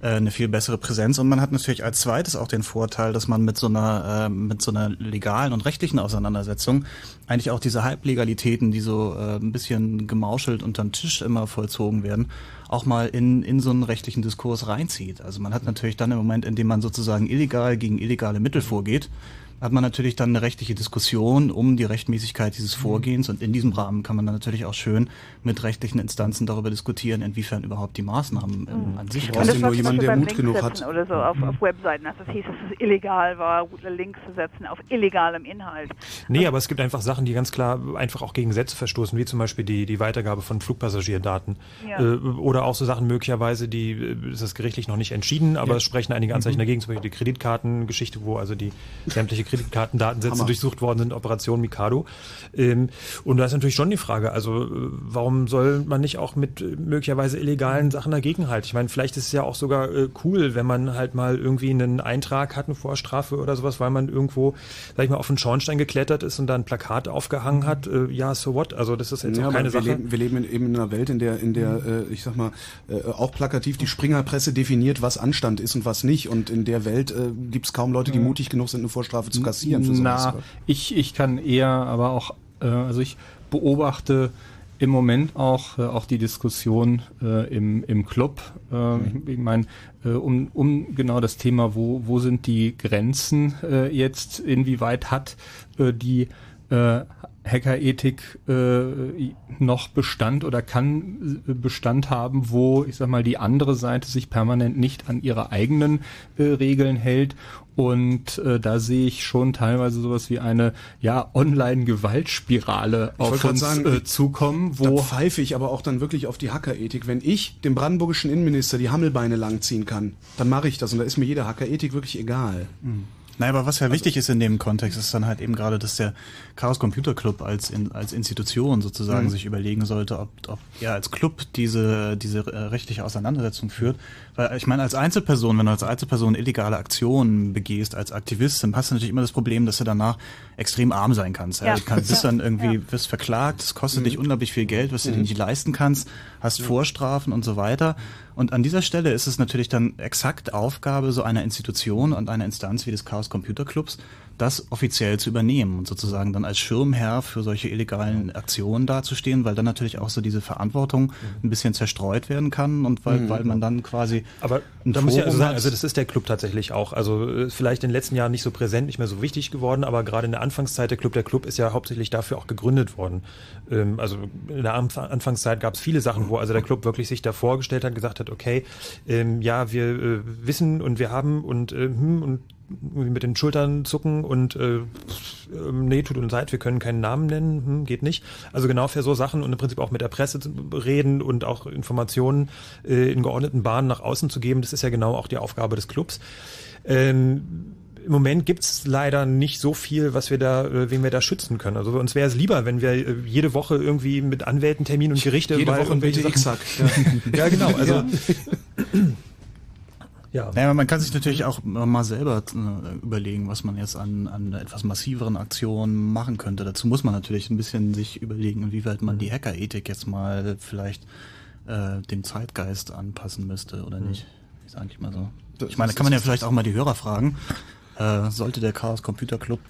eine viel bessere Präsenz. Und man hat natürlich als zweites auch den Vorteil, dass man mit so einer, äh, mit so einer legalen und rechtlichen Auseinandersetzung eigentlich auch diese Halblegalitäten, die so äh, ein bisschen gemauschelt unter den Tisch immer vollzogen werden, auch mal in, in so einen rechtlichen Diskurs reinzieht. Also man hat natürlich dann im Moment, in dem man sozusagen illegal gegen illegale Mittel vorgeht, hat man natürlich dann eine rechtliche Diskussion um die Rechtmäßigkeit dieses Vorgehens und in diesem Rahmen kann man dann natürlich auch schön mit rechtlichen Instanzen darüber diskutieren, inwiefern überhaupt die Maßnahmen ähm, an sich Du brauchst nur jemanden, der Mut genug hat. Oder so auf, auf Webseiten, als es hieß, dass es illegal war, Links zu setzen auf illegalem Inhalt. Nee, aber es gibt einfach Sachen, die ganz klar einfach auch gegen Gesetze verstoßen, wie zum Beispiel die, die Weitergabe von Flugpassagierdaten. Ja. Äh, oder auch so Sachen möglicherweise, die äh, ist das gerichtlich noch nicht entschieden, aber Ja. es sprechen einige Anzeichen Mhm. dagegen, zum Beispiel die Kreditkartengeschichte, wo also die sämtliche Kreditkartendatensätze durchsucht worden sind, Operation Mikado. Ähm, und da ist natürlich schon die Frage, also äh, warum soll man nicht auch mit äh, möglicherweise illegalen Sachen dagegenhalten? Ich meine, vielleicht ist es ja auch sogar äh, cool, wenn man halt mal irgendwie einen Eintrag hat, eine Vorstrafe oder sowas, weil man irgendwo, sag ich mal, auf einen Schornstein geklettert ist und da ein Plakat aufgehangen hat. Äh, ja, so what? Also das ist jetzt Ja, auch keine wir Sache. leben, wir leben in, eben in einer Welt, in der, in der, äh, ich sag mal, äh, auch plakativ die Springerpresse definiert, was Anstand ist und was nicht. Und in der Welt äh, gibt es kaum Leute, die mutig genug sind, eine Vorstrafe zu kassieren. Na, ich, ich kann eher, aber auch, äh, also ich beobachte im Moment auch, äh, auch die Diskussion äh, im, im Club. Äh, Ich, ich meine, äh, um, um genau das Thema, wo, wo sind die Grenzen äh, jetzt, inwieweit hat äh, die äh, Hackerethik äh, noch Bestand oder kann äh, Bestand haben, wo, ich sag mal, die andere Seite sich permanent nicht an ihre eigenen äh, Regeln hält. Und äh, da sehe ich schon teilweise sowas wie eine ja Online-Gewaltspirale auf uns sagen, äh, zukommen, Da wo pfeife ich aber auch dann wirklich auf die Hackerethik. Wenn ich dem brandenburgischen Innenminister die Hammelbeine langziehen kann, dann mache ich das. Und da ist mir jede Hackerethik wirklich egal. Naja, aber was ja wichtig ist in dem Kontext, ist dann halt eben gerade, dass der Chaos Computer Club als, in, als Institution sozusagen Mhm. sich überlegen sollte, ob, ob er als Club diese, diese äh, rechtliche Auseinandersetzung führt. Weil ich meine, als Einzelperson, wenn du als Einzelperson illegale Aktionen begehst, als Aktivist, dann hast du natürlich immer das Problem, dass du danach extrem arm sein kannst. Ja. Ja. Du kannst, bist *laughs* dann irgendwie, wirst verklagt, es kostet dich unglaublich viel Geld, was du dir Mhm. nicht leisten kannst, hast Vorstrafen und so weiter. Und an dieser Stelle ist es natürlich dann exakt Aufgabe so einer Institution und einer Instanz wie des Chaos Computer Clubs, das offiziell zu übernehmen und sozusagen dann als Schirmherr für solche illegalen Aktionen dazustehen, weil dann natürlich auch so diese Verantwortung ein bisschen zerstreut werden kann und weil, Mhm. weil man dann quasi Aber da muss ich also sagen, also das ist der Club tatsächlich auch. Also äh, vielleicht in den letzten Jahren nicht so präsent, nicht mehr so wichtig geworden, aber gerade in der Anfangszeit der Club, der Club ist ja hauptsächlich dafür auch gegründet worden. Ähm, also in der Anf Anfangszeit gab es viele Sachen, wo also der Club wirklich sich da vorgestellt hat, gesagt hat, okay, ähm, ja, wir äh, wissen und wir haben und äh, hm, und mit den Schultern zucken und äh, ähm, nee, tut uns leid, wir können keinen Namen nennen, hm, geht nicht. Also genau für so Sachen und im Prinzip auch mit der Presse zu reden und auch Informationen äh, in geordneten Bahnen nach außen zu geben, das ist ja genau auch die Aufgabe des Clubs. Ähm, im Moment gibt's leider nicht so viel, was wir da, äh, wen wir da schützen können. Also uns wäre es lieber, wenn wir äh, jede Woche irgendwie mit Anwälten, Termin und Gerichte Jede Woche ein BTX-Hack. Sachen- *laughs* Ja. genau. Also *clears throat* Ja. Ja. Naja, man kann sich natürlich auch mal selber äh, überlegen, was man jetzt an, an etwas massiveren Aktionen machen könnte. Dazu muss man natürlich ein bisschen sich überlegen, inwieweit man die Hackerethik jetzt mal vielleicht äh, dem Zeitgeist anpassen müsste oder nicht. Ist eigentlich mal so. Ich meine, da kann man ja vielleicht auch mal die Hörer fragen. Äh, sollte der Chaos Computer Club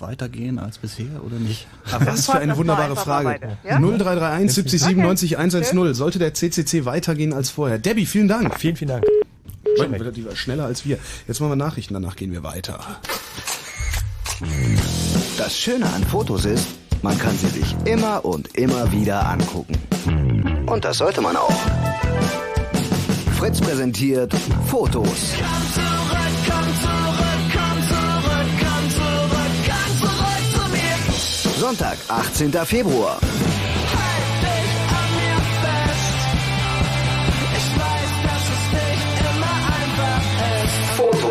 weitergehen als bisher oder nicht? Was für eine wunderbare Frage. 0331 70 97 110. Sollte der CCC weitergehen als vorher? Debbie, vielen Dank. Vielen, vielen Dank. Schon wieder die war schneller als wir. Jetzt machen wir Nachrichten, danach gehen wir weiter. Das Schöne an Fotos ist, man kann sie sich immer und immer wieder angucken. Und das sollte man auch. Fritz präsentiert Fotos. Sonntag, 18. Februar.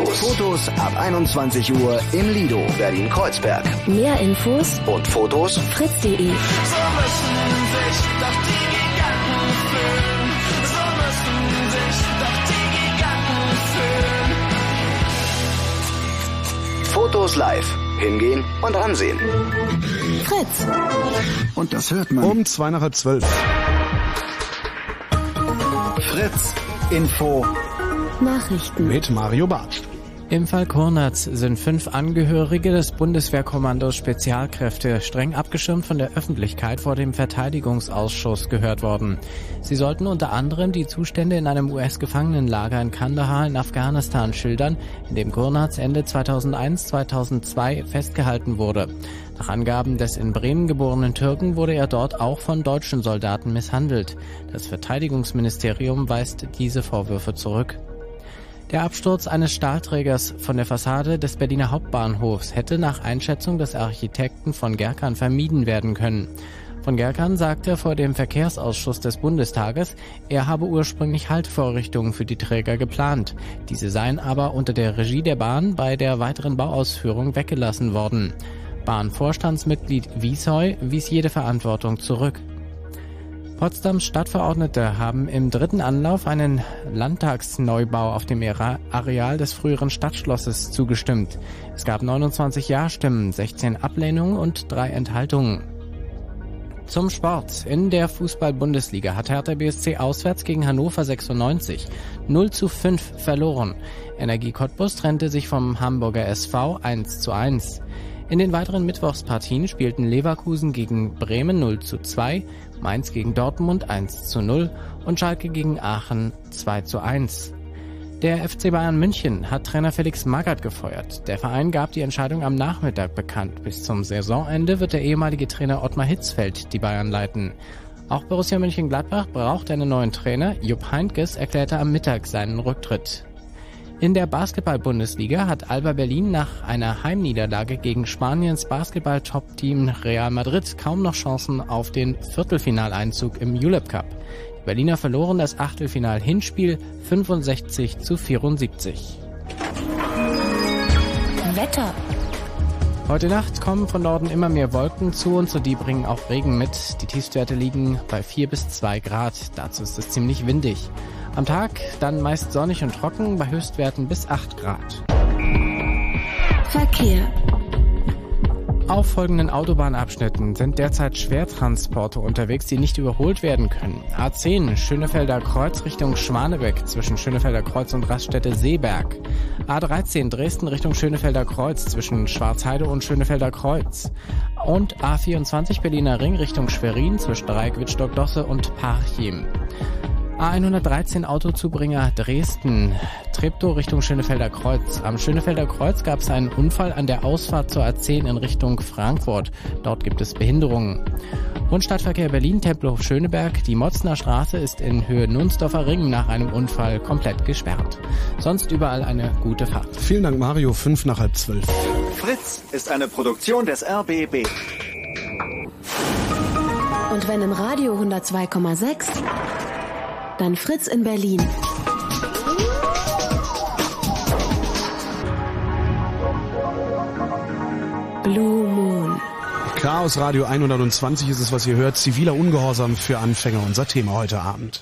Fotos. Fotos ab 21 Uhr im Lido, Berlin-Kreuzberg. Mehr Infos Und Fotos fritz.de. So müssen sich doch die Giganten fühlen. So müssen sich doch die Giganten fühlen. Fotos live. Hingehen und ansehen. Fritz. Und das hört man. Um zwei nach halb zwölf. Fritz Info. Nachrichten. Mit Mario Barth. Im Fall Kornatz sind fünf Angehörige des Bundeswehrkommandos Spezialkräfte streng abgeschirmt von der Öffentlichkeit vor dem Verteidigungsausschuss gehört worden. Sie sollten unter anderem die Zustände in einem US-Gefangenenlager in Kandahar in Afghanistan schildern, in dem Kornatz Ende 2001-2002 festgehalten wurde. Nach Angaben des in Bremen geborenen Türken wurde er dort auch von deutschen Soldaten misshandelt. Das Verteidigungsministerium weist diese Vorwürfe zurück. Der Absturz eines Stahlträgers von der Fassade des Berliner Hauptbahnhofs hätte nach Einschätzung des Architekten von Gerkan vermieden werden können. Von Gerkan sagte vor dem Verkehrsausschuss des Bundestages, er habe ursprünglich Haltvorrichtungen für die Träger geplant. Diese seien aber unter der Regie der Bahn bei der weiteren Bauausführung weggelassen worden. Bahnvorstandsmitglied Wiesheu wies jede Verantwortung zurück. Potsdams Stadtverordnete haben im dritten Anlauf einen Landtagsneubau auf dem Areal des früheren Stadtschlosses zugestimmt. Es gab 29 Ja-Stimmen, 16 Ablehnungen und drei Enthaltungen. Zum Sport. In der Fußball-Bundesliga hat Hertha BSC auswärts gegen Hannover 96 0 zu 5 verloren. Energie Cottbus trennte sich vom Hamburger SV 1 zu 1. In den weiteren Mittwochspartien spielten Leverkusen gegen Bremen 0 zu 2, Mainz gegen Dortmund 1 zu 0 und Schalke gegen Aachen 2 zu 1. Der FC Bayern München hat Trainer Felix Magath gefeuert. Der Verein gab die Entscheidung am Nachmittag bekannt. Bis zum Saisonende wird der ehemalige Trainer Ottmar Hitzfeld die Bayern leiten. Auch Borussia Mönchengladbach braucht einen neuen Trainer. Jupp Heynckes erklärte am Mittag seinen Rücktritt. In der Basketball-Bundesliga hat Alba Berlin nach einer Heimniederlage gegen Spaniens Basketball-Top-Team Real Madrid kaum noch Chancen auf den Viertelfinaleinzug im Julep Cup. Die Berliner verloren das Achtelfinal-Hinspiel 65 zu 74. Wetter. Heute Nacht kommen von Norden immer mehr Wolken zu uns und die bringen auch Regen mit. Die Tiefstwerte liegen bei 4 bis 2 Grad. Dazu ist es ziemlich windig. Am Tag dann meist sonnig und trocken bei Höchstwerten bis 8 Grad. Verkehr. Auf folgenden Autobahnabschnitten sind derzeit Schwertransporte unterwegs, die nicht überholt werden können. A10 Schönefelder Kreuz Richtung Schwanebeck zwischen Schönefelder Kreuz und Raststätte Seeberg. A13 Dresden Richtung Schönefelder Kreuz zwischen Schwarzheide und Schönefelder Kreuz. Und A24 Berliner Ring Richtung Schwerin zwischen Dreieck Wittstock-Dosse und Parchim. A113 Autozubringer Dresden, Treptow Richtung Schönefelder Kreuz. Am Schönefelder Kreuz gab es einen Unfall an der Ausfahrt zur A10 in Richtung Frankfurt. Dort gibt es Behinderungen. Und Stadtverkehr Berlin, Tempelhof Schöneberg. Die Motzner Straße ist in Höhe Nunsdorfer Ring nach einem Unfall komplett gesperrt. Sonst überall eine gute Fahrt. Vielen Dank, Mario. Fünf nach halb zwölf. Fritz ist eine Produktion des RBB. Und wenn im Radio 102,6, dann Fritz in Berlin. Blue Moon. Chaos Radio 120 ist es, was ihr hört. Ziviler Ungehorsam für Anfänger. Unser Thema heute Abend.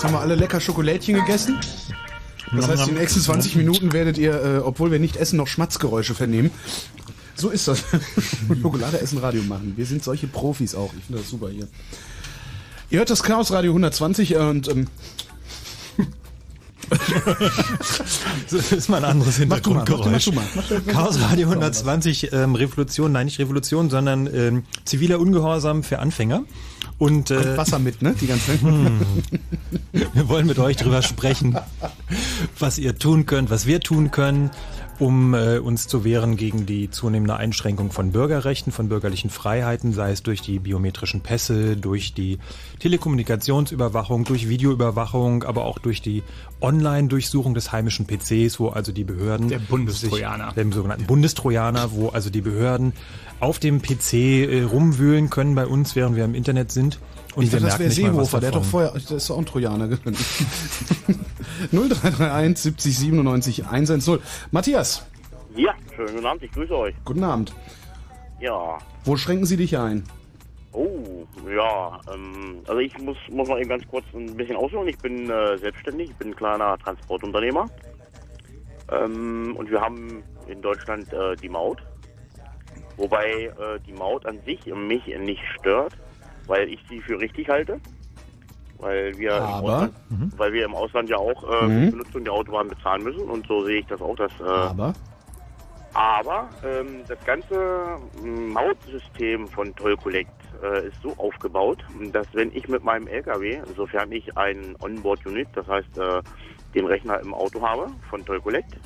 Jetzt haben wir alle lecker Schokolädchen gegessen. Das heißt, in den nächsten 20 Minuten werdet ihr, äh, obwohl wir nicht essen, noch Schmatzgeräusche vernehmen. So ist das. *laughs* Schokolade essen, Radio machen. Wir sind solche Profis auch. Ich finde das super hier. Ihr hört das Chaos Radio 120 und ähm, *laughs* Das ist mal ein anderes Hintergrundgeräusch. Chaos Radio 120, ähm, Revolution, nein, nicht Revolution, sondern ähm, ziviler Ungehorsam für Anfänger. Und, äh, Wasser mit, ne? Die ganze Hm. *laughs* Wir wollen mit euch drüber sprechen, was ihr tun könnt, was wir tun können, um äh, uns zu wehren gegen die zunehmende Einschränkung von Bürgerrechten, von bürgerlichen Freiheiten, sei es durch die biometrischen Pässe, durch die Telekommunikationsüberwachung, durch Videoüberwachung, aber auch durch die Online-Durchsuchung des heimischen PCs, wo also die Behörden Der Bundestrojaner. sich, dem sogenannten Bundestrojaner, wo also die Behörden auf dem PC äh, rumwühlen können bei uns, während wir im Internet sind. Und ich dachte, das wäre Seehofer, der hat doch vorher, der ist doch auch ein Trojaner gewesen. 0331 70 97 110. Matthias, Ja, schönen guten Abend, ich grüße euch. guten Abend. Ja, Wo schränken Sie dich ein? oh, ja, ähm, also ich muss, muss mal eben ganz kurz ein bisschen ausholen. Ich bin äh, selbstständig, ich bin ein kleiner Transportunternehmer. Ähm, und wir haben in Deutschland äh, die Maut. Wobei äh, die Maut an sich mich nicht stört, weil ich sie für richtig halte. Weil wir, im Aber? Ausland, weil wir im Ausland ja auch äh, Mhm. die Benutzung der Autobahn bezahlen müssen. Und so sehe ich das auch, dass äh, Aber? aber ähm, das ganze ähm, Mautsystem von Toll Collect äh, ist so aufgebaut, dass wenn ich mit meinem LKW, sofern ich ein Onboard-Unit, das heißt äh, den Rechner im Auto habe von Toll Collect,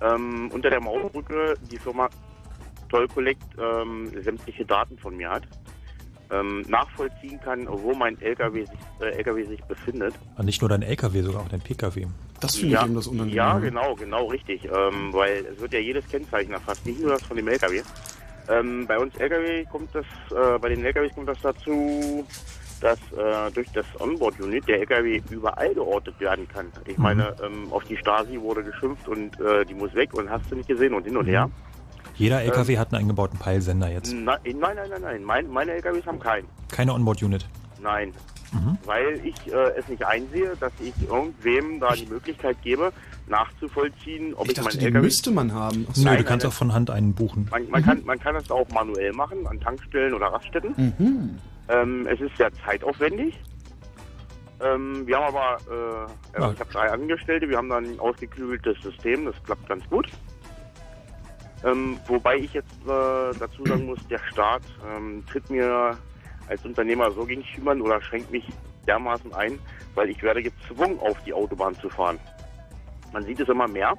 ähm, unter der Mautbrücke die Firma Toll Collect ähm, sämtliche Daten von mir hat, ähm, nachvollziehen kann, wo mein LKW sich, äh, LKW sich befindet. Und nicht nur dein LKW, sogar auch dein PKW. Das finde ja, ich eben das Unangenehme. Ja, genau, genau, richtig. Ähm, weil es wird ja jedes Kennzeichen erfasst, nicht nur das von dem LKW. Ähm, bei uns LKW kommt das, äh, bei den LKWs kommt das dazu, dass äh, durch das Onboard-Unit der LKW überall geortet werden kann. Ich Mhm. meine, ähm, auf die Stasi wurde geschimpft und äh, die muss weg und hast du nicht gesehen und hin und her. Jeder LKW hat einen eingebauten Peilsender jetzt. Na, nein, nein, nein, nein. Mein, meine LKWs haben keinen. Keine Onboard-Unit. Nein. Mhm. Weil ich äh, es nicht einsehe, dass ich irgendwem da die Möglichkeit gebe, nachzuvollziehen, ob Ich ich, dachte, mein die LKW... müsste man haben. Ach. Nö, Nein, du kannst nein, auch von Hand einen buchen. Man, man, kann, man kann es auch manuell machen, an Tankstellen oder Raststätten. Mhm. Ähm, es ist sehr zeitaufwendig. Ähm, wir haben aber, äh, also Ja. ich habe drei Angestellte, wir haben dann ein ausgeklügeltes System, das klappt ganz gut. Ähm, wobei ich jetzt äh, dazu sagen muss, der Staat ähm, tritt mir als Unternehmer so gegen Schienbein oder schränkt mich dermaßen ein, weil ich werde gezwungen, auf die Autobahn zu fahren. Man sieht es immer mehr,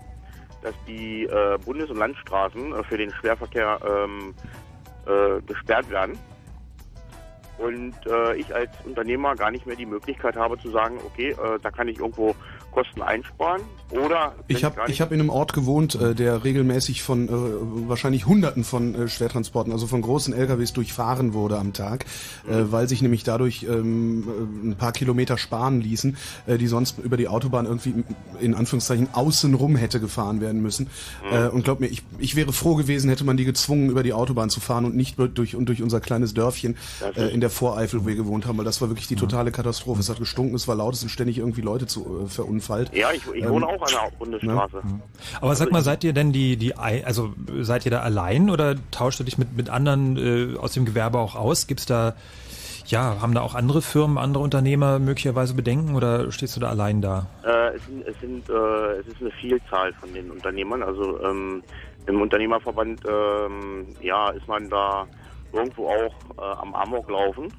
dass die äh, Bundes- und Landstraßen äh, für den Schwerverkehr ähm, äh, gesperrt werden. Und äh, ich als Unternehmer gar nicht mehr die Möglichkeit habe zu sagen, okay, äh, da kann ich irgendwo Kosten einsparen oder Ich habe ich hab in einem Ort gewohnt, äh, der regelmäßig von äh, wahrscheinlich Hunderten von äh, Schwertransporten, also von großen LKWs durchfahren wurde am Tag, äh, weil sich nämlich dadurch ähm, äh, ein paar Kilometer sparen ließen, äh, die sonst über die Autobahn irgendwie in Anführungszeichen außenrum hätte gefahren werden müssen. Äh, und glaub mir, ich, ich wäre froh gewesen, hätte man die gezwungen, über die Autobahn zu fahren und nicht durch, und durch unser kleines Dörfchen äh, in der Voreifel, wo wir gewohnt haben, weil das war wirklich die totale Katastrophe. Es hat gestunken, es war laut, es sind ständig irgendwie Leute zu, äh, verunfallt. Ja, ich, ich Ähm, wohne auch an der Bundesstraße. Aber sag mal, seid ihr denn die, die, also seid ihr da allein oder tauscht du dich mit, mit anderen äh, aus dem Gewerbe auch aus? Gibt's da, ja, haben da auch andere Firmen, andere Unternehmer möglicherweise Bedenken oder stehst du da allein da? Äh, es, sind, es, sind, äh, es ist eine Vielzahl von den Unternehmern. Also ähm, im Unternehmerverband ähm, ja, ist man da irgendwo auch äh, am Amok laufen.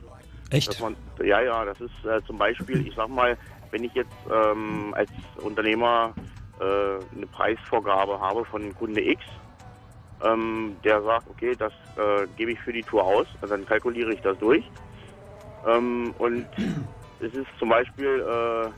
Echt? Man, ja, ja, das ist äh, zum Beispiel, ich sag mal, wenn ich jetzt ähm, als Unternehmer äh, eine Preisvorgabe habe von Kunde X, ähm, der sagt, okay, das äh, gebe ich für die Tour aus, also dann kalkuliere ich das durch. Ähm, und es ist zum Beispiel, äh,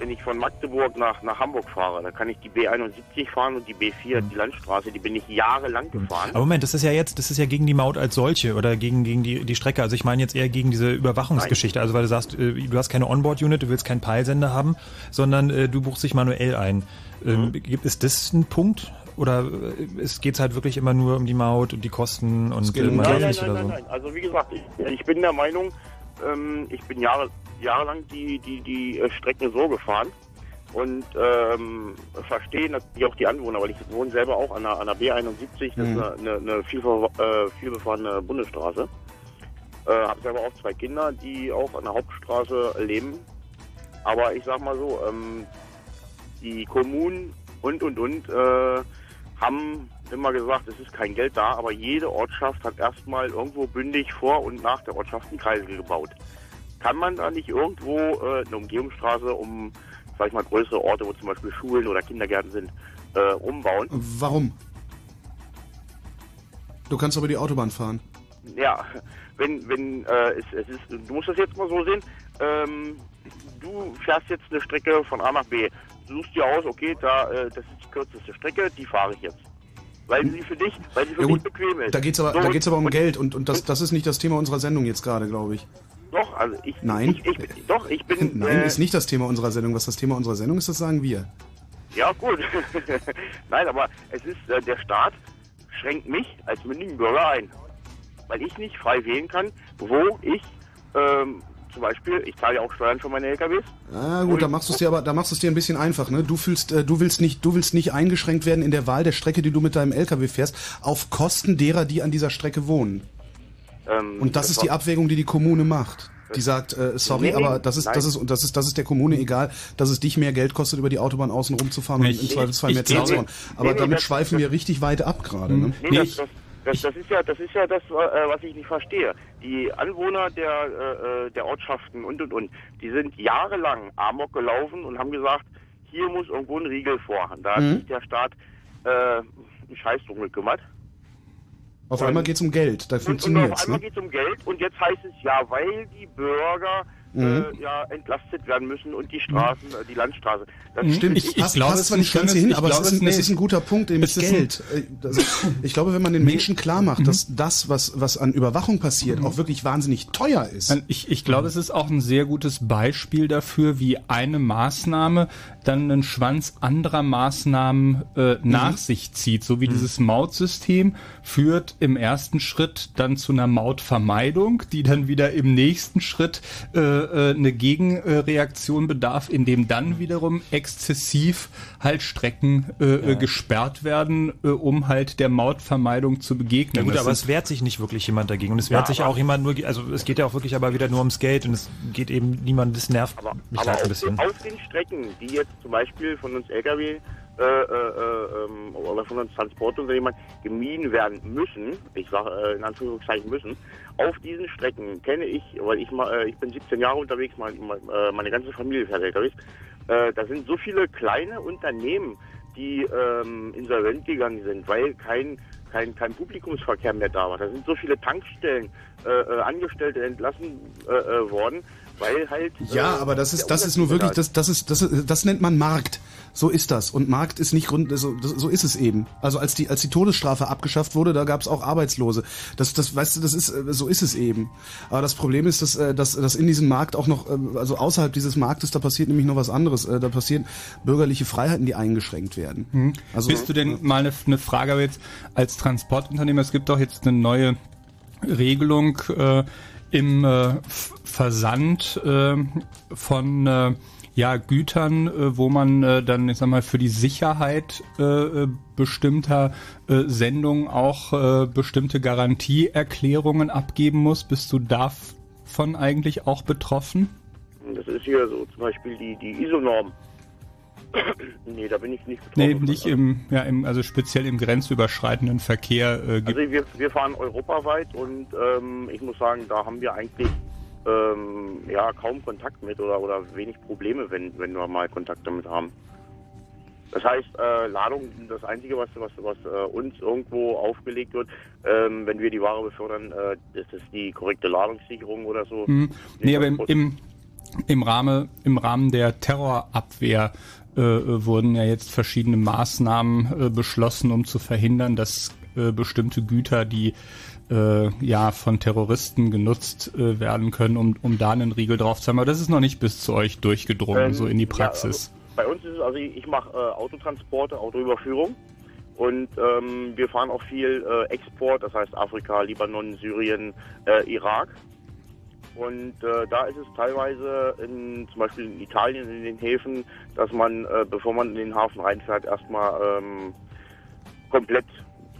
wenn ich von Magdeburg nach, nach Hamburg fahre, da kann ich die B71 fahren und die B4, die Landstraße, die bin ich jahrelang gefahren. Aber Moment, das ist ja jetzt, das ist ja gegen die Maut als solche oder gegen, gegen die, die Strecke. Also ich meine jetzt eher gegen diese Überwachungsgeschichte. Also weil du sagst, äh, du hast keine Onboard-Unit, du willst keinen Peilsender haben, sondern äh, du buchst dich manuell ein. Ähm, gibt- Ist das ein Punkt? Oder äh, es geht halt wirklich immer nur um die Maut und die Kosten und man Nein, nein, nein, nein, so? nein. Also wie gesagt, ich, ich bin der Meinung, ähm, ich bin Jahre, jahrelang die, die, die äh, Strecken so gefahren und ähm, verstehe natürlich auch die Anwohner, weil ich wohne selber auch an der, an der B71, das Mhm. ist eine, eine, eine viel, äh, viel befahrene Bundesstraße. Äh, habe selber auch zwei Kinder, die auch an der Hauptstraße leben. Aber ich sag mal so, ähm, die Kommunen und und und äh, haben immer gesagt, es ist kein Geld da, aber jede Ortschaft hat erstmal irgendwo bündig vor und nach der Ortschaft einen Kreisel gebaut. Kann man da nicht irgendwo äh, eine Umgehungsstraße um, sag ich mal, größere Orte, wo zum Beispiel Schulen oder Kindergärten sind, äh, umbauen? Warum? Du kannst aber die Autobahn fahren. Ja, wenn, wenn, äh, es, es ist, du musst das jetzt mal so sehen, ähm, du fährst jetzt eine Strecke von A nach B, suchst dir aus, okay, da, äh, das ist die kürzeste Strecke, die fahre ich jetzt. Weil sie für dich, weil sie für Ja dich gut, bequem ist. da geht's aber, So, da geht's aber um und- Geld und, und das, das ist nicht das Thema unserer Sendung jetzt gerade, glaube ich. Doch, also ich, Nein. ich, ich bin, doch, ich bin, *laughs* Nein, äh, ist nicht das Thema unserer Sendung. Was das Thema unserer Sendung ist, das sagen wir. Ja, gut. *laughs* Nein, aber es ist, äh, der Staat schränkt mich als mündigen Bürger ein. Weil ich nicht frei wählen kann, wo ich, ähm, zum Beispiel, ich zahle ja auch Steuern für meine LKWs. Ah, gut, da machst du es dir aber, da machst du es dir ein bisschen einfach, ne? Du fühlst, äh, du willst nicht, du willst nicht eingeschränkt werden in der Wahl der Strecke, die du mit deinem LKW fährst, auf Kosten derer, die an dieser Strecke wohnen. Ähm, Und das ist die Abwägung, die die Kommune macht. Die sagt, äh, sorry, Nee, nee, aber das ist, nein. das ist, und das ist, das ist der Kommune egal, dass es dich mehr Geld kostet, über die Autobahn außen rumzufahren und Ich- im Zweifelsfall mehr Zeit zu haben. Aber Nee, nee, damit das- schweifen wir richtig weit ab gerade, ne? Nee, das, das, das, das ist ja, das ist ja das, äh, was ich nicht verstehe. Die Anwohner der, äh, äh, der Ortschaften und und und, die sind jahrelang Amok gelaufen und haben gesagt, hier muss irgendwo ein Riegel vor. Da hat Mhm. sich der Staat äh, einen Scheiß drum gekümmert. Auf einmal geht's um Geld, da Und, und auf einmal ne? geht es um Geld und jetzt heißt es ja, weil die Bürger Mhm. äh, ja entlastet werden müssen und die Straßen, äh, die Landstraße. Das Stimmt, ich, passt, passt zwar nicht ganz hin, aber es ist, ein, es ist ein guter Punkt es ein- Geld. Also, *laughs* ich glaube, wenn man den Menschen klar macht, dass das, was, was an Überwachung passiert, auch wirklich wahnsinnig teuer ist. Ich, ich glaube, es ist auch ein sehr gutes Beispiel dafür, wie eine Maßnahme dann einen Schwanz anderer Maßnahmen äh, nach sich zieht. So wie dieses Mautsystem führt im ersten Schritt dann zu einer Mautvermeidung, die dann wieder im nächsten Schritt äh, äh, eine Gegenreaktion bedarf, indem dann wiederum exzessiv halt Strecken äh, äh, gesperrt werden, äh, um halt der Mautvermeidung zu begegnen. Ja gut, Das aber es wehrt sich nicht wirklich jemand dagegen. Und es wehrt Ja, sich aber- auch jemand nur, also es geht ja auch wirklich aber wieder nur ums Geld und es geht eben niemand, das nervt mich Aber halt ein auf, bisschen. den, auf den Strecken, die jetzt zum Beispiel von uns Lkw äh, äh, äh, ähm, oder von uns Transportunternehmern gemieden werden müssen, ich sage äh, in Anführungszeichen müssen, auf diesen Strecken kenne ich, weil ich mal, äh, ich bin 17 Jahre unterwegs, mein, mein, äh, meine ganze Familie fährt LKWs, äh, da sind so viele kleine Unternehmen, die ähm, insolvent gegangen sind, weil kein kein, kein Publikumsverkehr mehr da war. Da sind so viele Tankstellen, äh, Angestellte entlassen äh, worden, weil halt. Ja, aber das ist, das ist nur wirklich, das, das ist, das, ist- das nennt man Markt. So ist das. Und Markt ist nicht Grund, so, so ist es eben. Also als die, als die Todesstrafe abgeschafft wurde, da gab es auch Arbeitslose. Das, das, weißt du, das ist, äh, so ist es eben. Aber das Problem ist, dass, äh, dass, dass in diesem Markt auch noch, äh, also außerhalb dieses Marktes, da passiert nämlich noch was anderes. Äh, Da passieren bürgerliche Freiheiten, die eingeschränkt werden. Hm. Also, Bist du denn mal eine, eine Frage jetzt als Transportunternehmer, es gibt doch jetzt eine neue Regelung äh, im äh, Versand äh, von ja, Gütern, äh, wo man äh, dann, ich sag mal, für die Sicherheit äh, bestimmter Sendungen auch bestimmte Garantieerklärungen abgeben muss. Bist du davon eigentlich auch betroffen? Das ist hier so zum Beispiel die, die ISO-Norm. *coughs* nee, da bin ich nicht betroffen. Nee, nicht im, ja, im, also speziell im grenzüberschreitenden Verkehr äh, Also wir, wir fahren europaweit und ähm, ich muss sagen, da haben wir eigentlich ähm, ja kaum Kontakt mit oder, oder wenig Probleme, wenn, wenn wir mal Kontakt damit haben. Das heißt, äh, Ladung, das Einzige, was, was, was äh, uns irgendwo aufgelegt wird, ähm, wenn wir die Ware befördern, äh, das ist die korrekte Ladungssicherung oder so. Hm. Nee, aber im, im, im, Rahmen, im Rahmen der Terrorabwehr äh, äh, wurden ja jetzt verschiedene Maßnahmen äh, beschlossen, um zu verhindern, dass äh, bestimmte Güter, die äh, ja von Terroristen genutzt äh, werden können, um, um da einen Riegel drauf zu haben. Aber das ist noch nicht bis zu euch durchgedrungen, Ähm, so in die ja, Praxis. also bei uns ist es, also ich, ich mache äh, Autotransporte, Autoüberführung und ähm, wir fahren auch viel äh, Export, das heißt Afrika, Libanon, Syrien, äh, Irak. Und äh, da ist es teilweise in, zum Beispiel in Italien in den Häfen, dass man, bevor man in den Hafen reinfährt, erstmal ähm, komplett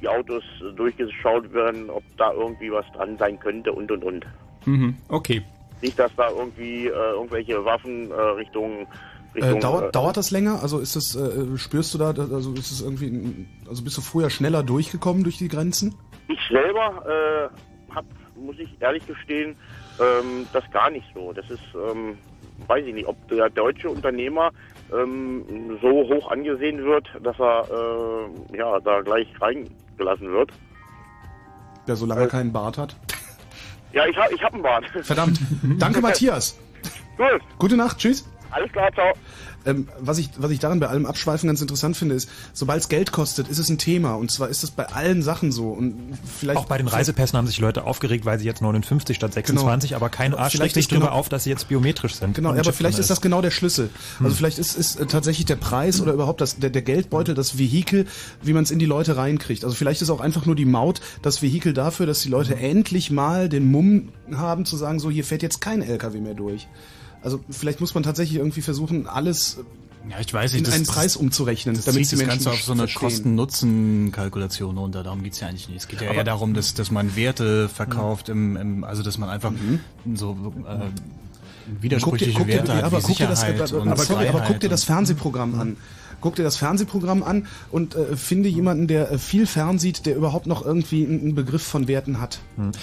die Autos äh, durchgeschaut werden, ob da irgendwie was dran sein könnte und und und. Mhm. Okay. Nicht, dass da irgendwie äh, irgendwelche Waffen äh, Richtung Richtung Äh, dauert, äh, dauert das länger? Also ist das, äh, spürst du da, also ist es irgendwie, also bist du früher schneller durchgekommen durch die Grenzen? Ich selber äh, hab, muss ich ehrlich gestehen, ähm, das gar nicht so. Das ist, ähm, weiß ich nicht, ob der deutsche Unternehmer ähm, so hoch angesehen wird, dass er äh, ja da gleich reingelassen wird. Der solange er keinen Bart hat. Ja, ich habe ich hab einen Bart. Verdammt. *laughs* Danke, Matthias. Gut. Gute Nacht, tschüss. Alles klar, ciao. Ähm, was, ich, was ich daran bei allem Abschweifen ganz interessant finde, ist, sobald es Geld kostet, ist es ein Thema. Und zwar ist es bei allen Sachen so. Und vielleicht Auch bei den Reisepässen haben sich Leute aufgeregt, weil sie jetzt 59 statt 26, aber kein Genau, Arsch vielleicht legt sich ist genau- drüber auf, dass sie jetzt biometrisch sind. Genau, aber Chip vielleicht ist das genau der Schlüssel. Also Hm. vielleicht ist, ist äh, tatsächlich der Preis oder überhaupt das, der, der Geldbeutel, das Vehikel, wie man es in die Leute reinkriegt. Also vielleicht ist auch einfach nur die Maut das Vehikel dafür, dass die Leute endlich mal den Mumm haben zu sagen, so hier fährt jetzt kein LKW mehr durch. Also vielleicht muss man tatsächlich irgendwie versuchen, alles Ja, ich weiß nicht, in das- einen das- Preis umzurechnen, Das damit die das Ganze auf so eine. Kosten-Nutzen-Kalkulation runter. Darum geht's ja eigentlich nicht. Es geht ja Aber- eher darum, dass, dass man Werte verkauft, im, im, also dass man einfach so äh, widersprüchliche guck dir, Werte ja, hat, aber guck dir das, aber, aber, sorry, aber guck dir das Fernsehprogramm an. Guck dir das Fernsehprogramm an und äh, finde jemanden, der äh, viel fernsieht, der überhaupt noch irgendwie einen, Begriff von Werten hat.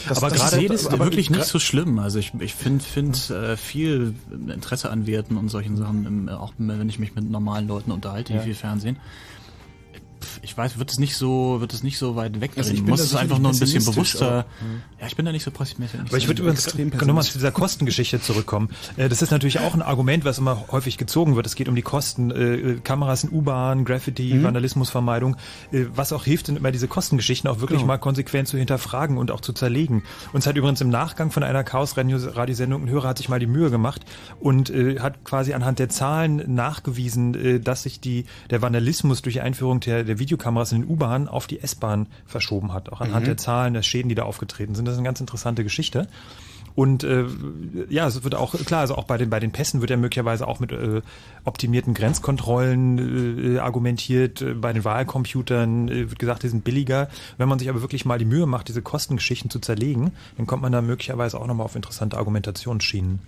Das- aber gerade ist aber wirklich nicht so schlimm. Also ich, ich finde find, äh, viel Interesse an Werten und solchen Sachen, im, auch wenn ich mich mit normalen Leuten unterhalte, die Ja. viel Fernsehen. Ich weiß, wird es nicht so, wird es nicht so weit weg. Also ich muss da es einfach nur ein bisschen bewusster. aber- Ja, ich bin da nicht so pessimistisch. Aber ich würde übrigens nochmal zu dieser Kostengeschichte zurückkommen. Äh, Das ist natürlich auch ein Argument, was immer häufig gezogen wird. Es geht um die Kosten. äh, Kameras in U-Bahn, Graffiti, Mhm. Vandalismusvermeidung. Äh, Was auch hilft, sind immer diese Kostengeschichten auch wirklich Genau. mal konsequent zu hinterfragen und auch zu zerlegen. Uns hat übrigens im Nachgang von einer Chaos-Radiosendung ein Hörer hat sich mal die Mühe gemacht und hat quasi anhand der Zahlen nachgewiesen, dass sich die, der Vandalismus durch die Einführung der, der Videokameras in den U-Bahn auf die S-Bahn verschoben hat. Auch anhand Mhm. der Zahlen, der Schäden, die da aufgetreten sind. Das ist eine ganz interessante Geschichte. Und äh, ja, es wird auch klar, also auch bei den bei den Pässen wird ja möglicherweise auch mit äh, optimierten Grenzkontrollen äh, argumentiert. Bei den Wahlcomputern äh, wird gesagt, die sind billiger. Wenn man sich aber wirklich mal die Mühe macht, diese Kostengeschichten zu zerlegen, dann kommt man da möglicherweise auch nochmal auf interessante Argumentationsschienen.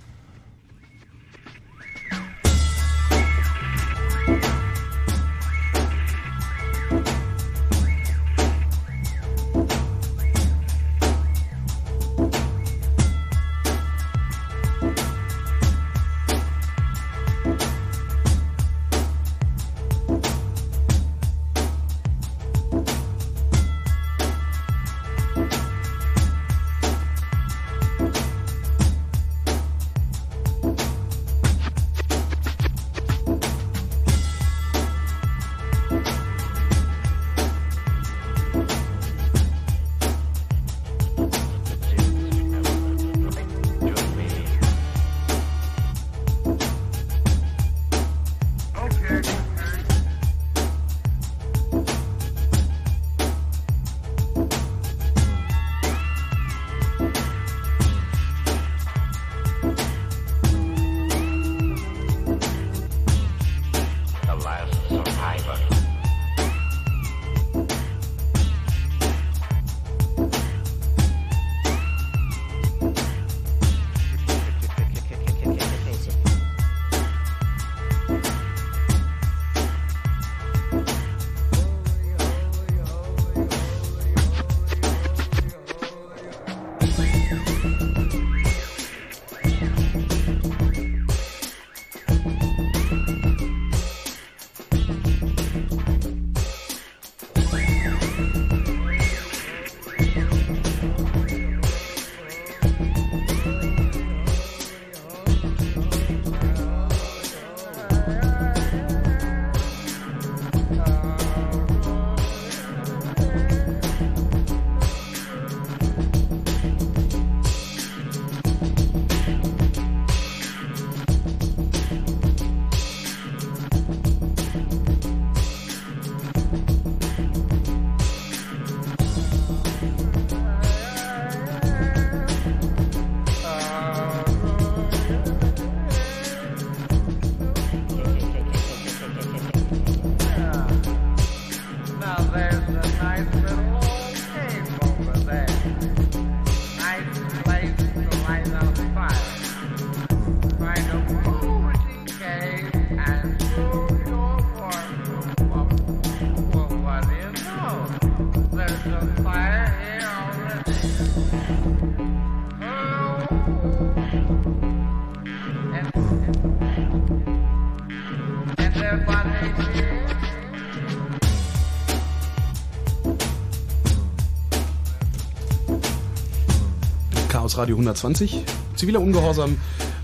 Radio 120. Ziviler Ungehorsam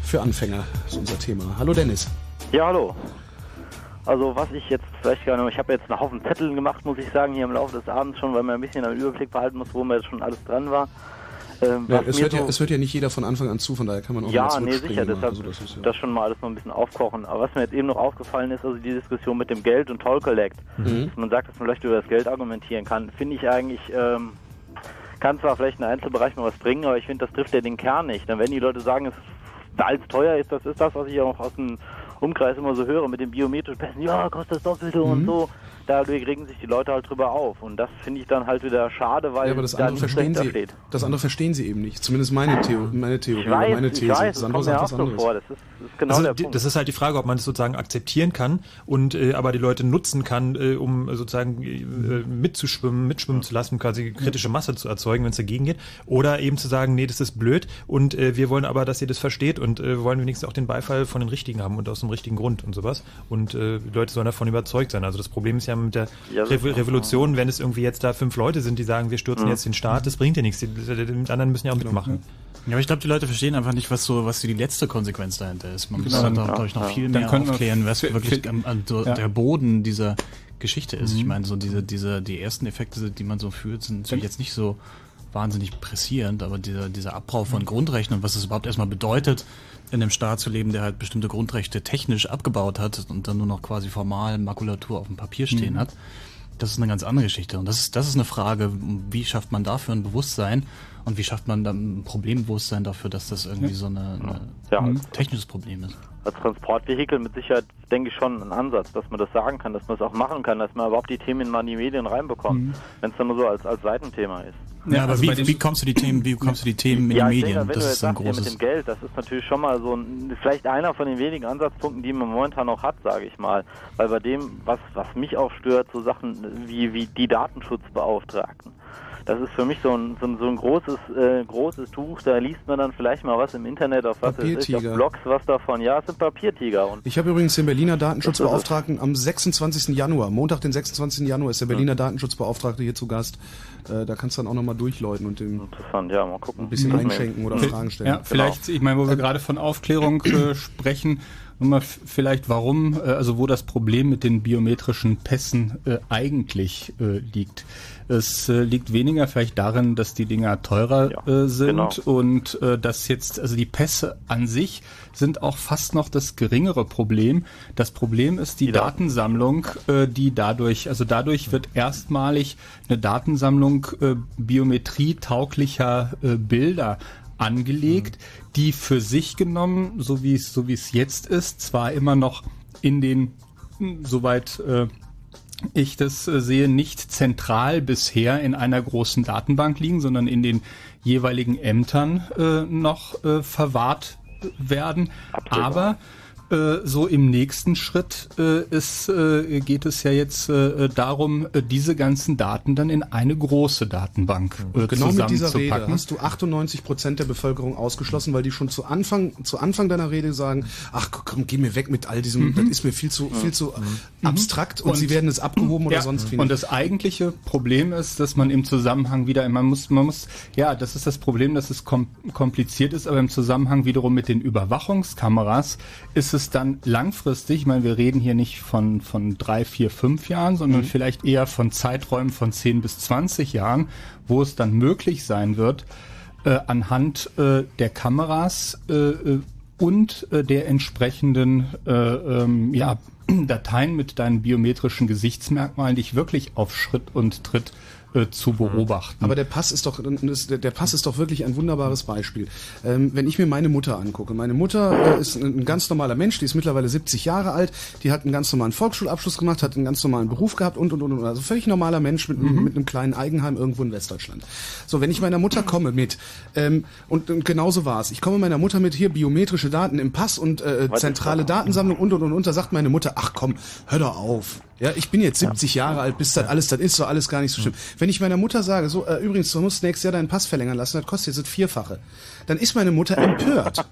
für Anfänger ist unser Thema. Hallo Dennis. Ja, hallo. Also was ich jetzt vielleicht gerne, ich habe jetzt einen Haufen Zettel gemacht, muss ich sagen, hier im Laufe des Abends schon, weil man ein bisschen einen Überblick behalten muss, wo mir jetzt schon alles dran war. Ähm, Ja, es, hört ja, so- es hört ja nicht jeder von Anfang an zu, von daher kann man auch ja, nee, sicher, deshalb Also das ist ja- das schon mal alles noch ein bisschen aufkochen. Aber was mir jetzt eben noch aufgefallen ist, also die Diskussion mit dem Geld und Toll Collect. Mhm. Man sagt, dass man vielleicht über das Geld argumentieren kann. Finde ich eigentlich, ähm, kann zwar vielleicht in Einzelbereich mal was bringen, aber ich finde, das trifft ja den Kern nicht. Dann wenn die Leute sagen, es weil es teuer ist, das ist das, was ich auch aus dem Umkreis immer so höre mit den biometrischen Pässen, ja, kostet das Doppelte und Mhm. so. Dadurch regen sich die Leute halt drüber auf. Und das finde ich dann halt wieder schade, weil ja, aber das da andere, verstehen sie, steht. das andere verstehen sie eben nicht. Zumindest meine, Theo meine Theorie, Ich weiß, meine ich These. weiß, das andere kommt mir sagt auch was so anderes. vor. Das ist, das ist genau also, der die- Punkt. Das ist halt die Frage, ob man es sozusagen akzeptieren kann und äh, aber die Leute nutzen kann, äh, um sozusagen äh, mitzuschwimmen, mitschwimmen zu lassen, quasi kritische Masse zu erzeugen, wenn es dagegen geht. Oder eben zu sagen, nee, das ist blöd und äh, wir wollen aber, dass ihr das versteht und äh, wollen wenigstens auch den Beifall von den Richtigen haben und aus dem richtigen Grund und sowas. Und äh, die Leute sollen davon überzeugt sein. Also das Problem ist ja mit der Ja, das Re ist- Revolution, wenn es irgendwie jetzt da fünf Leute sind, die sagen, wir stürzen Mhm. jetzt den Staat, das bringt ja nichts. Die, die, die anderen müssen ja auch mitmachen. Ja, aber ich glaube, die Leute verstehen einfach nicht, was so, was die letzte Konsequenz dahinter ist. Man muss Genau. dann, Ja, glaube ich, noch ja. viel mehr aufklären, was wirklich am- an so Ja. der Boden dieser Geschichte ist. Ich Mhm. meine, so diese, diese, die ersten Effekte, die man so fühlt, sind natürlich jetzt nicht so wahnsinnig pressierend, aber dieser, dieser Abbau von Grundrechten und was es überhaupt erstmal bedeutet, in einem Staat zu leben, der halt bestimmte Grundrechte technisch abgebaut hat und dann nur noch quasi formal Makulatur auf dem Papier stehen Mhm. hat. Das ist eine ganz andere Geschichte. Und das ist, das ist eine Frage, wie schafft man dafür ein Bewusstsein und wie schafft man dann ein Problembewusstsein dafür, dass das irgendwie so eine, eine Ja. ein technisches Problem ist. als Transportvehikel mit Sicherheit, denke ich, schon ein Ansatz, dass man das sagen kann, dass man es auch machen kann, dass man überhaupt die Themen mal in die Medien reinbekommt, Mhm. wenn es dann nur so als, als Seitenthema ist. Ja, aber also wie, wie kommst du die Themen, wie kommst du die Themen in ja, die Medien? denke, wenn das du ist jetzt ein sagst, hier mit großes. dem Geld, das ist natürlich schon mal so ein, vielleicht einer von den wenigen Ansatzpunkten, die man momentan noch hat, sage ich mal. Weil bei dem, was, was mich auch stört, so Sachen wie, wie die Datenschutzbeauftragten. Das ist für mich so ein, so ein, so ein großes, äh, großes Tuch, da liest man dann vielleicht mal was im Internet, auf was weiß ich, auf Papiertiger. Blogs, was davon. Ja, es sind Papiertiger. Und Ich habe übrigens den Berliner Datenschutzbeauftragten am 26. Januar, Montag, den 26. Januar, ist der Berliner Datenschutzbeauftragte hier zu Gast. Äh, da kannst du dann auch nochmal durchläuten und dem Interessant, ja, mal gucken. ein bisschen Mhm. einschenken oder Vi- Fragen stellen. Ja, vielleicht, ich meine, wo wir gerade von Aufklärung äh, *clears throat* sprechen, nochmal vielleicht warum, äh, also wo das Problem mit den biometrischen Pässen äh, eigentlich äh, liegt. Es äh, liegt weniger vielleicht darin, dass die Dinger teurer äh, sind genau. und äh, dass jetzt, also die Pässe an sich sind auch fast noch das geringere Problem. Das Problem ist die, Datensammlung, äh, die dadurch, also dadurch wird erstmalig eine Datensammlung äh, biometrietauglicher äh, Bilder angelegt, die für sich genommen, so wie es so wie es jetzt ist, zwar immer noch in den soweit äh, ich das äh, sehe, nicht zentral bisher in einer großen Datenbank liegen, sondern in den jeweiligen Ämtern äh, noch äh, verwahrt werden. Aber äh, so im nächsten Schritt äh, ist, äh, geht es ja jetzt äh, darum, äh, diese ganzen Daten dann in eine große Datenbank äh, Genau mit dieser Rede hast du 98 Prozent der Bevölkerung ausgeschlossen, weil die schon zu Anfang, zu Anfang deiner Rede sagen, ach komm, geh mir weg mit all diesem, das ist mir viel zu, viel zu abstrakt und, sie werden es abgehoben oder Ja, sonst wie. Und das eigentliche Problem ist, dass man im Zusammenhang wieder, man muss, man muss, ja, das ist das Problem, dass es kom kompliziert ist, aber im Zusammenhang wiederum mit den Überwachungskameras ist es dann langfristig, ich meine, wir reden hier nicht von, von drei, vier, fünf Jahren, sondern Mhm. vielleicht eher von Zeiträumen von 10 bis 20 Jahren, wo es dann möglich sein wird, äh, anhand äh, der Kameras äh, äh, und äh, der entsprechenden äh, ähm, ja, *clears throat* Dateien mit deinen biometrischen Gesichtsmerkmalen dich wirklich auf Schritt und Tritt äh, zu beobachten. Aber der Pass ist doch der Pass ist doch wirklich ein wunderbares Beispiel. Ähm, wenn ich mir meine Mutter angucke, meine Mutter äh, ist ein, ganz normaler Mensch, die ist mittlerweile 70 Jahre alt, die hat einen ganz normalen Volksschulabschluss gemacht, hat einen ganz normalen Beruf gehabt und und und, und. also völlig normaler Mensch mit, Mhm. mit einem kleinen Eigenheim irgendwo in Westdeutschland. So, wenn ich meiner Mutter komme mit ähm, und, und genauso war es. Ich komme meiner Mutter mit hier biometrische Daten im Pass und äh, zentrale? Datensammlung und und und und. Da sagt meine Mutter, ach komm, hör doch auf. Ja, ich bin jetzt 70 Jahre alt, bis das alles, das ist so alles gar nicht so schlimm. Wenn ich meiner Mutter sage, so, äh, übrigens, du musst nächstes Jahr deinen Pass verlängern lassen, das kostet jetzt das Vierfache, dann ist meine Mutter empört.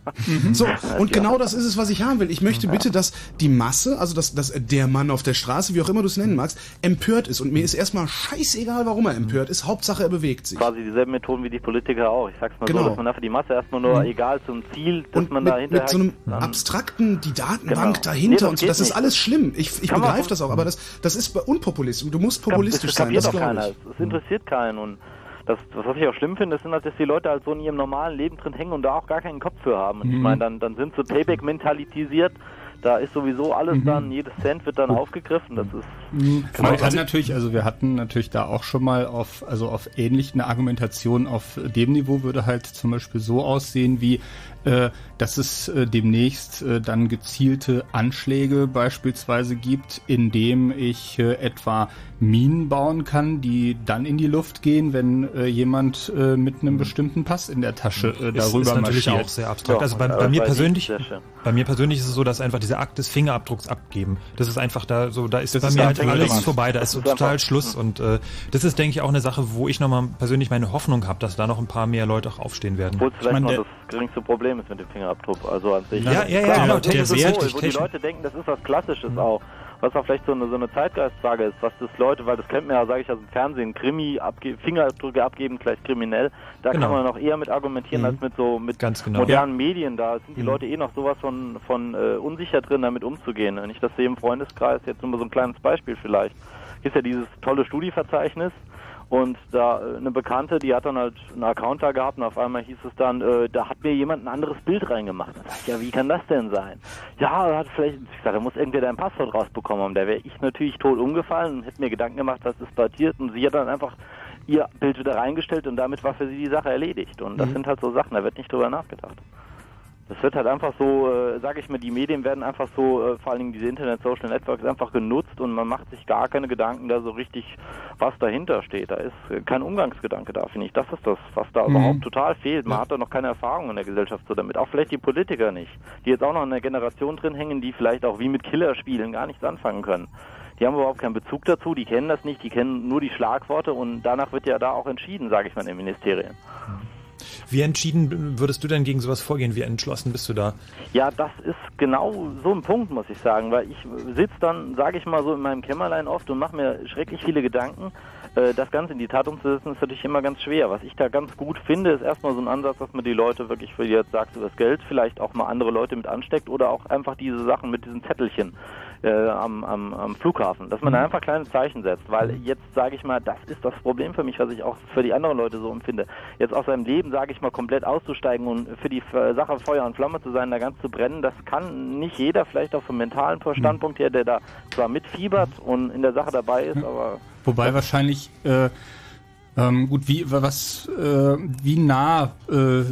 so, und genau das ist es, was ich haben will. Ich möchte bitte, dass die Masse, also dass, dass der Mann auf der Straße, wie auch immer du es nennen magst, empört ist. Und mir ist erstmal scheißegal, warum er empört ist. Hauptsache, er bewegt sich. Quasi dieselben Methoden wie die Politiker auch. Ich sag's mal Genau. so, dass man dafür die Masse erstmal nur, Mhm. egal zum Ziel, dass man mit, da hinterher... mit so einem abstrakten, die Datenbank Genau. Nee, dahinter das und so, das ist nicht. alles schlimm. Ich, ich man begreife das auch, aber das, das ist unpopulistisch. Du musst populistisch das sein, das glaube ich. Es interessiert keinen. Und das, das, was ich auch schlimm finde, ist, dass die Leute halt so in ihrem normalen Leben drin hängen und da auch gar keinen Kopf für haben. Und ich Mhm. meine, dann, dann sind so Payback-mentalisiert. Da ist sowieso alles Mhm. dann, jedes Cent wird dann aufgegriffen. Das ist Man kann natürlich, also wir hatten natürlich da auch schon mal auf, also auf ähnlich eine Argumentation auf dem Niveau würde halt zum Beispiel so aussehen wie, dass es äh, demnächst äh, dann gezielte Anschläge beispielsweise gibt, indem ich äh, etwa Minen bauen kann, die dann in die Luft gehen, wenn äh, jemand äh, mit einem bestimmten Pass in der Tasche äh, Ist, darüber ist natürlich marschiert. auch sehr abstrakt. also bei, bei mir persönlich, bei mir persönlich ist es so, dass einfach dieser Akt des Fingerabdrucks abgeben, das ist einfach da so, da ist Das bei ist mir halt alles vorbei, da ist ist total einfach- Schluss und äh, das ist, denke ich, auch eine Sache, wo ich nochmal persönlich meine Hoffnung habe, dass da noch ein paar mehr Leute auch aufstehen werden. Obwohl es vielleicht noch das geringste Problem ist mit dem Fingerabdruck. Also an sich. Ja, ja, ja, Klar, genau, das ist der so, Wert- wo die Leute denken, das ist was Klassisches auch. Was auch vielleicht so eine, so eine Zeitgeistfrage ist, was das Leute, weil das kennt man ja, sage ich aus dem Fernsehen, Krimi, abge Fingerabdrücke abgeben gleich kriminell. Da Genau. kann man noch eher mit argumentieren Mhm. als mit so mit Ganz genau. modernen Medien. Da sind die Mhm. Leute eh noch sowas von, von äh, unsicher drin, damit umzugehen. Wenn ich das sehe im Freundeskreis, jetzt nur mal so ein kleines Beispiel vielleicht. Ist ja dieses tolle Studieverzeichnis. Und da äh, eine Bekannte, die hat dann halt einen Account da gehabt und auf einmal hieß es dann, äh, da hat mir jemand ein anderes Bild reingemacht. Da ich, ja, wie kann das denn sein? Ja, er hat vielleicht, ich sag, da muss irgendwer dein Passwort rausbekommen haben. Da wäre ich natürlich tot umgefallen und hätte mir Gedanken gemacht, was ist passiert. Und sie hat dann einfach ihr Bild wieder reingestellt und damit war für sie die Sache erledigt. Und das Mhm. sind halt so Sachen, da wird nicht drüber nachgedacht. Das wird halt einfach so, äh, sage ich mal, die Medien werden einfach so, äh, vor allen Dingen diese Internet-Social Networks einfach genutzt und man macht sich gar keine Gedanken da so richtig, was dahinter steht. Da ist äh, kein Umgangsgedanke da, finde ich. Das ist das, was da Mhm. überhaupt total fehlt. Man hat da noch keine Erfahrung in der Gesellschaft so damit. Auch vielleicht die Politiker nicht, die jetzt auch noch in einer Generation drin hängen, die vielleicht auch wie mit Killerspielen gar nichts anfangen können. Die haben überhaupt keinen Bezug dazu, die kennen das nicht, die kennen nur die Schlagworte und danach wird ja da auch entschieden, sage ich mal, in den Ministerien. Wie entschieden würdest du denn gegen sowas vorgehen? Wie entschlossen bist du da? Ja, das ist genau so ein Punkt, muss ich sagen, weil ich sitze dann, sage ich mal so, in meinem Kämmerlein oft und mache mir schrecklich viele Gedanken. Äh, Das Ganze in die Tat umzusetzen, ist natürlich immer ganz schwer. Was ich da ganz gut finde, ist erstmal so ein Ansatz, dass man die Leute wirklich, du jetzt sagst, über das Geld vielleicht auch mal andere Leute mit ansteckt oder auch einfach diese Sachen mit diesen Zettelchen äh, am, am, am Flughafen, dass man da einfach kleine Zeichen setzt, weil jetzt sage ich mal, das ist das Problem für mich, was ich auch für die anderen Leute so empfinde. Jetzt aus seinem Leben, sage ich mal, komplett auszusteigen und für die Sache Feuer und Flamme zu sein, da ganz zu brennen, das kann nicht jeder, vielleicht auch vom mentalen Standpunkt her, der da zwar mitfiebert und in der Sache dabei ist, aber Wobei wahrscheinlich äh, Ähm, gut, wie was, äh, wie nah äh,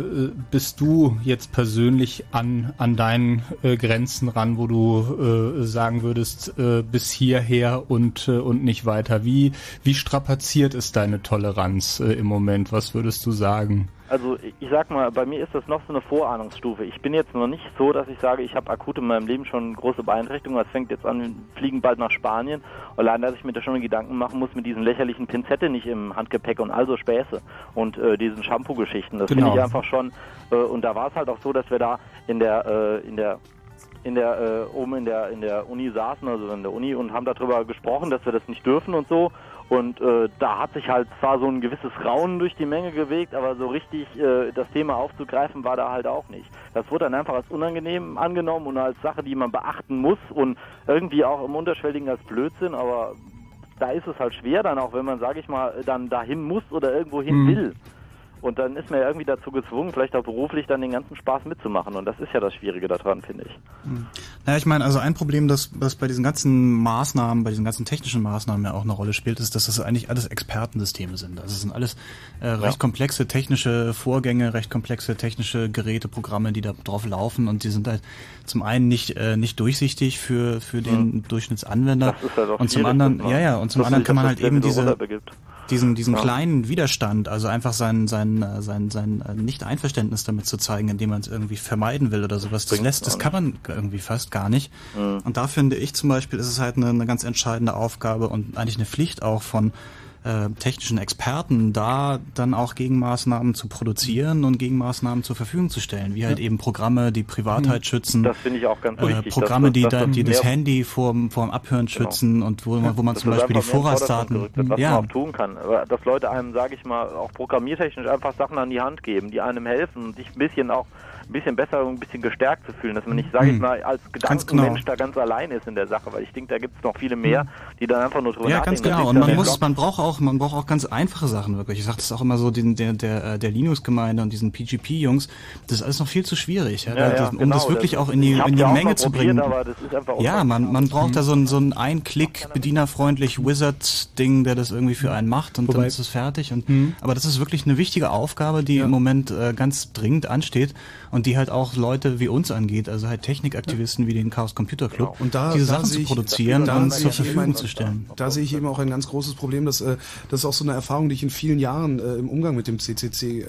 bist du jetzt persönlich an an deinen äh, Grenzen ran, wo du äh, sagen würdest, äh, bis hierher und äh, und nicht weiter? Wie wie strapaziert ist deine Toleranz im Moment? Was würdest du sagen? Also ich sag mal, bei mir ist das noch so eine Vorahnungsstufe. Ich bin jetzt noch nicht so, dass ich sage, ich habe akut in meinem Leben schon große Beeinträchtigungen. Es fängt jetzt an, wir fliegen bald nach Spanien. Allein, dass ich mir da schon Gedanken machen muss mit diesen lächerlichen Pinzette nicht im Handgepäck und also Späße und äh, diesen Shampoo-Geschichten. Das Genau. finde ich einfach schon. Äh, und da war es halt auch so, dass wir da in der äh, in der in der äh, oben in der in der Uni saßen, also in der Uni und haben darüber gesprochen, dass wir das nicht dürfen und so. Und äh, da hat sich halt zwar so ein gewisses Raunen durch die Menge gewegt, aber so richtig äh, das Thema aufzugreifen war da halt auch nicht. Das wurde dann einfach als unangenehm angenommen und als Sache, die man beachten muss und irgendwie auch im Unterschwelligen als Blödsinn, aber da ist es halt schwer dann auch, wenn man, sage ich mal, dann dahin muss oder irgendwo hin Mhm. will. Und dann ist man ja irgendwie dazu gezwungen, vielleicht auch beruflich dann den ganzen Spaß mitzumachen. Und das ist ja das Schwierige daran, finde ich. Naja, ich meine, also ein Problem, das, das bei diesen ganzen Maßnahmen, bei diesen ganzen technischen Maßnahmen ja auch eine Rolle spielt, ist, dass das eigentlich alles Expertensysteme sind. Also es sind alles äh, recht komplexe technische Vorgänge, recht komplexe technische Geräte, Programme, die da drauf laufen und die sind halt zum einen nicht äh, nicht durchsichtig für für den Durchschnittsanwender Das ist halt auch und zum anderen ja ja und zum anderen kann man halt eben diese. Diesen diesen Ja. kleinen Widerstand, also einfach sein sein äh, sein sein äh, Nicht-Einverständnis damit zu zeigen, indem man es irgendwie vermeiden will oder sowas. Das lässt, das kann man irgendwie fast gar nicht. Mhm. Und da finde ich zum Beispiel, ist es halt eine, eine ganz entscheidende Aufgabe und eigentlich eine Pflicht auch von äh, technischen Experten, da dann auch Gegenmaßnahmen zu produzieren und Gegenmaßnahmen zur Verfügung zu stellen, wie halt eben Programme, die Privatheit Mhm. schützen. Das finde ich auch ganz äh, wichtig, Programme, dass- die, da, das die das Handy vorm, vorm Abhören schützen und wo, man- wo man zum das Beispiel die Vorratsdaten, wird, was ja, man auch tun kann. Dass Leute einem, sage ich mal, auch programmiertechnisch einfach Sachen an die Hand geben, die einem helfen und sich ein bisschen auch ein bisschen besser und ein bisschen gestärkt zu fühlen, dass man nicht, sage ich Mhm. mal, als Ganz Gedankenmensch genau. da ganz allein ist in der Sache, weil ich denke, da gibt es noch viele mehr, die dann einfach nur drüber Ja, ganz genau. Und man ja muss, man braucht auch, man braucht auch ganz einfache Sachen wirklich. Ich sage das auch immer so den, der, der, äh, der Linux-Gemeinde und diesen PGP-Jungs. Das ist alles noch viel zu schwierig, ja, Ja, ja, das, um genau, das wirklich das- auch in die, in die ja Menge zu bringen. aber das ist einfach ja, man, man braucht Mhm. da so ein, so ein Ein-Klick, bedienerfreundlich Wizard-Ding, der das irgendwie für einen macht und dann Wobei- ist es fertig. Und, Mhm. Aber das ist wirklich eine wichtige Aufgabe, die im Moment äh, ganz dringend ansteht und die halt auch Leute wie uns angeht, also halt Technikaktivisten wie den Chaos Computer Club, Und da, diese da Sachen zu produzieren da und zur Verfügung ein- zu stellen. Da sehe ich eben auch ein ganz großes Problem, dass äh, das ist auch so eine Erfahrung, die ich in vielen Jahren äh, im Umgang mit dem CCC äh, äh,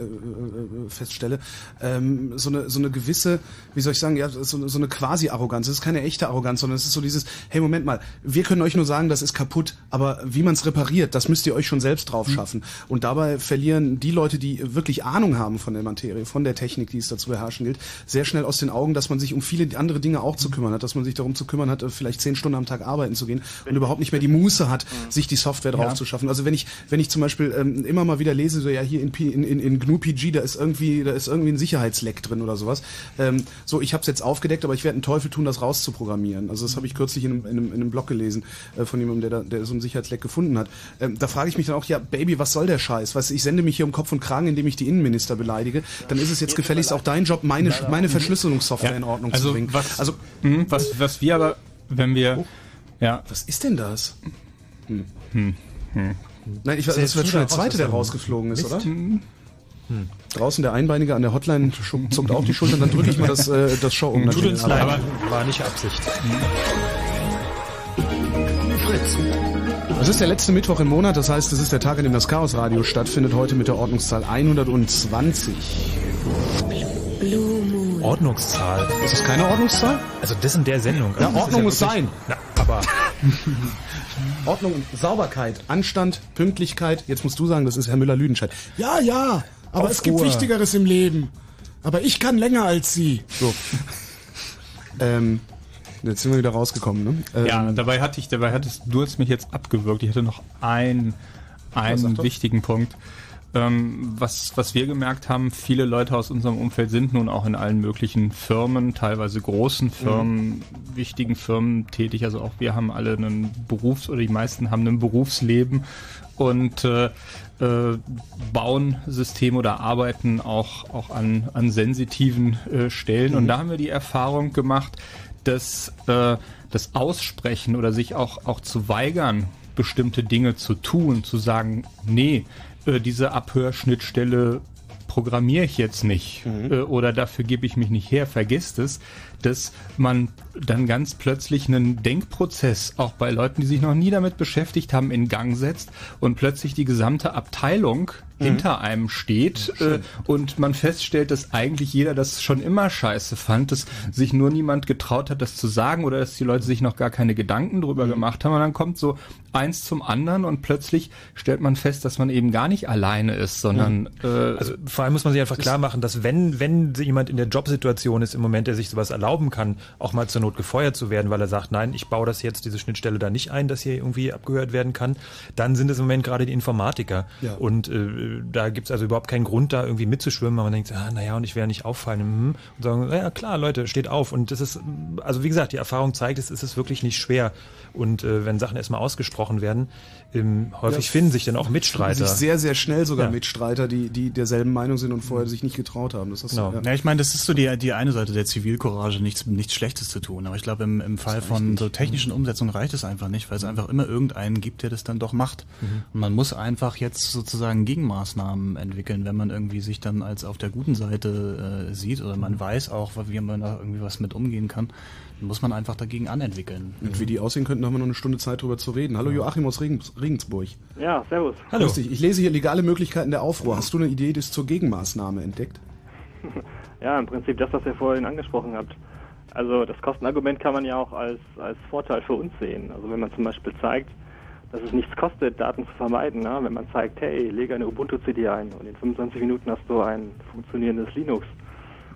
feststelle. Ähm, so eine so eine gewisse, wie soll ich sagen, ja, so, so eine quasi-Arroganz. Es ist keine echte Arroganz, sondern es ist so dieses, hey Moment mal, wir können euch nur sagen, das ist kaputt, aber wie man es repariert, das müsst ihr euch schon selbst drauf schaffen. Und dabei verlieren die Leute, die wirklich Ahnung haben von der Materie, von der Technik, die es da zu beherrschen gilt, sehr schnell aus den Augen, dass man sich um viele andere Dinge auch zu kümmern hat, dass man sich darum zu kümmern hat, äh, vielleicht zehn Stunden am Tag arbeiten zu gehen und überhaupt nicht mehr die Muße hat, sich die Software drauf Ja. zu schaffen. Also wenn ich, wenn ich zum Beispiel ähm, immer mal wieder lese, so ja hier in, P- in, in, in GNU PG, da ist irgendwie, da ist irgendwie ein Sicherheitsleck drin oder sowas. Ähm, so, ich habe es jetzt aufgedeckt, aber ich werde einen Teufel tun, das rauszuprogrammieren. Also das habe ich kürzlich in einem, in einem, in einem Blog gelesen äh, von jemandem, der, da, der so ein Sicherheitsleck gefunden hat. Ähm, da frage ich mich dann auch, ja, Baby, was soll der Scheiß? Weißt, du, ich sende mich hier um Kopf und Kragen, indem ich die Innenminister beleidige. Dann ist es jetzt gefälligst auch dein Job, meine, meine Verschlüsselungssoftware in Ordnung also zu bringen. Was, also mh, was, was wir aber, wenn wir, ja. Was ist denn das? Hm. Hm. Hm. Nein, ich weiß, das wird schon der zweite, der rausgeflogen ist, oder? Hm. Draußen der Einbeinige an der Hotline zuckt auch die Schultern, dann drücke ich mal das, äh, das Show um. Tut uns leid, war nicht Absicht. Fritz. Es ist der letzte Mittwoch im Monat, das heißt, es ist der Tag, an dem das Chaos Radio stattfindet, heute mit der Ordnungszahl 120. Ordnungszahl. Ist das keine Ordnungszahl? Also das in der Sendung. Ja, Also ist Ordnung muss wirklich- sein. Na, aber *laughs* Ordnung und Sauberkeit, Anstand, Pünktlichkeit. Jetzt musst du sagen, das ist Herr Müller-Lüdenscheid. Ja, ja, aber es gibt. Wichtigeres im Leben. Aber ich kann länger als Sie. So. ähm, jetzt sind wir wieder rausgekommen, ne? Ähm, ja, dabei hatte ich, dabei hattest du hast mich jetzt abgewürgt. Ich hatte noch einen, einen wichtigen Punkt. Ähm, was, was wir gemerkt haben, viele Leute aus unserem Umfeld sind nun auch in allen möglichen Firmen, teilweise großen Firmen, wichtigen Firmen tätig. Also auch wir haben alle einen Berufs- oder die meisten haben ein Berufsleben und äh, äh, bauen Systeme oder arbeiten auch, auch an, an sensitiven äh, Stellen. Und da haben wir die Erfahrung gemacht, dass äh, das Aussprechen oder sich auch, auch zu weigern, bestimmte Dinge zu tun, zu sagen, nee, äh, diese Abhörschnittstelle programmiere ich jetzt nicht äh, oder dafür gebe ich mich nicht her, vergisst es, dass man dann ganz plötzlich einen Denkprozess auch bei Leuten, die sich noch nie damit beschäftigt haben, in Gang setzt und plötzlich die gesamte Abteilung hinter einem steht äh, und man feststellt, dass eigentlich jeder das schon immer scheiße fand, dass sich nur niemand getraut hat, das zu sagen oder dass die Leute sich noch gar keine Gedanken drüber gemacht haben. Und dann kommt so eins zum anderen und plötzlich stellt man fest, dass man eben gar nicht alleine ist, sondern äh, Also vor allem muss man sich einfach klar machen, dass wenn, wenn jemand in der Jobsituation ist im Moment, der sich sowas erlauben kann, auch mal zur Not gefeuert zu werden, weil er sagt, nein, ich baue das jetzt, diese Schnittstelle da nicht ein, dass hier irgendwie abgehört werden kann, dann sind es im Moment gerade die Informatiker. Ja. Und äh, da gibt's also überhaupt keinen Grund, da irgendwie mitzuschwimmen, weil man denkt, ah, naja, und ich werde nicht auffallen. mhm. Und sagen, ja klar, Leute, steht auf. Und das ist, also wie gesagt, die Erfahrung zeigt, es ist es wirklich nicht schwer. Und äh, wenn Sachen erstmal ausgesprochen werden, ähm, häufig Ja, finden sich dann auch Mitstreiter. Sich sehr, sehr schnell sogar Ja. Mitstreiter, die, die derselben Meinung sind und vorher sich nicht getraut haben. Das ist, Ja. ich meine, das ist so die, die eine Seite der Zivilcourage, nichts, nichts Schlechtes zu tun. Aber ich glaube, im, im Fall von so technischen Umsetzungen reicht es einfach nicht, weil es einfach immer irgendeinen gibt, der das dann doch macht. Mhm. Und man muss einfach jetzt sozusagen Gegenmaßnahmen entwickeln, wenn man irgendwie sich dann als auf der guten Seite äh, sieht oder man weiß auch, wie man da irgendwie was mit umgehen kann, muss man einfach dagegen anentwickeln. Und wie die aussehen könnten, haben wir noch eine Stunde Zeit drüber zu reden. Hallo Joachim aus Regen, Regensburg. Ja, servus. Hallo. Grüß dich. Ich lese hier legale Möglichkeiten der Aufruhr. Hast du eine Idee des zur Gegenmaßnahme entdeckt? *laughs* Ja, im Prinzip das, was ihr vorhin angesprochen habt. Also das Kostenargument kann man ja auch als, als Vorteil für uns sehen. Also wenn man zum Beispiel zeigt, dass es nichts kostet, Daten zu vermeiden. Ne? Wenn man zeigt, hey, lege eine Ubuntu-CD ein und in 25 Minuten hast du ein funktionierendes Linux.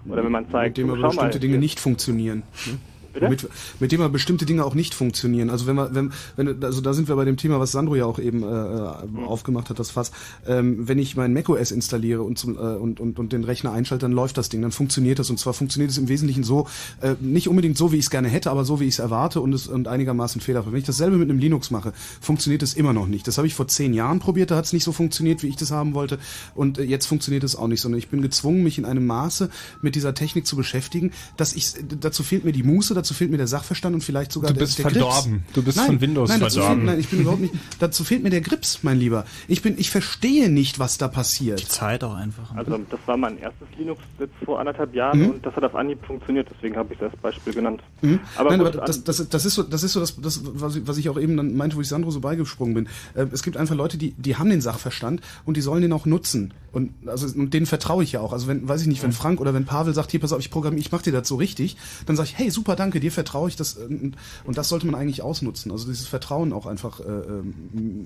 Oder wenn man zeigt, mit dem du, aber schau bestimmte mal, Dinge nicht funktionieren. Ne? Mit, mit dem aber bestimmte Dinge auch nicht funktionieren. Also wenn man, wenn, wenn, also da sind wir bei dem Thema, was Sandro ja auch eben äh, Mhm. aufgemacht hat, das Fass. Ähm, wenn ich mein macOS installiere und, zum, äh, und, und, und den Rechner einschalte, dann läuft das Ding, dann funktioniert das. Und zwar funktioniert es im Wesentlichen so, äh, nicht unbedingt so, wie ich es gerne hätte, aber so, wie ich es erwarte und es und einigermaßen fehlerfrei. Wenn ich dasselbe mit einem Linux mache, funktioniert es immer noch nicht. Das habe ich vor zehn Jahren probiert, da hat es nicht so funktioniert, wie ich das haben wollte. Und äh, jetzt funktioniert es auch nicht, sondern ich bin gezwungen, mich in einem Maße mit dieser Technik zu beschäftigen, dass ich dazu fehlt mir die Muße, dazu fehlt mir der Sachverstand und vielleicht sogar Du der, bist der Grips. verdorben. Du bist nein, von Windows nein, dazu verdorben. Fehlt, nein, ich bin überhaupt nicht. *laughs* Dazu fehlt mir der Grips, mein Lieber. Ich bin, ich verstehe nicht, was da passiert. Die Zeit auch einfach. Also das war mein erstes Linux jetzt vor anderthalb Jahren Mhm. und das hat auf Anhieb funktioniert, deswegen habe ich das Beispiel genannt. Mhm. Aber Nein, gut, aber das, das, das ist so, das ist so das, das was, ich, was ich auch eben dann meinte, wo ich Sandro so beigesprungen bin. Äh, es gibt einfach Leute, die, die haben den Sachverstand und die sollen den auch nutzen. Und also und denen vertraue ich ja auch. Also wenn, weiß ich nicht, wenn Frank oder wenn Pavel sagt, hier pass auf, ich programmiere, ich mache dir das so richtig, dann sage ich, hey, super, danke, dir vertraue ich das. äh, Und, und das sollte man eigentlich ausnutzen. Also dieses Vertrauen auch einfach äh, ähm,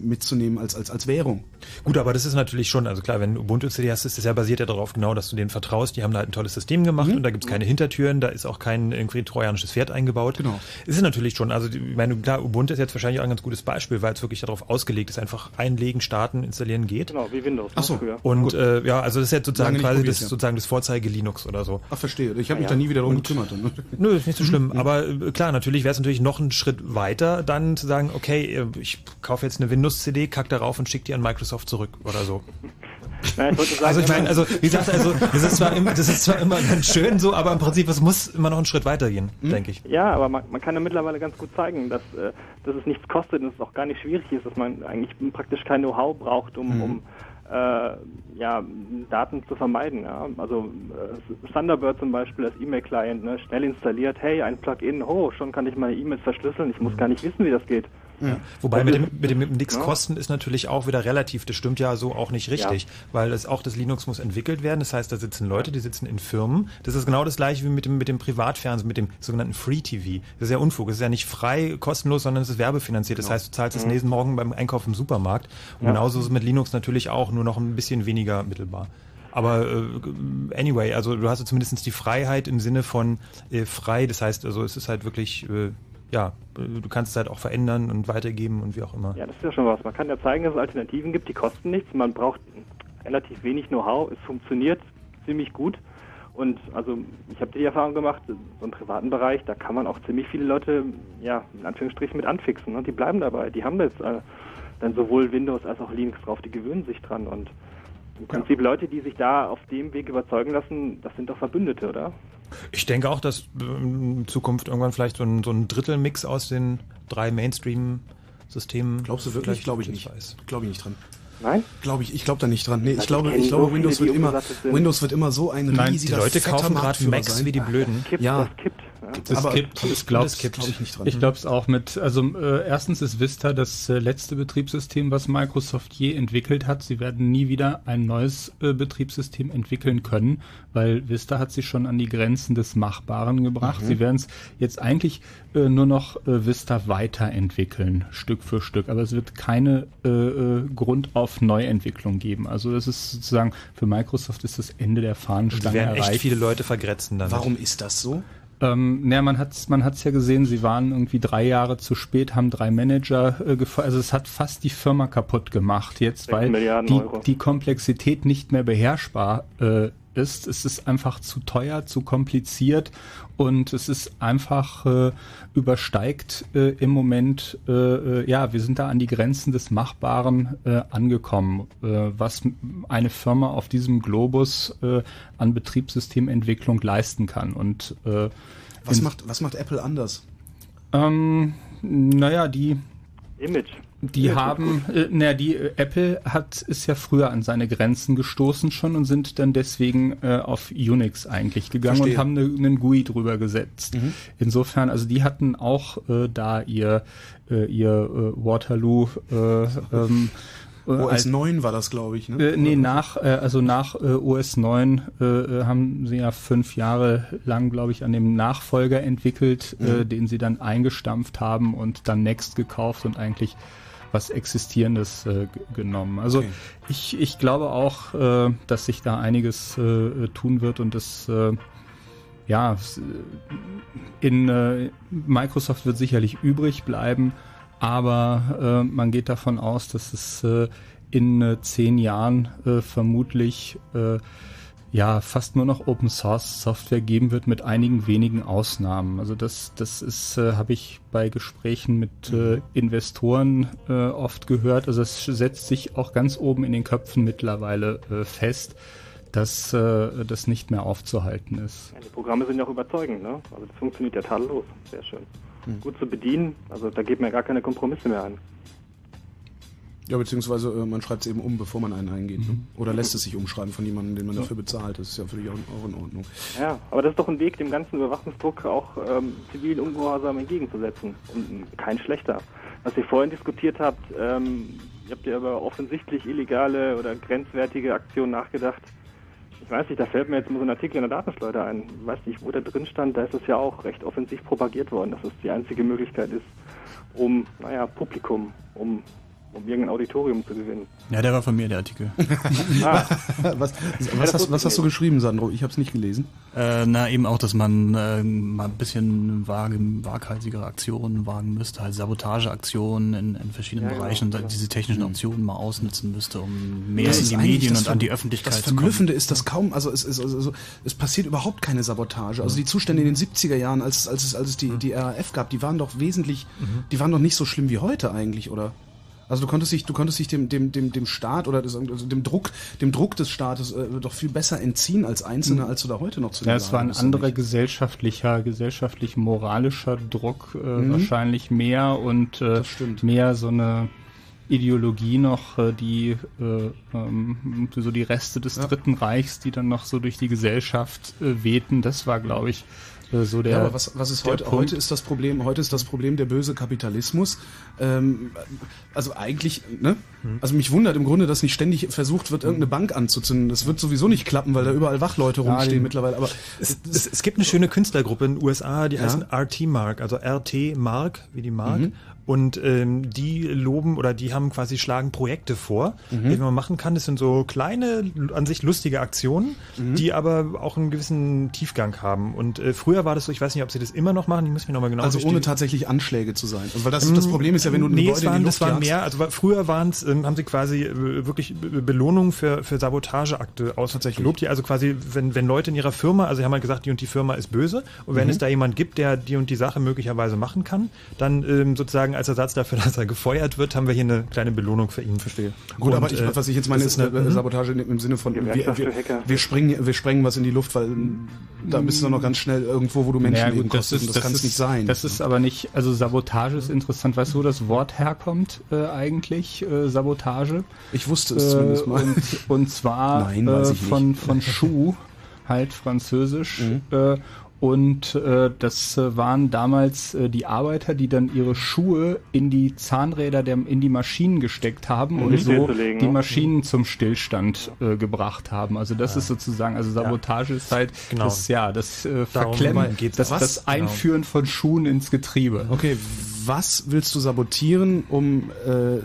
mitzunehmen als, als, als Währung. Gut, aber das ist natürlich schon, also klar, wenn du Ubuntu CD hast, ist das ja basiert ja darauf genau, dass du denen vertraust. Die haben da halt ein tolles System gemacht und da gibt's keine Hintertüren, da ist auch kein irgendwie trojanisches Pferd eingebaut. Genau. Ist es natürlich schon. Also ich meine, klar, Ubuntu ist jetzt wahrscheinlich auch ein ganz gutes Beispiel, weil es wirklich darauf ausgelegt ist, einfach einlegen, starten, installieren geht. Genau, wie Windows. Ach so. früher. Und äh, ja, also das ist jetzt sozusagen quasi probiert, das, ja. sozusagen das Vorzeige-Linux oder so. Ach, verstehe. Ich habe mich Ja. da nie wieder drum gekümmert. Nö, ist nicht so *laughs* schlimm. Aber äh, klar, natürlich wäre es natürlich noch einen Schritt weiter, dann zu sagen, okay, äh, ich kaufe jetzt eine Windows-CD, kack darauf und schicke die an Microsoft zurück oder so. *laughs* Nein, ich wollte sagen, Also ich meine, also wie gesagt, also das ist zwar immer, das ist zwar immer ganz schön so, aber im Prinzip es muss immer noch einen Schritt weitergehen, denke ich. Ja, aber man, man kann ja mittlerweile ganz gut zeigen, dass, äh, dass es nichts kostet und es auch gar nicht schwierig ist, dass man eigentlich praktisch kein Know-how braucht, um, Mhm. um äh, ja, Daten zu vermeiden. Ja? Also äh, Thunderbird zum Beispiel als E-Mail-Client, ne? schnell installiert, hey, ein Plugin, oh, schon kann ich meine E-Mails verschlüsseln, ich muss gar nicht wissen, wie das geht. Ja. Wobei mit dem, mit dem, mit dem nix kosten ist natürlich auch wieder relativ, das stimmt ja so auch nicht richtig, weil es auch das Linux muss entwickelt werden, das heißt, da sitzen Leute, die sitzen in Firmen, das ist genau das gleiche wie mit dem, mit dem Privatfernsehen, mit dem sogenannten Free TV. Das ist ja Unfug, es ist ja nicht frei, kostenlos, sondern es ist werbefinanziert, das Genau. heißt, du zahlst es Mhm. nächsten Morgen beim Einkauf im Supermarkt und Ja. genauso ist es mit Linux natürlich auch, nur noch ein bisschen weniger mittelbar. Aber äh, anyway, also du hast ja zumindest die Freiheit im Sinne von äh, frei, das heißt, also es ist halt wirklich, äh, ja, du kannst es halt auch verändern und weitergeben und wie auch immer. Ja, das ist ja schon was. Man kann ja zeigen, dass es Alternativen gibt, die kosten nichts. Man braucht relativ wenig Know-how. Es funktioniert ziemlich gut. Und also ich habe die Erfahrung gemacht, so im privaten Bereich, da kann man auch ziemlich viele Leute, ja, in Anführungsstrichen mit anfixen. Und die bleiben dabei. Die haben jetzt äh, dann sowohl Windows als auch Linux drauf, die gewöhnen sich dran. Und im Prinzip Leute, die sich da auf dem Weg überzeugen lassen, das sind doch Verbündete, oder? Ich denke auch, dass äh, in Zukunft irgendwann vielleicht so ein, so ein Drittelmix aus den drei Mainstream-Systemen. Glaubst du wirklich? Glaube ich nicht. Glaube ich nicht dran. Nein? Glaube ich, ich glaube da nicht dran. Nee, Also ich glaube, ich glaube so Windows viele, wird immer. Windows wird immer so ein Nein, riesiger die Leute kaufen gerade Macs sein. wie die Blöden. Kippt, Ja. das kippt. Ja. Es Aber gibt, das ich glaube gibt, glaub ich nicht dran. Ich glaube es auch mit, also äh, erstens ist Vista das äh, letzte Betriebssystem, was Microsoft je entwickelt hat. Sie werden nie wieder ein neues äh, Betriebssystem entwickeln können, weil Vista hat sich schon an die Grenzen des Machbaren gebracht. Mhm. Sie werden es jetzt eigentlich äh, nur noch äh, Vista weiterentwickeln, Stück für Stück. Aber es wird keine äh, äh, Grund auf Neuentwicklung geben. Also das ist sozusagen, für Microsoft ist das Ende der Die Fahnenstange werden echt erreicht. viele Leute vergrätzen dann. Warum ist das so? Ähm, naja, man hat's, man hat's ja gesehen, sie waren irgendwie drei Jahre zu spät, haben drei Manager äh, gefeuert. Also es hat fast die Firma kaputt gemacht jetzt, weil die, die Komplexität nicht mehr beherrschbar äh, ist. Es ist einfach zu teuer, zu kompliziert und es ist einfach äh, übersteigt äh, im Moment, äh, äh, ja, wir sind da an die Grenzen des Machbaren äh, angekommen, äh, was eine Firma auf diesem Globus äh, an Betriebssystementwicklung leisten kann. Und äh, Was macht, was macht Apple anders? ähm, naja, die Image. Die ist haben, äh, naja, die äh, Apple hat ist ja früher an seine Grenzen gestoßen schon und sind dann deswegen äh, auf Unix eigentlich gegangen Verstehe. und haben ne, einen GUI drüber gesetzt. Mhm. Insofern, also die hatten auch äh, da ihr äh, ihr äh, Waterloo äh, ähm, äh, OS als- 9 war das, glaube ich. Ne? äh, nee, nach, äh, also nach äh, OS 9 äh, äh, haben sie ja fünf Jahre lang, glaube ich, an dem Nachfolger entwickelt, äh, Mhm. den sie dann eingestampft haben und dann Next gekauft und eigentlich was Existierendes äh, genommen. Also Okay. ich, ich glaube auch, äh, dass sich da einiges äh, äh, tun wird und das äh, ja, s- in äh, Microsoft wird sicherlich übrig bleiben, aber äh, man geht davon aus, dass es äh, in äh, zehn Jahren äh, vermutlich äh, ja fast nur noch Open Source Software geben wird mit einigen wenigen Ausnahmen. Also das das ist äh, habe ich bei Gesprächen mit äh, Investoren äh, oft gehört. Also es setzt sich auch ganz oben in den Köpfen mittlerweile äh, fest, dass äh, das nicht mehr aufzuhalten ist. Ja, die Programme sind ja auch überzeugend, ne? Also das funktioniert ja tadellos. Sehr schön. Hm. Gut zu bedienen, also da geht mir gar keine Kompromisse mehr ein. Ja, beziehungsweise äh, man schreibt es eben um, bevor man einen eingeht. Ne? Oder lässt es sich umschreiben von jemandem, den man dafür bezahlt. Das ist ja völlig auch, auch in Ordnung. Ja, aber das ist doch ein Weg, dem ganzen Überwachungsdruck auch ähm, zivilen Ungehorsam entgegenzusetzen. Und ähm, kein schlechter. Was ihr vorhin diskutiert habt, ähm, ihr habt ja über offensichtlich illegale oder grenzwertige Aktionen nachgedacht. Ich weiß nicht, da fällt mir jetzt mal so ein Artikel in der Datenschleuder ein. Ich weiß nicht, wo der drin stand, da ist es ja auch recht offensiv propagiert worden, dass es die einzige Möglichkeit ist, um, naja, Publikum, um, um irgendein Auditorium zu gewinnen. Ja, der war von mir, der Artikel. *laughs* Ah. *laughs* was, was, hast, was hast du geschrieben, Sandro? Ich habe es nicht gelesen. Äh, na, eben auch, dass man äh, mal ein bisschen vage, waghalsigere Aktionen wagen müsste, halt Sabotageaktionen in, in verschiedenen Ja, genau, Bereichen und diese technischen Optionen mal ausnutzen müsste, um mehr Das in ist die Medien das und an die Öffentlichkeit Das zu kommen. Verblüffende ist, dass kaum, also es, es, also es passiert überhaupt keine Sabotage. Also die Zustände in den 70er Jahren, als, es- als es, als es die, die RAF gab, die waren doch wesentlich, die waren doch nicht so schlimm wie heute eigentlich, oder? Also du konntest dich, du konntest dich dem, dem, dem, dem Staat oder das, also dem Druck, dem Druck des Staates äh, doch viel besser entziehen als Einzelne, als du da heute noch zu Ja, es war ein anderer nicht? gesellschaftlicher, gesellschaftlich moralischer Druck, äh, Mhm. wahrscheinlich mehr und äh, mehr so eine Ideologie noch, äh, die äh, ähm, so die Reste des Dritten Reichs, die dann noch so durch die Gesellschaft äh, wehten. Das war, glaube ich, so der. ja, aber was, was ist heute? Punkt. Heute ist das Problem, heute ist das Problem der böse Kapitalismus. Ähm, also eigentlich, ne? Also mich wundert im Grunde, dass nicht ständig versucht wird, irgendeine Bank anzuzünden. Das wird sowieso nicht klappen, weil da überall Wachleute Ja, rumstehen die- mittlerweile. Aber Es, es, es gibt eine schöne Künstlergruppe in den USA, die Ja. heißen RT Mark, also RT Mark, wie die Mark. Mhm. Und ähm, die loben oder die haben quasi schlagen Projekte vor, Mhm. die man machen kann. Das sind so kleine, an sich lustige Aktionen, Mhm. die aber auch einen gewissen Tiefgang haben. Und äh, früher war das so, ich weiß nicht, ob sie das immer noch machen, ich muss mich nochmal genau also ohne tatsächlich Anschläge zu sein. Weil das, das Problem ist ja, wenn du ein nee, Gebäude es in waren, die das Luft waren jagst- mehr, also früher waren's, ähm, haben sie quasi äh, wirklich Be- Belohnungen für, für Sabotageakte ausgelobt, die also quasi, wenn, wenn Leute in ihrer Firma, also sie haben halt gesagt, die und die Firma ist böse und wenn Mhm. es da jemand gibt, der die und die Sache möglicherweise machen kann, dann ähm, sozusagen als Ersatz dafür, *laughs* dass er gefeuert wird, haben wir hier eine kleine Belohnung für ihn. Verstehe. Gut, aber ich, was ich jetzt meine, ist eine Mhm. Sabotage im Sinne von, wir, wir, wir, springen, wir sprengen was in die Luft, weil da bist du noch ganz schnell irgendwo, wo du Menschen Naja, leben gut, das ist, und das, kann es nicht sein. Das ist aber nicht, also Sabotage ist interessant. Weißt du, wo das Wort herkommt äh, eigentlich? Äh, Sabotage? Ich wusste es zumindest mal. Und, und *laughs* zwar Nein, weiß äh, ich nicht. von, von Schuh, halt französisch. Äh, und äh, das äh, waren damals äh, die Arbeiter, die dann ihre Schuhe in die Zahnräder der, in die Maschinen gesteckt haben Um und die so die ne? Maschinen zum Stillstand äh, gebracht haben. Also das Ah. ist sozusagen, also Sabotage ist halt Genau. das, ja, das äh, Verklemmen, geht's das, das? Genau. Einführen von Schuhen ins Getriebe. Okay, was willst du sabotieren, um äh,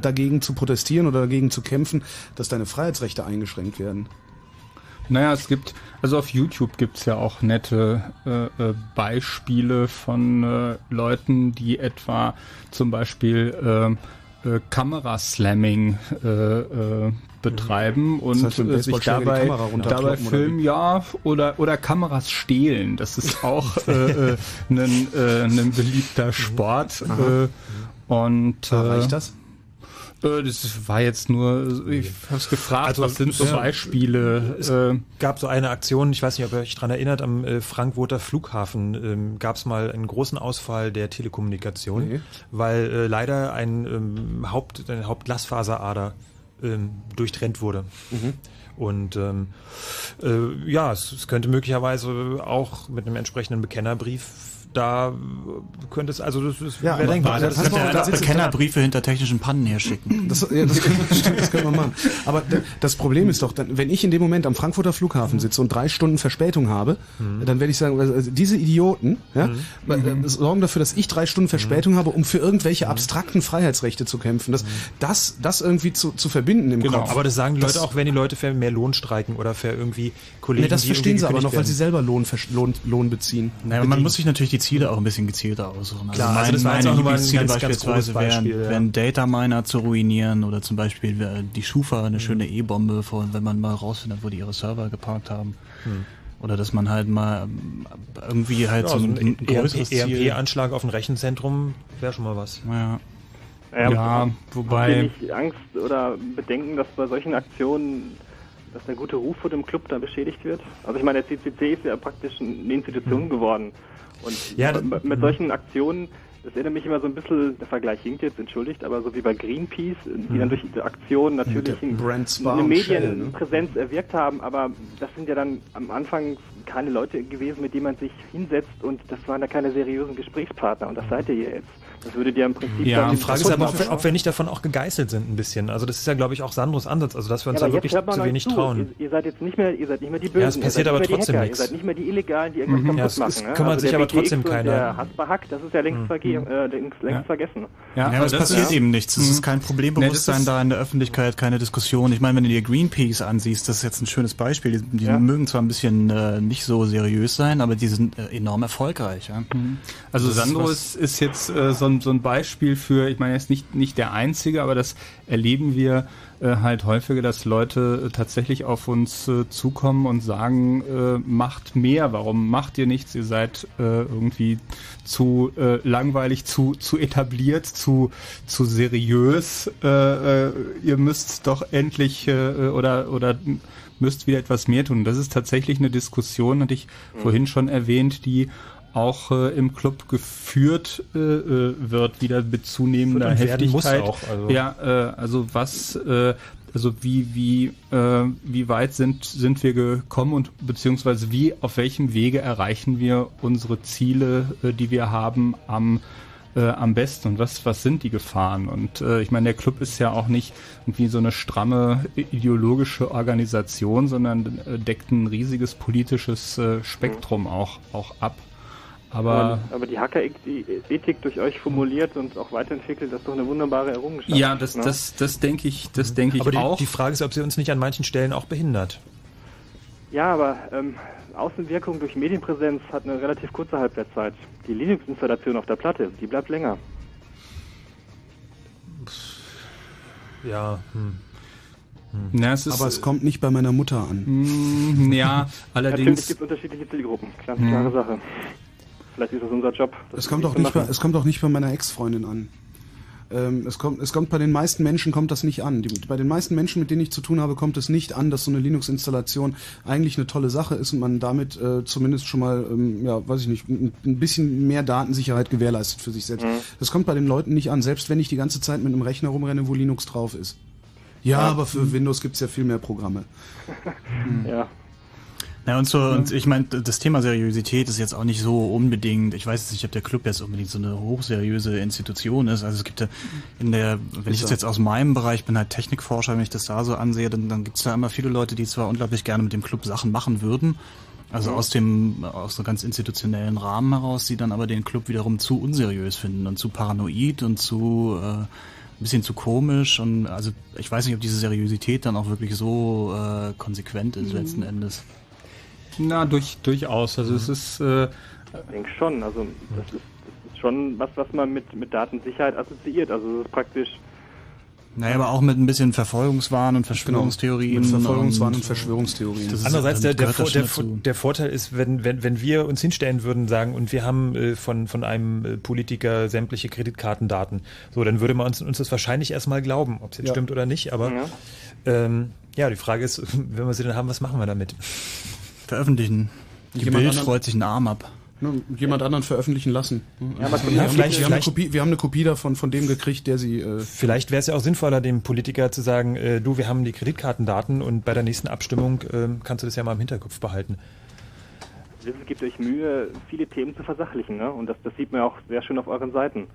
dagegen zu protestieren oder dagegen zu kämpfen, dass deine Freiheitsrechte eingeschränkt werden? Naja, es gibt, also auf YouTube gibt's ja auch nette äh, äh, Beispiele von äh, Leuten, die etwa zum Beispiel äh, äh, Kameraslamming äh, äh, betreiben und heißt, mit dem äh, sich dabei, dabei filmen, ja, oder, oder Kameras stehlen. Das ist *laughs* auch ein, ein beliebter Sport. Aha. Äh, und äh, reicht das? Äh, Das war jetzt nur, ich habe es gefragt, Also, was sind so. Beispiele? Es Äh, gab so eine Aktion, ich weiß nicht, ob ihr euch daran erinnert, am äh, Frankfurter Flughafen ähm, gab es mal einen großen Ausfall der Telekommunikation, Nee. weil äh, leider ein ähm, Haupt, eine Hauptglasfaserader ähm, durchtrennt wurde. Mhm. Und ähm, äh, ja, es, es könnte möglicherweise auch mit einem entsprechenden Bekennerbrief da könnte es, also das ist Ja, denkt, warte, das pass ist mal auf, da ja- sitzt- Bekennerbriefe hinter technischen Pannen herschicken. Das, ja, das, können, stimmt, *laughs* das können wir machen. Aber das Problem ist doch, dann, wenn ich in dem Moment am Frankfurter Flughafen sitze und drei Stunden Verspätung habe, dann werde ich sagen, also diese Idioten ja, äh, sorgen dafür, dass ich drei Stunden Verspätung habe, um für irgendwelche abstrakten Freiheitsrechte zu kämpfen. Das, das, das irgendwie zu, zu verbinden im Genau, Kopf. aber das sagen die Leute Das- auch, wenn die Leute für mehr Lohn streiken oder für irgendwie Kollegen, Nee, das die verstehen sie aber noch, gekündigt weil sie werden. selber Lohn, Lohn, Lohn beziehen. Naja, man muss sich natürlich die Ziele auch ein bisschen gezielter aussuchen. Klar, also das war jetzt auch nochmal ein Lieblingsziele ganz, ganz beispielsweise Beispiel, wären, ja. wären Dataminer zu ruinieren oder zum Beispiel äh, die Schufa Mhm. eine schöne E-Bombe, von- wenn man mal rausfindet, wo die ihre Server geparkt haben. Hm. Oder dass man halt mal ähm, irgendwie halt Ja, so so ein, ein größeres Ziel... EMP-Anschlag auf ein Rechenzentrum wäre schon mal was. Ja. Ja, Ja, Habt ihr wobei, nicht Angst oder Bedenken, dass bei solchen Aktionen, dass der gute Ruf vor dem Club da beschädigt wird? Also ich meine, der CCC ist ja praktisch eine Institution geworden. Und Ja, mit solchen Aktionen, das erinnert mich immer so ein bisschen, der Vergleich hinkt jetzt, entschuldigt, aber so wie bei Greenpeace, die dann durch diese Aktionen natürlich eine ne? Medienpräsenz erwirkt haben, aber das sind ja dann am Anfang keine Leute gewesen, mit denen man sich hinsetzt und das waren da keine seriösen Gesprächspartner und das seid ihr jetzt. Das würdet ihr im Prinzip Ja, dann- Die Frage ist aber, ob wir, ob wir nicht davon auch gegeißelt sind ein bisschen. Also das ist ja, glaube ich, auch Sandros Ansatz, also dass wir uns Ja, da wirklich zu wenig zu. trauen. Ihr, ihr seid jetzt nicht mehr, ihr seid nicht mehr die Bösen. Ja, es passiert ihr seid aber nicht mehr die trotzdem Hacker, nichts. Ihr seid nicht mehr die Illegalen, die irgendwas Mhm. kaputt Ja, es- machen. es kümmert also sich aber trotzdem keiner. Der Hasperhack, das ist ja längst, Mhm. verge äh, längst, längst Ja. vergessen. ja, Ja, aber es passiert eben nichts. Es Mhm. ist kein Problembewusstsein Nee, das ist- da in der Öffentlichkeit, keine Diskussion. Ich meine, wenn du dir Greenpeace ansiehst, das ist jetzt ein schönes Beispiel. Die, die Ja. mögen zwar ein bisschen äh, nicht so seriös sein, aber die sind äh, enorm erfolgreich. Ja? Also Sandro ist jetzt äh, so, ein, so ein Beispiel für, ich meine, er ist nicht, nicht der Einzige, aber das erleben wir äh, halt häufiger, dass Leute äh, tatsächlich auf uns äh, zukommen und sagen, äh, macht mehr, warum macht ihr nichts? Ihr seid äh, irgendwie zu äh, langweilig, zu, zu etabliert, zu, zu seriös. Ihr müsst doch endlich oder, oder müsst wieder etwas mehr tun. Das ist tatsächlich eine Diskussion, hatte ich vorhin schon erwähnt, die auch äh, im Club geführt äh, äh, wird, wieder mit zunehmender Heftigkeit. auch, also. Ja, äh, also was, äh, also wie wie äh, wie weit sind sind wir gekommen und beziehungsweise wie auf welchem Wege erreichen wir unsere Ziele, äh, die wir haben am äh, am besten und was was sind die Gefahren und äh, ich meine der Club ist ja auch nicht irgendwie so eine stramme ideologische Organisation, sondern äh, deckt ein riesiges politisches äh, Spektrum auch auch ab. Aber aber die Hacker-Ethik durch euch formuliert und auch weiterentwickelt, das ist doch eine wunderbare Errungenschaft. ja, das ne? das das denke ich, das denke ich Aber die, auch. die Frage ist, ob sie uns nicht an manchen Stellen auch behindert. Ja, aber ähm, Außenwirkung durch Medienpräsenz hat eine relativ kurze Halbwertszeit. Die Linux-Installation auf der Platte, die bleibt länger. Ja, hm. Na, es ist, Aber es kommt nicht bei meiner Mutter an. Mm, ja, Natürlich allerdings. gibt es unterschiedliche Zielgruppen, ganz Hm. klare Sache. Vielleicht ist das unser Job. das Es kommt, auch nicht bei, es kommt auch nicht bei meiner Ex-Freundin an. Ähm, es, kommt, es kommt bei den meisten Menschen kommt das nicht an. Die, bei den meisten Menschen, mit denen ich zu tun habe, kommt es nicht an, dass so eine Linux-Installation eigentlich eine tolle Sache ist und man damit äh, zumindest schon mal, ähm, ja, weiß ich nicht, ein, ein bisschen mehr Datensicherheit gewährleistet für sich selbst. Mhm. Das kommt bei den Leuten nicht an, selbst wenn ich die ganze Zeit mit einem Rechner rumrenne, wo Linux drauf ist. Ja, Ja. aber für Windows gibt's ja viel mehr Programme. *laughs* Ja. Ja, und so, und ich meine, das Thema Seriosität ist jetzt auch nicht so unbedingt, ich weiß jetzt nicht, ob der Club jetzt unbedingt so eine hochseriöse Institution ist. Also es gibt ja in der, wenn ich das jetzt aus meinem Bereich bin, halt Technikforscher, wenn ich das da so ansehe, dann, dann gibt es da immer viele Leute, die zwar unglaublich gerne mit dem Club Sachen machen würden, also Mhm. aus dem, aus einem ganz institutionellen Rahmen heraus, die dann aber den Club wiederum zu unseriös finden und zu paranoid und zu, äh, ein bisschen zu komisch und also ich weiß nicht, ob diese Seriosität dann auch wirklich so äh, konsequent ist Mhm. letzten Endes. Na, durch, durchaus. Also es ist äh, Ich denke schon. Also das ist, das ist schon was, was man mit, mit Datensicherheit assoziiert. Also das ist praktisch Naja, aber auch mit ein bisschen Verfolgungswahn und Verschwörungstheorien. Mit Verfolgungswahn und und Verschwörungstheorien. Andererseits, der, der, der, der Vorteil ist, wenn, wenn, wenn wir uns hinstellen würden, sagen, und wir haben äh, von, von einem äh, Politiker sämtliche Kreditkartendaten, so, dann würde man uns, uns das wahrscheinlich erstmal glauben, ob es jetzt Ja. stimmt oder nicht. Aber Ja. ähm, ja, die Frage ist, *laughs* wenn wir sie dann haben, was machen wir damit? Veröffentlichen. Die Jemand Bild anderen- freut sich einen Arm ab. Ne, jemand anderen veröffentlichen lassen. Ja, aber wir, haben, vielleicht- wir, haben eine vielleicht- Kopie, wir haben eine Kopie davon von dem gekriegt, der sie. Äh, Vielleicht wäre es ja auch sinnvoller, dem Politiker zu sagen, äh, du, wir haben die Kreditkartendaten und bei der nächsten Abstimmung ähm, kannst du das ja mal im Hinterkopf behalten. Wissen, gebt euch Mühe, viele Themen zu versachlichen. Ne? Und das, das sieht man ja auch sehr schön auf euren Seiten.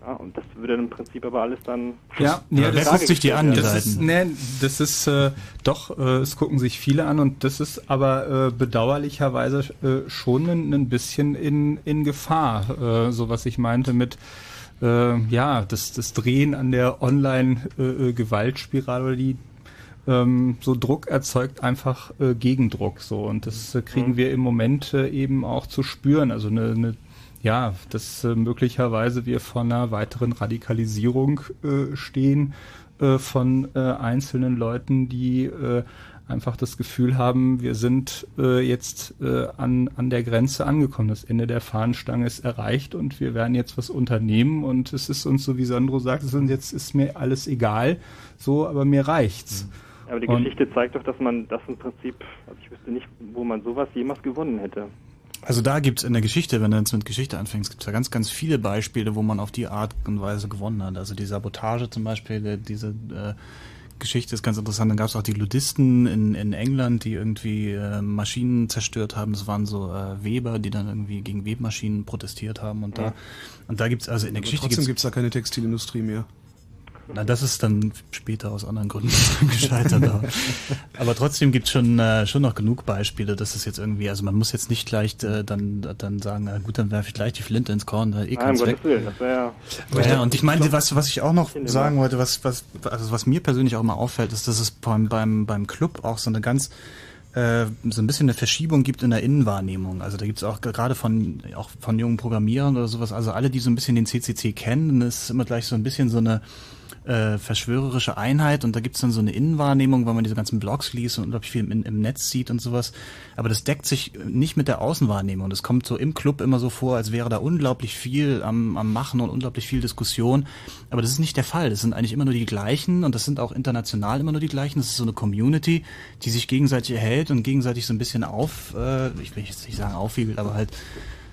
Ja, und das würde dann im Prinzip aber alles dann. Ja, in ja wer Frage guckt sich die gestellt an, die werden. das ist, nee, das ist äh, doch, äh, es gucken sich viele an und das ist aber äh, bedauerlicherweise äh, schon ein, ein bisschen in, in Gefahr, äh, so was ich meinte mit äh, ja, das, das Drehen an der Online-Gewaltspirale oder die ähm, so Druck erzeugt einfach äh, Gegendruck so und das äh, kriegen wir im Moment äh, eben auch zu spüren. Also eine, eine ja, dass äh, möglicherweise wir vor einer weiteren Radikalisierung äh, stehen äh, von äh, einzelnen Leuten, die äh, einfach das Gefühl haben, wir sind äh, jetzt äh, an, an der Grenze angekommen. Das Ende der Fahnenstange ist erreicht und wir werden jetzt was unternehmen und es ist uns, so wie Sandro sagt, es ist, jetzt ist mir alles egal, so, aber mir reicht's. Aber die Und- Geschichte zeigt doch, dass man das im Prinzip, also ich wüsste nicht, wo man sowas jemals gewonnen hätte. Also da gibt's in der Geschichte, wenn du jetzt mit Geschichte anfängst, gibt's da ganz, ganz viele Beispiele, wo man auf die Art und Weise gewonnen hat. Also die Sabotage zum Beispiel, diese äh, Geschichte ist ganz interessant. Dann gab's auch die Ludisten in, in England, die irgendwie äh, Maschinen zerstört haben. Das waren so äh, Weber, die dann irgendwie gegen Webmaschinen protestiert haben. Und da, und da gibt's also in der aber Geschichte trotzdem gibt's gibt's da keine Textilindustrie mehr. Na, das ist dann später aus anderen Gründen *laughs* gescheitert. aber, aber trotzdem gibt es schon, äh, schon noch genug Beispiele, dass es jetzt irgendwie, also man muss jetzt nicht gleich äh, dann, dann sagen, na gut, dann werfe ich gleich die Flinte ins Korn, da eh Nein, um weg. Willen, das wäre ja. Ja, und ich meine, was, was ich auch noch sagen wollte, was, was, also was mir persönlich auch mal auffällt, ist, dass es beim, beim, beim Club auch so eine ganz, äh, so ein bisschen eine Verschiebung gibt in der Innenwahrnehmung. Also da gibt es auch gerade von, auch von jungen Programmierern oder sowas, also alle, die so ein bisschen den CCC kennen, ist immer gleich so ein bisschen so eine, äh, verschwörerische Einheit und da gibt's dann so eine Innenwahrnehmung, weil man diese ganzen Blogs liest und unglaublich viel im, im Netz sieht und sowas. Aber das deckt sich nicht mit der Außenwahrnehmung. Das kommt so im Club immer so vor, als wäre da unglaublich viel am, am Machen und unglaublich viel Diskussion. Aber das ist nicht der Fall. Das sind eigentlich immer nur die gleichen und das sind auch international immer nur die gleichen. Das ist so eine Community, die sich gegenseitig erhält und gegenseitig so ein bisschen auf, äh, ich will jetzt nicht sagen aufwiegelt, aber halt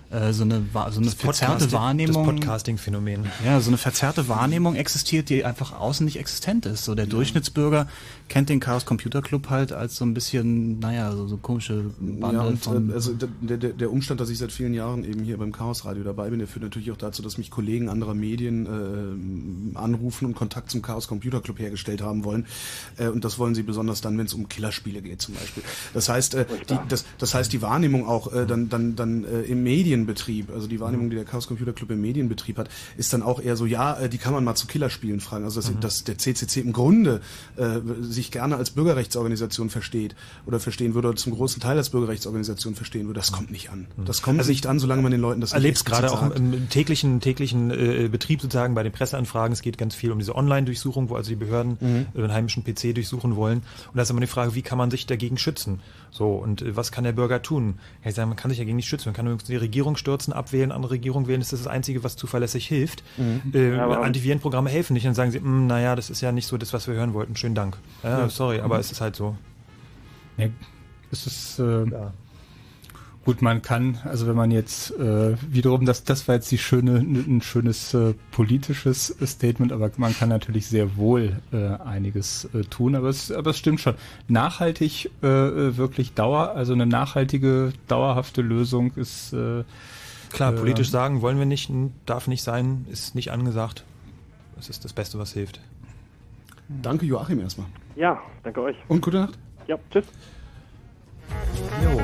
äh, so eine, so eine verzerrte Wahrnehmung. Das Podcasting-Phänomen. Ja, so eine verzerrte Wahrnehmung existiert, die einfach außen nicht existent ist. So der Durchschnittsbürger kennt den Chaos Computer Club halt als so ein bisschen, naja, so, so komische Bande Ja, und von. äh, also der, der, der Umstand, dass ich seit vielen Jahren eben hier beim Chaos Radio dabei bin, der führt natürlich auch dazu, dass mich Kollegen anderer Medien äh, anrufen und Kontakt zum Chaos Computer Club hergestellt haben wollen. Äh, und das wollen sie besonders dann, wenn es um Killerspiele geht zum Beispiel. Das heißt, äh, die, das, das heißt die Wahrnehmung auch äh, dann, dann, dann äh, im Medienbetrieb, also die Wahrnehmung, die der Chaos Computer Club im Medienbetrieb hat, ist dann auch eher so, ja, äh, die kann man mal zu Killerspielen fragen. Also dass, dass der CCC im Grunde äh, sich gerne als Bürgerrechtsorganisation versteht oder verstehen würde oder zum großen Teil als Bürgerrechtsorganisation verstehen würde, das kommt nicht an. Das kommt Also nicht an, solange man den Leuten das erlebst gerade auch im, im täglichen täglichen äh, Betrieb sozusagen bei den Presseanfragen. Es geht ganz viel um diese Online-Durchsuchung, wo also die Behörden Mhm. äh, den heimischen PC durchsuchen wollen. Und da ist immer die Frage, wie kann man sich dagegen schützen? So und äh, was kann der Bürger tun? Ja, ich sage, man kann sich dagegen nicht schützen. Man kann übrigens die Regierung stürzen, abwählen, andere Regierung wählen, das ist das Einzige, was zuverlässig hilft. Mhm. Äh, aber- Antivirenprogramme helfen nicht. Dann sagen sie, "Mm, naja, das ist ja nicht so das, was wir hören wollten. Schönen Dank. Ja, Ja. sorry, aber es ist halt so. Ja, es ist äh, gut, man kann, also wenn man jetzt äh, wiederum, das, das war jetzt die schöne, ein schönes äh, politisches Statement, aber man kann natürlich sehr wohl äh, einiges äh, tun, aber es, aber es stimmt schon. Nachhaltig äh, wirklich Dauer, also eine nachhaltige, dauerhafte Lösung ist äh, Klar, äh, politisch sagen wollen wir nicht, darf nicht sein, ist nicht angesagt. Das ist das Beste, was hilft. Danke Joachim erstmal. Ja, danke euch. Und gute Nacht. Ja, tschüss. Jo.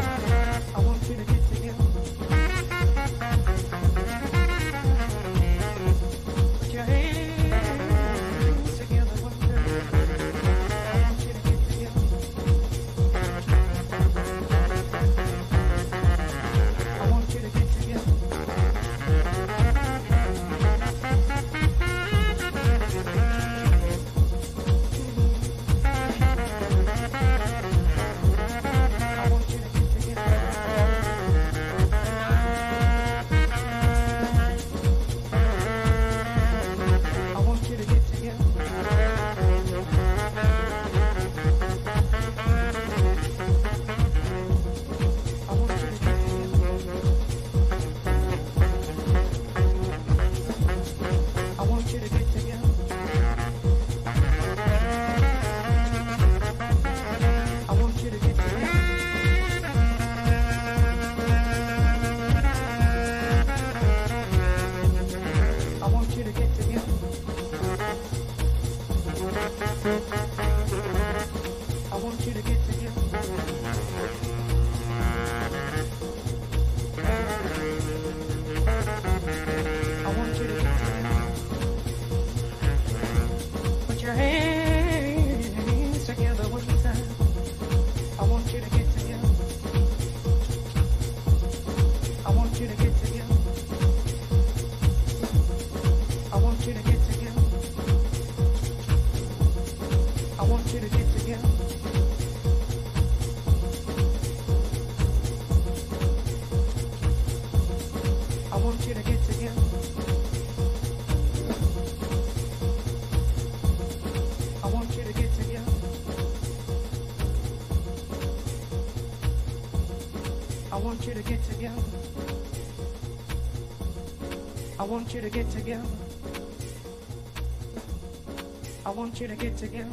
To get together. I want you to get together. I want you to get together.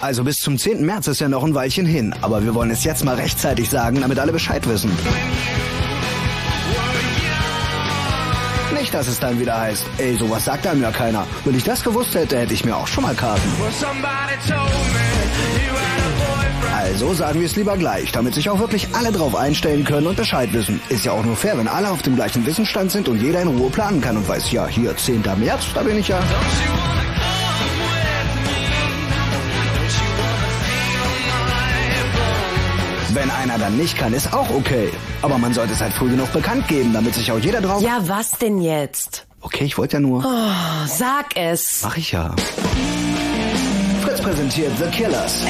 Also bis zum 10. März ist ja noch ein Weilchen hin, aber wir wollen es jetzt mal rechtzeitig sagen, damit alle Bescheid wissen. Nicht, dass es dann wieder heißt, ey, sowas sagt einem ja keiner. Wenn ich das gewusst hätte, hätte ich mir auch schon mal Karten. Well, Also sagen wir es lieber gleich, damit sich auch wirklich alle drauf einstellen können und Bescheid wissen. Ist ja auch nur fair, wenn alle auf dem gleichen Wissensstand sind und jeder in Ruhe planen kann und weiß, ja, hier 10. März, da bin ich ja. Wenn einer dann nicht kann, ist auch okay. Aber man sollte es halt früh genug bekannt geben, damit sich auch jeder drauf... Ja, was denn jetzt? Okay, ich wollte ja nur... Oh, sag es. Mach ich ja. Fritz präsentiert The Killers.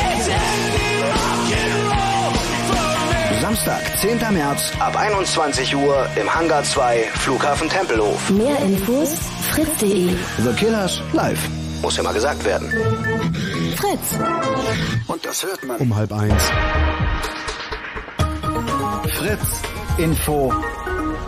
Samstag, 10. März ab 21 Uhr im Hangar 2, Flughafen Tempelhof. Mehr Infos fritz.de. The Killers live. Muss ja mal gesagt werden. Fritz. Und das hört man. Um halb eins. Fritz Info.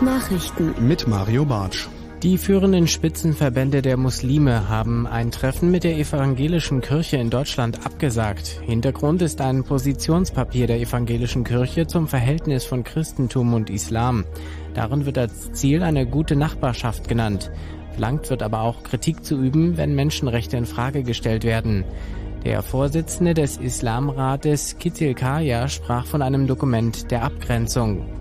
Nachrichten. Mit Mario Bartsch. Die führenden Spitzenverbände der Muslime haben ein Treffen mit der evangelischen Kirche in Deutschland abgesagt. Hintergrund ist ein Positionspapier der evangelischen Kirche zum Verhältnis von Christentum und Islam. Darin wird als Ziel eine gute Nachbarschaft genannt. Verlangt wird aber auch Kritik zu üben, wenn Menschenrechte in Frage gestellt werden. Der Vorsitzende des Islamrates Kitil Kaya sprach von einem Dokument der Abgrenzung.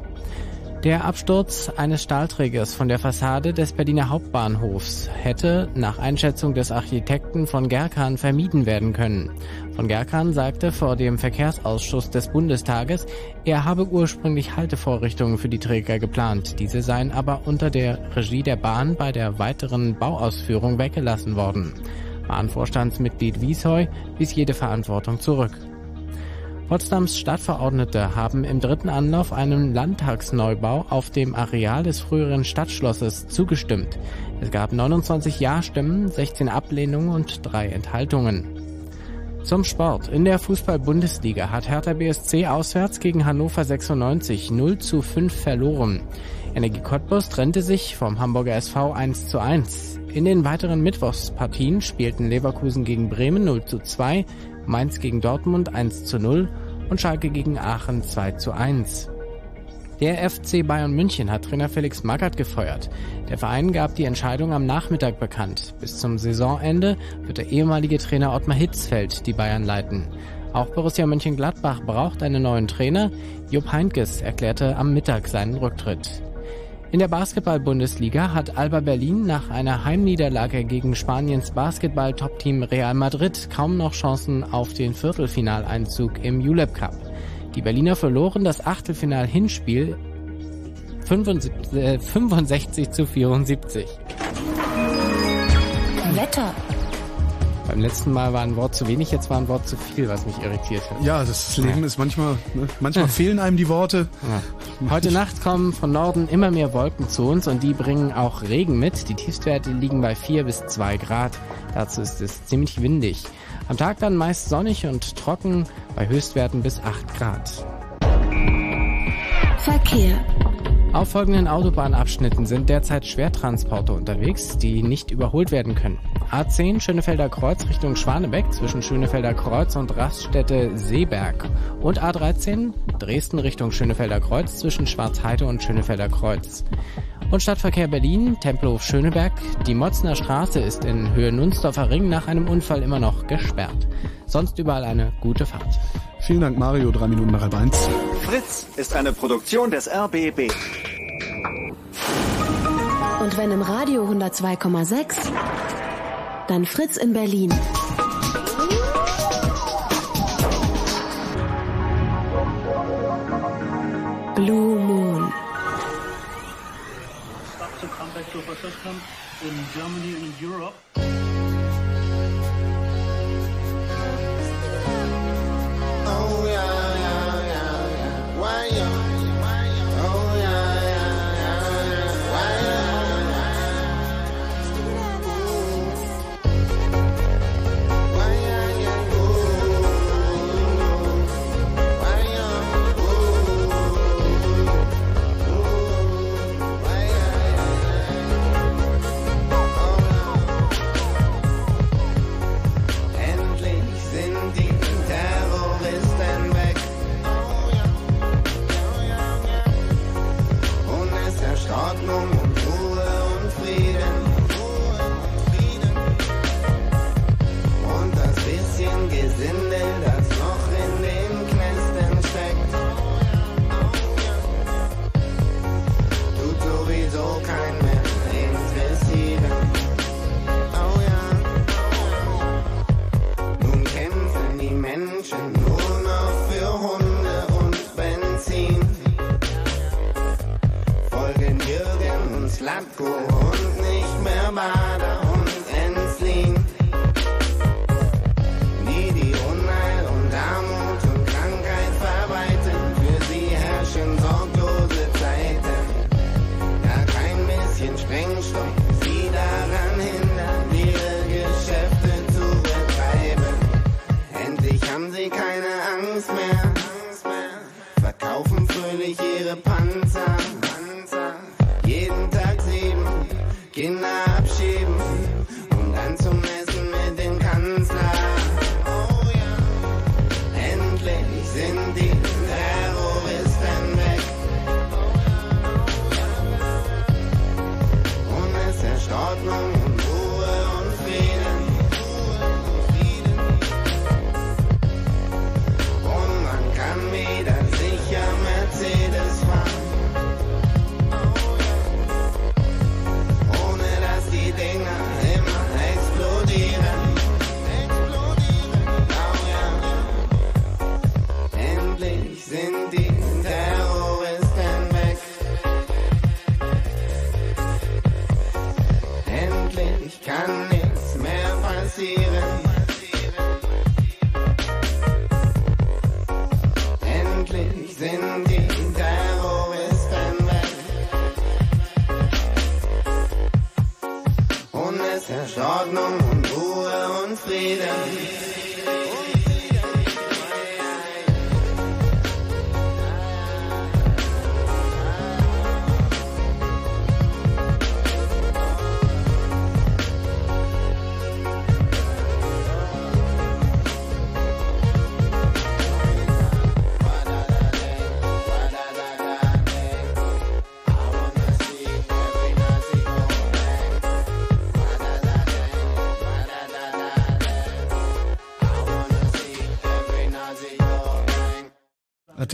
Der Absturz eines Stahlträgers von der Fassade des Berliner Hauptbahnhofs hätte nach Einschätzung des Architekten von Gerkan vermieden werden können. Von Gerkan sagte vor dem Verkehrsausschuss des Bundestages, er habe ursprünglich Haltevorrichtungen für die Träger geplant. Diese seien aber unter der Regie der Bahn bei der weiteren Bauausführung weggelassen worden. Bahnvorstandsmitglied Wiesheu wies jede Verantwortung zurück. Potsdams Stadtverordnete haben im dritten Anlauf einem Landtagsneubau auf dem Areal des früheren Stadtschlosses zugestimmt. Es gab 29 Ja-Stimmen, 16 Ablehnungen und drei Enthaltungen. Zum Sport. In der Fußball-Bundesliga hat Hertha BSC auswärts gegen Hannover 96 0 zu 5 verloren. Energie Cottbus trennte sich vom Hamburger SV 1 zu 1. In den weiteren Mittwochspartien spielten Leverkusen gegen Bremen 0 zu 2, Mainz gegen Dortmund 1 zu 0 und Schalke gegen Aachen 2 zu 1. Der FC Bayern München hat Trainer Felix Magath gefeuert. Der Verein gab die Entscheidung am Nachmittag bekannt. Bis zum Saisonende wird der ehemalige Trainer Ottmar Hitzfeld die Bayern leiten. Auch Borussia Mönchengladbach braucht einen neuen Trainer. Jupp Heynckes erklärte am Mittag seinen Rücktritt. In der Basketball-Bundesliga hat Alba Berlin nach einer Heimniederlage gegen Spaniens Basketball-Top-Team Real Madrid kaum noch Chancen auf den Viertelfinaleinzug im ULEP Cup. Die Berliner verloren das Achtelfinal-Hinspiel 65, äh, 65 zu 74. Wetter. Beim letzten Mal war ein Wort zu wenig, jetzt war ein Wort zu viel, was mich irritiert hat. Ja, das Leben ist manchmal, ne? manchmal *laughs* fehlen einem die Worte. Ja. Heute Nacht kommen von Norden immer mehr Wolken zu uns und die bringen auch Regen mit. Die Tiefstwerte liegen bei 4 bis 2 Grad. Dazu ist es ziemlich windig. Am Tag dann meist sonnig und trocken bei Höchstwerten bis 8 Grad. Verkehr. Auf folgenden Autobahnabschnitten sind derzeit Schwertransporte unterwegs, die nicht überholt werden können. A10 Schönefelder Kreuz Richtung Schwanebeck zwischen Schönefelder Kreuz und Raststätte Seeberg und A13 Dresden Richtung Schönefelder Kreuz zwischen Schwarzheide und Schönefelder Kreuz. Und Stadtverkehr Berlin, Tempelhof Schöneberg, die Motzner Straße ist in Höhe Nunsdorfer Ring nach einem Unfall immer noch gesperrt. Sonst überall eine gute Fahrt. Vielen Dank Mario, drei Minuten nach halb eins. Fritz ist eine Produktion des RBB. Und wenn im Radio 102,6, dann Fritz in Berlin. Blue Moon. Start to come back to a system in Germany and in Europe.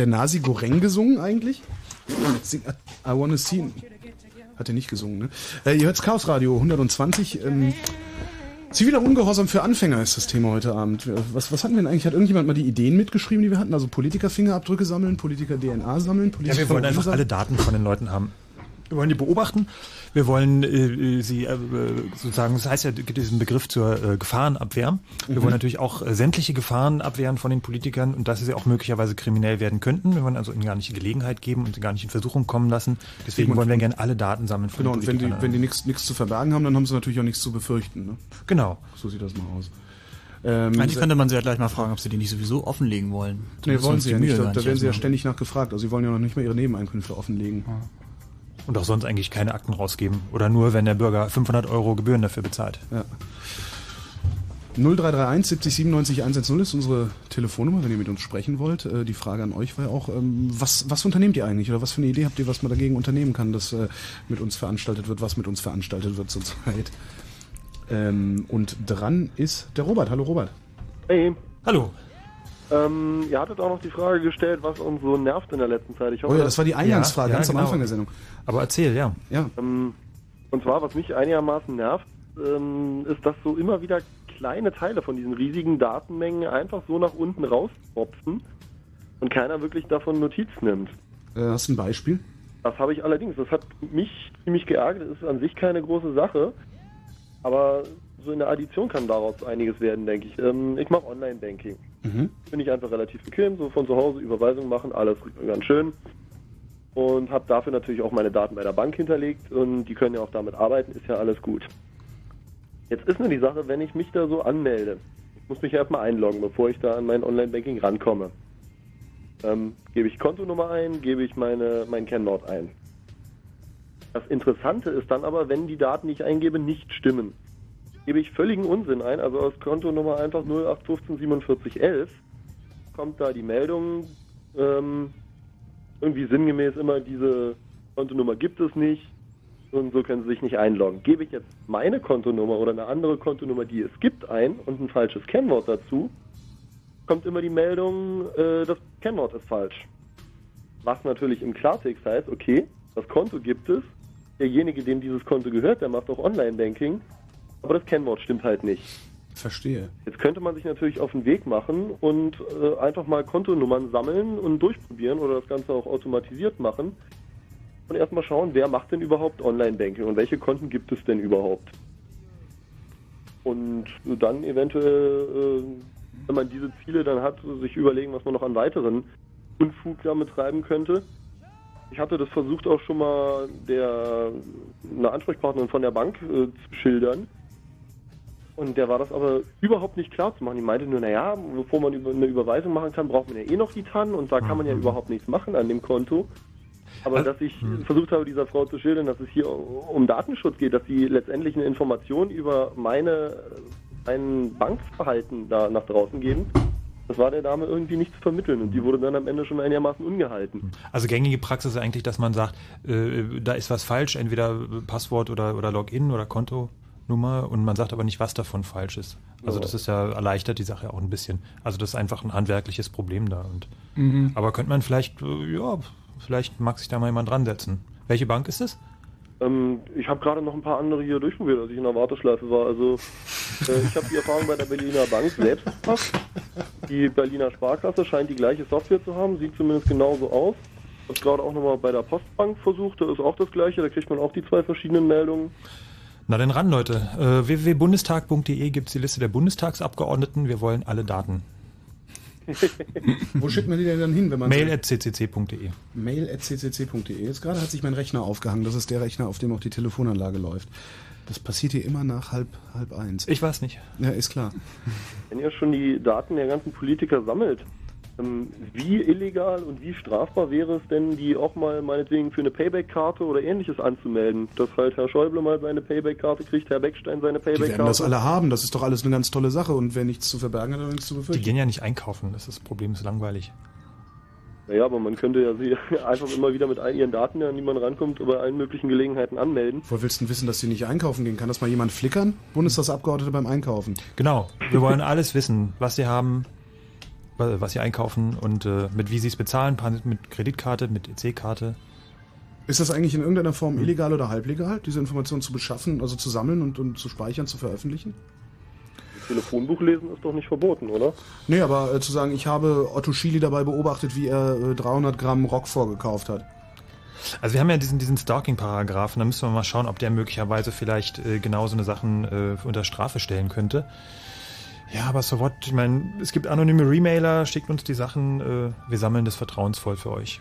Der Nasi Goreng gesungen eigentlich? Sing, I wanna see. Hat er nicht gesungen, ne? Äh, ihr hört Chaos Radio 120. Ähm, Ziviler Ungehorsam für Anfänger ist das Thema heute Abend. Was, was hatten wir denn eigentlich? Hat irgendjemand mal die Ideen mitgeschrieben, die wir hatten? Also Politiker-Fingerabdrücke sammeln, Politiker-DNA sammeln, Ja, Politiker wir wollen einfach alle Daten von den Leuten haben. Wir wollen die beobachten. Wir wollen äh, sie äh, sozusagen, das heißt ja, gibt diesen Begriff zur äh, Gefahrenabwehr. Wir Mhm. wollen natürlich auch äh, sämtliche Gefahren abwehren von den Politikern und dass sie auch möglicherweise kriminell werden könnten. Wir wollen also ihnen gar nicht die Gelegenheit geben und sie gar nicht in Versuchung kommen lassen. Deswegen Und- wollen wir gerne alle Daten sammeln von Genau, den und wenn die, wenn die nichts zu verbergen haben, dann haben sie natürlich auch nichts zu befürchten. Ne? Genau. So sieht das mal aus. Ähm, Eigentlich könnte man sie ja gleich mal fragen, ob sie die nicht sowieso offenlegen wollen. Nee, wollen sie ja nicht. Da, da werden sie ja ständig nachgefragt. Also sie wollen ja noch nicht mal ihre Nebeneinkünfte offenlegen. Und auch sonst eigentlich keine Akten rausgeben. Oder nur, wenn der Bürger 500 Euro Gebühren dafür bezahlt. Ja. 0331 70 97 110 ist unsere Telefonnummer, wenn ihr mit uns sprechen wollt. Äh, die Frage an euch war ja auch, ähm, was, was unternehmt ihr eigentlich? Oder was für eine Idee habt ihr, was man dagegen unternehmen kann, dass äh, mit uns veranstaltet wird, was mit uns veranstaltet wird zurzeit? Ähm, und dran ist der Robert. Hallo Robert. Hey. Hallo. Ähm, ihr hattet auch noch die Frage gestellt, was uns so nervt in der letzten Zeit. Ich Oh ja, das war die Eingangsfrage, Ja, ganz ja, am genau. Anfang der Sendung. Aber erzähl, ja. Ja. Ähm, und zwar, was mich einigermaßen nervt, ähm, ist, dass so immer wieder kleine Teile von diesen riesigen Datenmengen einfach so nach unten rauspopsen und keiner wirklich davon Notiz nimmt. Äh, hast du ein Beispiel? Das habe ich allerdings. Das hat mich ziemlich geärgert. Das ist an sich keine große Sache. Aber so in der Addition kann daraus einiges werden, denke ich. Ähm, ich mache Online-Banking. Mhm. Finde ich einfach relativ bequem. So von zu Hause Überweisung machen, alles ganz schön. Und habe dafür natürlich auch meine Daten bei der Bank hinterlegt. Und die können ja auch damit arbeiten. Ist ja alles gut. Jetzt ist nur die Sache, wenn ich mich da so anmelde. Ich muss mich erstmal einloggen, bevor ich da an mein Online-Banking rankomme. Ähm, gebe ich Kontonummer ein, gebe ich meine, mein Kennwort ein. Das Interessante ist dann aber, wenn die Daten, die ich eingebe, nicht stimmen. Gebe ich völligen Unsinn ein, also aus Kontonummer einfach 08154711, kommt da die Meldung, ähm, irgendwie sinngemäß immer, diese Kontonummer gibt es nicht und so können Sie sich nicht einloggen. Gebe ich jetzt meine Kontonummer oder eine andere Kontonummer, die es gibt, ein und ein falsches Kennwort dazu, kommt immer die Meldung, äh, das Kennwort ist falsch. Was natürlich im Klartext heißt, okay, das Konto gibt es, derjenige, dem dieses Konto gehört, der macht auch Online-Banking, aber das Kennwort stimmt halt nicht. Verstehe. Jetzt könnte man sich natürlich auf den Weg machen und äh, einfach mal Kontonummern sammeln und durchprobieren oder das Ganze auch automatisiert machen und erstmal schauen, wer macht denn überhaupt Online-Banking und welche Konten gibt es denn überhaupt. Und dann eventuell, äh, wenn man diese Ziele dann hat, sich überlegen, was man noch an weiteren Unfug damit treiben könnte. Ich hatte das versucht auch schon mal der eine Ansprechpartnerin von der Bank äh, zu schildern. Und der war das aber überhaupt nicht klar zu machen. Die meinte nur, naja, bevor man über eine Überweisung machen kann, braucht man ja eh noch die TAN und da kann man ja überhaupt nichts machen an dem Konto. Aber dass ich versucht habe, dieser Frau zu schildern, dass es hier um Datenschutz geht, dass sie letztendlich eine Information über meine, mein Bankverhalten da nach draußen geben, das war der Dame irgendwie nicht zu vermitteln und die wurde dann am Ende schon einigermaßen ungehalten. Also gängige Praxis ist eigentlich, dass man sagt, äh, da ist was falsch, entweder Passwort oder, oder Login oder Kontonummer und man sagt aber nicht, was davon falsch ist. Also Ja. das ist ja erleichtert die Sache auch ein bisschen. Also das ist einfach ein handwerkliches Problem da. Und, Mhm. Aber könnte man vielleicht, äh, ja, vielleicht mag sich da mal jemand dran setzen. Welche Bank ist es? Ähm, ich habe gerade noch ein paar andere hier durchprobiert, als ich in der Warteschleife war. Also äh, ich habe die Erfahrung bei der Berliner Bank selbst gemacht. Die Berliner Sparkasse scheint die gleiche Software zu haben, sieht zumindest genauso aus. Ich habe gerade auch nochmal bei der Postbank versucht, da ist auch das gleiche, da kriegt man auch die zwei verschiedenen Meldungen. Na dann ran, Leute. Äh, www.bundestag.de gibt es die Liste der Bundestagsabgeordneten. Wir wollen alle Daten. *laughs* Wo schickt man die denn dann hin, wenn man Mail.ccc.de. Mail.ccc.de. Jetzt gerade hat sich mein Rechner aufgehangen. Das ist der Rechner, auf dem auch die Telefonanlage läuft. Das passiert hier immer nach halb, halb eins. Ich weiß nicht. Ja, ist klar. Wenn ihr schon die Daten der ganzen Politiker sammelt, wie illegal und wie strafbar wäre es denn, die auch mal meinetwegen für eine Payback-Karte oder ähnliches anzumelden? Dass halt Herr Schäuble mal seine Payback-Karte kriegt, Herr Beckstein seine Die werden das Payback-Karte. alle haben. Das ist doch alles eine ganz tolle Sache. Und wer nichts zu verbergen hat, hat nichts zu Die befürchten. gehen ja nicht einkaufen, das ist das Problem, ist langweilig. Naja, aber man könnte ja sie *laughs* einfach immer wieder mit all ihren Daten, an die man rankommt, bei allen möglichen Gelegenheiten anmelden. Woher willst du denn wissen, dass sie nicht einkaufen gehen? Kann das mal jemand flickern? Bundestagsabgeordnete beim Einkaufen. Genau, wir wollen alles wissen, was sie haben, was sie einkaufen und äh, mit wie sie es bezahlen, mit Kreditkarte, mit EC-Karte. Ist das eigentlich in irgendeiner Form illegal oder halblegal, diese Informationen zu beschaffen, also zu sammeln und, und zu speichern, zu veröffentlichen? Telefonbuch lesen ist doch nicht verboten, oder? Nee, aber äh, zu sagen, ich habe Otto Schily dabei beobachtet, wie er äh, 300 Gramm Rock vorgekauft hat. Also wir haben ja diesen, diesen Stalking-Paragraphen, da müssen wir mal schauen, ob der möglicherweise vielleicht äh, genau so eine Sachen äh, unter Strafe stellen könnte. Ja, aber so what? Ich meine, es gibt anonyme Remailer, schickt uns die Sachen, äh, wir sammeln das vertrauensvoll für euch.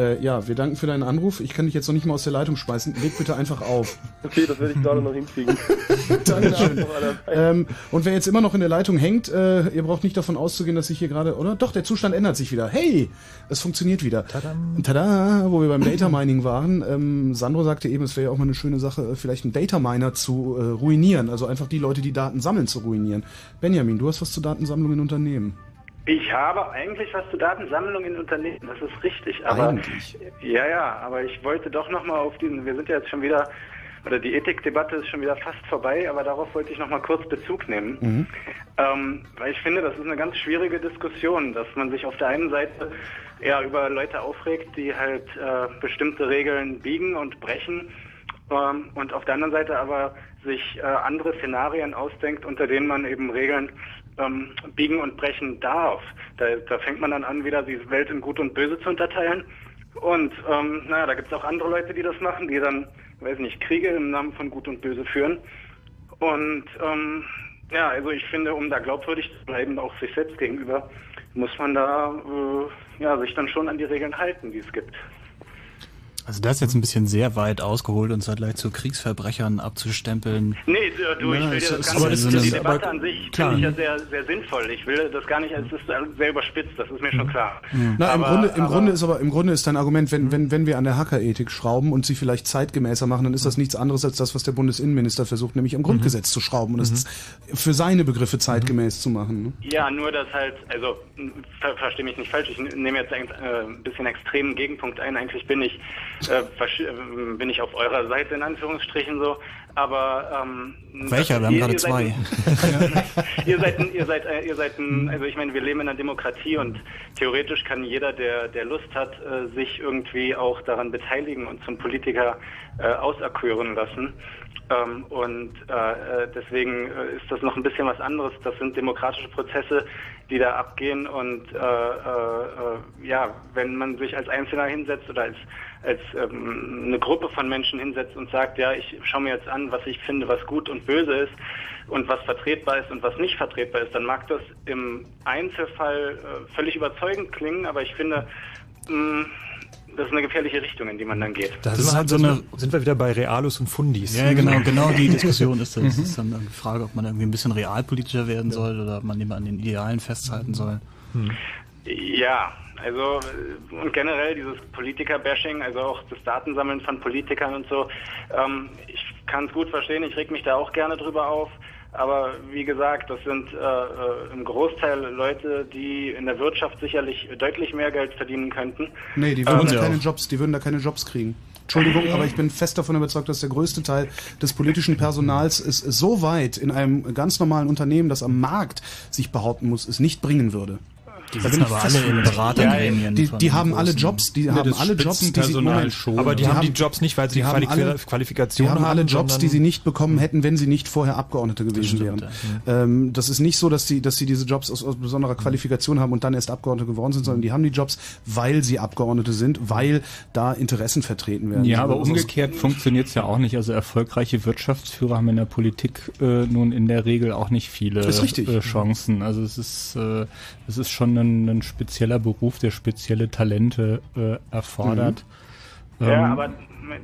Äh, ja, wir danken für deinen Anruf. Ich kann dich jetzt noch nicht mal aus der Leitung schmeißen. Leg bitte einfach auf. Okay, das werde ich gerade noch hinkriegen. *laughs* Dankeschön. ähm, und wer jetzt immer noch in der Leitung hängt, äh, ihr braucht nicht davon auszugehen, dass sich hier gerade, oder? Doch, der Zustand ändert sich wieder. Hey, es funktioniert wieder. Tadam. Tada, wo wir beim Data Mining waren. Ähm, Sandro sagte eben, es wäre ja auch mal eine schöne Sache, äh, vielleicht einen Data Miner zu äh, ruinieren. Also einfach die Leute, die Daten sammeln, zu ruinieren. Benjamin, du hast was zu Datensammlung in Unternehmen. Ich habe eigentlich was zur Datensammlung in Unternehmen, das ist richtig. Aber Eigentlich. ja, ja, aber ich wollte doch nochmal auf diesen, wir sind ja jetzt schon wieder, oder die Ethikdebatte ist schon wieder fast vorbei, aber darauf wollte ich nochmal kurz Bezug nehmen. Mhm. Ähm, weil ich finde, das ist eine ganz schwierige Diskussion, dass man sich auf der einen Seite ja über Leute aufregt, die halt äh, bestimmte Regeln biegen und brechen ähm, und auf der anderen Seite aber sich äh, andere Szenarien ausdenkt, unter denen man eben Regeln ähm, biegen und brechen darf. Da, da fängt man dann an, wieder die Welt in Gut und Böse zu unterteilen. Und ähm, naja, da gibt es auch andere Leute, die das machen, die dann, weiß nicht, Kriege im Namen von Gut und Böse führen. Und ähm, ja, also ich finde, um da glaubwürdig zu bleiben, auch sich selbst gegenüber, muss man da äh, ja, sich dann schon an die Regeln halten, die es gibt. Also das ist jetzt ein bisschen sehr weit ausgeholt, uns da gleich zu Kriegsverbrechern abzustempeln. Nee, du, ich Ja, will dir das ist- Ganze, aber das die Debatte aber an sich finde ich ja sehr, sehr sinnvoll. Ich will das gar nicht, es ist sehr überspitzt, das ist mir schon klar. Na, im Aber- Grunde, im aber- Grunde ist aber im Grunde ist dein Argument, wenn, wenn, wenn wir an der Hackerethik schrauben und sie vielleicht zeitgemäßer machen, dann ist das nichts anderes als das, was der Bundesinnenminister versucht, nämlich am Grundgesetz zu schrauben und es für seine Begriffe zeitgemäß zu machen. Ne? Ja, nur dass halt, also ver verstehe mich nicht falsch, ich nehme jetzt ein äh, ein bisschen extremen Gegenpunkt ein. Eigentlich bin ich, äh, äh, bin ich auf eurer Seite in Anführungsstrichen so, aber ähm, Welcher? Wir haben ihr- gerade ihr seid- zwei. *laughs* ihr seid, ein- ihr seid, äh, ihr seid, ein, also ich meine, wir leben in einer Demokratie und theoretisch kann jeder, der, der Lust hat, äh, sich irgendwie auch daran beteiligen und zum Politiker äh, auserkören lassen. Ähm, und äh, äh, deswegen ist das noch ein bisschen was anderes. Das sind demokratische Prozesse, die da abgehen und äh, äh, äh, ja, wenn man sich als Einzelner hinsetzt oder als als ähm, eine Gruppe von Menschen hinsetzt und sagt, ja, ich schaue mir jetzt an, was ich finde, was gut und böse ist und was vertretbar ist und was nicht vertretbar ist, dann mag das im Einzelfall äh, völlig überzeugend klingen, aber ich finde, mh, das ist eine gefährliche Richtung, in die man dann geht. Da Das sind, ist wir, halt so eine- sind wir wieder bei Realus und Fundis. Ja, genau, *laughs* genau die Diskussion ist das. Das ist dann eine Frage, ob man irgendwie ein bisschen realpolitischer werden soll oder ob man immer an den Idealen festhalten soll. Ja, also und generell dieses Politiker-Bashing, also auch das Datensammeln von Politikern und so, ähm, ich kann es gut verstehen, ich reg mich da auch gerne drüber auf. Aber wie gesagt, das sind äh, äh, im Großteil Leute, die in der Wirtschaft sicherlich deutlich mehr Geld verdienen könnten. Nee, die würden Ähm, da keine Jobs, die würden da keine Jobs kriegen. Entschuldigung, aber ich bin fest davon überzeugt, dass der größte Teil des politischen Personals es so weit in einem ganz normalen Unternehmen, das am Markt sich behaupten muss, es nicht bringen würde. Die sitzen aber alle in. Beratergremien Die, die haben alle Jobs, die haben alle Jobs, die sie Moment, schon. Aber die, die haben haben- die Jobs nicht, weil sie haben alle- Qualifikationen Die haben alle Jobs, die sie nicht bekommen hätten, wenn sie nicht vorher Abgeordnete gewesen wären. Ähm, das ist nicht so, dass sie, dass sie diese Jobs aus, aus besonderer Qualifikation haben und dann erst Abgeordnete geworden sind, sondern die haben die Jobs, weil sie Abgeordnete sind, weil da Interessen vertreten werden. Ja, aber Also- umgekehrt funktioniert es ja auch nicht. Also erfolgreiche Wirtschaftsführer haben in der Politik äh, nun in der Regel auch nicht viele. Äh, Chancen. Also es ist, äh, es ist schon ein, ein spezieller Beruf, der spezielle Talente äh, erfordert. Ja, Ähm, aber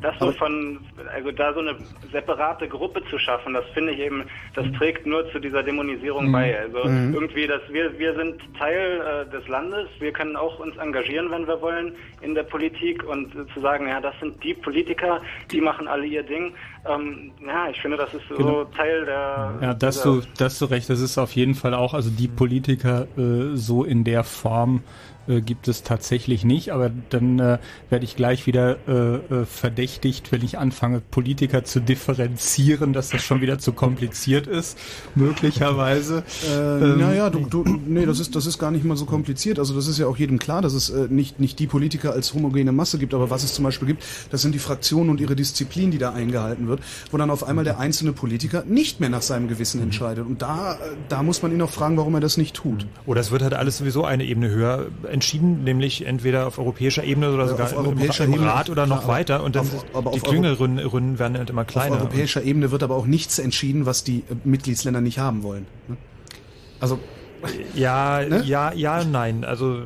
das so von, also da so eine separate Gruppe zu schaffen, das finde ich eben, das trägt nur zu dieser Dämonisierung Mhm. bei. Also Mhm. irgendwie, dass wir, wir sind Teil äh, des Landes, wir können auch uns engagieren, wenn wir wollen, in der Politik und äh, zu sagen, ja, das sind die Politiker, die machen alle ihr Ding. Ähm, ja, ich finde, das ist so Genau. Teil der. Ja, das du, das du recht. Das ist auf jeden Fall auch, also die Politiker äh, so in der Form äh, gibt es tatsächlich nicht, aber dann äh, werde ich gleich wieder äh, äh, verdächtigt, wenn ich anfange, Politiker zu differenzieren, dass das schon wieder zu kompliziert ist, möglicherweise. Äh, Ähm, naja, du, du, nee, das ist, das ist gar nicht mal so kompliziert. Also das ist ja auch jedem klar, dass es äh, nicht, nicht die Politiker als homogene Masse gibt, aber was es zum Beispiel gibt, das sind die Fraktionen und ihre Disziplin, die da eingehalten wird, wo dann auf einmal der einzelne Politiker nicht mehr nach seinem Gewissen entscheidet. Und da, äh, da muss man ihn auch fragen, warum er das nicht tut. Oder es wird halt alles sowieso eine Ebene höher entschieden, nämlich entweder auf europäischer Ebene oder Ja, sogar auf im, europäischer im Ebene, Rat oder noch klar, weiter. Und dann auf- die Klüngelrunden werden halt immer kleiner. Auf europäischer Ebene wird aber auch nichts entschieden, was die äh, Mitgliedsländer nicht haben wollen. ne? Also Ja, Ne? ja, ja, nein. Also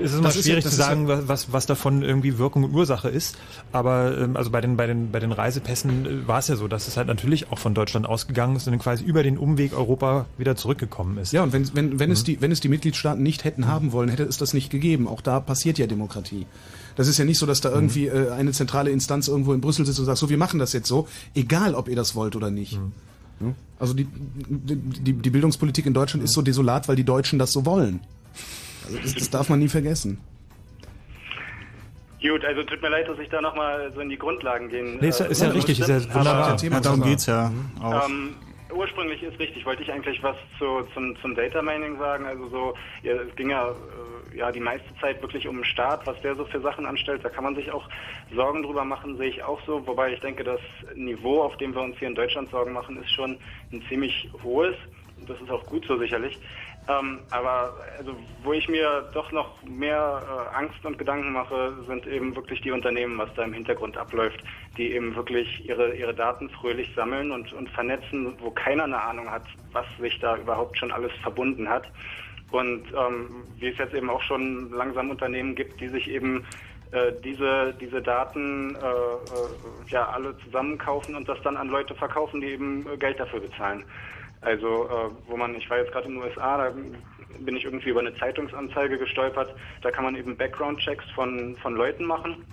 es ist immer Das ist ja- schwierig zu ja- sagen, wa- was, was davon irgendwie Wirkung und Ursache ist. Aber ähm, also bei den, bei den, bei den Reisepässen äh, war es ja so, dass es halt natürlich auch von Deutschland ausgegangen ist und dann quasi über den Umweg Europa wieder zurückgekommen ist. Ja, und wenn, wenn, wenn, es die, wenn es die Mitgliedstaaten nicht hätten haben wollen, hätte es das nicht gegeben. Auch da passiert ja Demokratie. Das ist ja nicht so, dass da irgendwie äh, eine zentrale Instanz irgendwo in Brüssel sitzt und sagt, so, wir machen das jetzt so, egal ob ihr das wollt oder nicht. Ja? Also die, die, die Bildungspolitik in Deutschland ist so desolat, weil die Deutschen das so wollen. Also das, das darf man nie vergessen. Gut, also tut mir leid, dass ich da nochmal so in die Grundlagen gehen. Nee, ist ja- ist ja äh, richtig, ist ja wunderbar. Aber, Ja, Thema darum geht's ja auch. Ähm, ursprünglich ist richtig, wollte ich eigentlich was zu, zum, zum Data Mining sagen. Also so, ja, es ging ja, äh, ja die meiste Zeit wirklich um den Staat, was der so für Sachen anstellt. Da kann man sich auch Sorgen drüber machen, sehe ich auch so. Wobei ich denke, das Niveau, auf dem wir uns hier in Deutschland Sorgen machen, ist schon ein ziemlich hohes. Das ist auch gut so sicherlich. Ähm, aber also, wo ich mir doch noch mehr äh, Angst und Gedanken mache, sind eben wirklich die Unternehmen, was da im Hintergrund abläuft, die eben wirklich ihre, ihre Daten fröhlich sammeln und, und vernetzen, wo keiner eine Ahnung hat, was sich da überhaupt schon alles verbunden hat. Und ähm, wie es jetzt eben auch schon langsam Unternehmen gibt, die sich eben äh, diese, diese Daten äh, äh, ja alle zusammenkaufen und das dann an Leute verkaufen, die eben äh, Geld dafür bezahlen. Also äh, wo man, ich war jetzt gerade in den USA, da bin ich irgendwie über eine Zeitungsanzeige gestolpert, da kann man eben Background-Checks von, von Leuten machen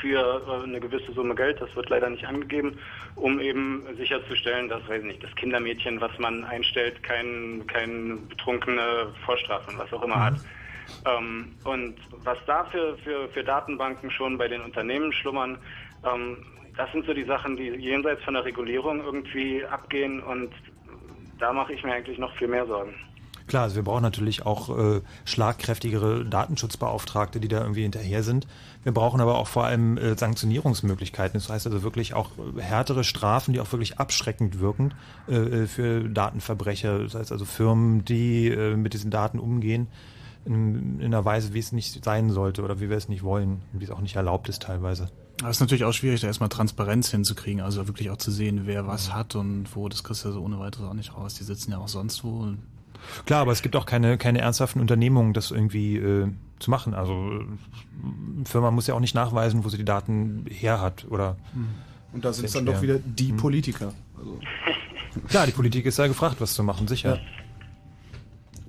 für äh, eine gewisse Summe Geld, das wird leider nicht angegeben, um eben sicherzustellen, dass, weiß ich nicht, das Kindermädchen, was man einstellt, kein, kein betrunkene Vorstrafe und was auch immer hat. Ähm, und was da für, für, für Datenbanken schon bei den Unternehmen schlummern, ähm, das sind so die Sachen, die jenseits von der Regulierung irgendwie abgehen und da mache ich mir eigentlich noch viel mehr Sorgen. Klar, also wir brauchen natürlich auch äh, schlagkräftigere Datenschutzbeauftragte, die da irgendwie hinterher sind. Wir brauchen aber auch vor allem äh, Sanktionierungsmöglichkeiten. Das heißt also wirklich auch äh, härtere Strafen, die auch wirklich abschreckend wirken äh, äh, für Datenverbrecher. Das heißt also Firmen, die äh, mit diesen Daten umgehen in, in einer Weise, wie es nicht sein sollte oder wie wir es nicht wollen, wie es auch nicht erlaubt ist teilweise. Aber es ist natürlich auch schwierig, da erstmal Transparenz hinzukriegen, also wirklich auch zu sehen, wer was hat und wo, das kriegst du ja so ohne weiteres auch nicht raus. Die sitzen ja auch sonst wo. Klar, aber es gibt auch keine, keine ernsthaften Unternehmungen, das irgendwie äh, zu machen. Also äh, eine Firma muss ja auch nicht nachweisen, wo sie die Daten her hat oder. Und da sind es dann doch wieder die Politiker. Also, *laughs* Klar, die Politik ist ja gefragt, was zu machen, sicher.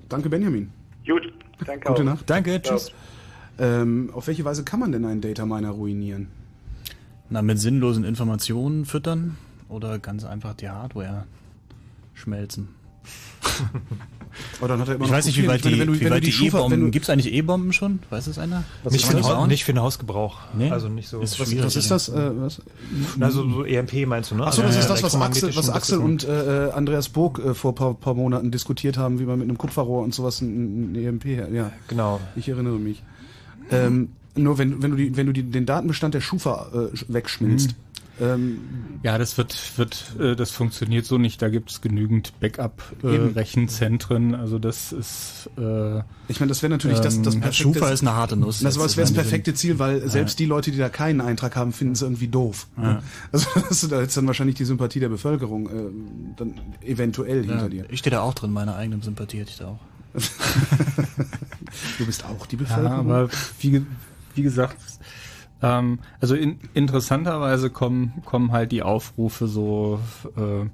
danke, Benjamin. Gut, danke Gute auch. Nacht. Danke, tschüss. Ähm, auf welche Weise kann man denn einen Data Miner ruinieren? Na, mit sinnlosen Informationen füttern oder ganz einfach die Hardware schmelzen. Aber dann hat er immer ich noch weiß nicht, wie weit meine, die, wenn du- wie weit die E-Bomben, du- gibt's eigentlich E-Bomben schon? Weiß es einer? Nicht für, den das nicht für den Hausgebrauch. Nee? Also nicht so. Ist Was, schwierig, was ist das? Äh, was? Also so EMP meinst du, ne? Achso, das Also ist das, was Axel, was Axel und äh, Andreas Burg äh, vor paar, paar Monaten diskutiert haben, wie man mit einem Kupferrohr und sowas ein, ein EMP, ja. Genau. Ich erinnere mich. Ähm, nur wenn, wenn du, die, wenn du die, den Datenbestand der Schufa äh, sch- wegschmilzt, ähm, Ja, das wird, wird, äh, das funktioniert so nicht. Da gibt's genügend Eben. Backup-Rechenzentren. also das ist. Äh, ich meine, das wäre natürlich das, das ähm, perfekte... Schufa ist eine harte Nuss. Das, das wäre das ist perfekte Ziel, weil selbst die Leute, die da keinen Eintrag haben, finden es irgendwie doof. Ja. Also *laughs* hast du da jetzt dann wahrscheinlich die Sympathie der Bevölkerung äh, dann eventuell hinter Ja, dir. ich stehe da auch drin, meine eigene Sympathie hätte ich da auch. *laughs* Du bist auch die ja, Bevölkerung. aber wie, wie gesagt, Ähm, also in, interessanterweise kommen, kommen halt die Aufrufe so äh,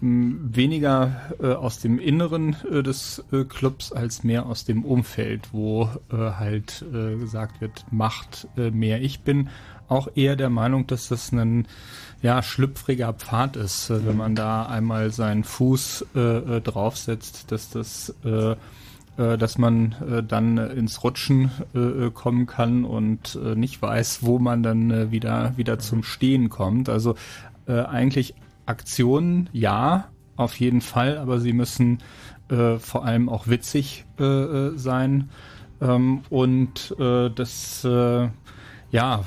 weniger äh, aus dem Inneren äh, des äh, Clubs als mehr aus dem Umfeld, wo äh, halt äh, gesagt wird, macht äh, mehr. Ich bin auch eher der Meinung, dass das ein ja, schlüpfriger Pfad ist, wenn man da einmal seinen Fuß draufsetzt, dass das dass man äh, dann ins Rutschen äh, äh, kommen kann und äh, nicht weiß, wo man dann äh, wieder wieder zum Stehen kommt. Also äh, eigentlich Aktionen, ja, auf jeden Fall, aber sie müssen äh, vor allem auch witzig äh, äh, sein ähm, und äh, das äh, ja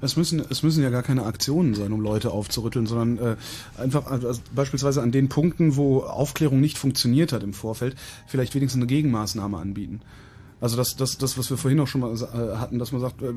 Es müssen, es müssen ja gar keine Aktionen sein, um Leute aufzurütteln, sondern äh, einfach also beispielsweise an den Punkten, wo Aufklärung nicht funktioniert hat im Vorfeld, vielleicht wenigstens eine Gegenmaßnahme anbieten. Also das, das, das, was wir vorhin auch schon mal äh, hatten, dass man sagt, äh,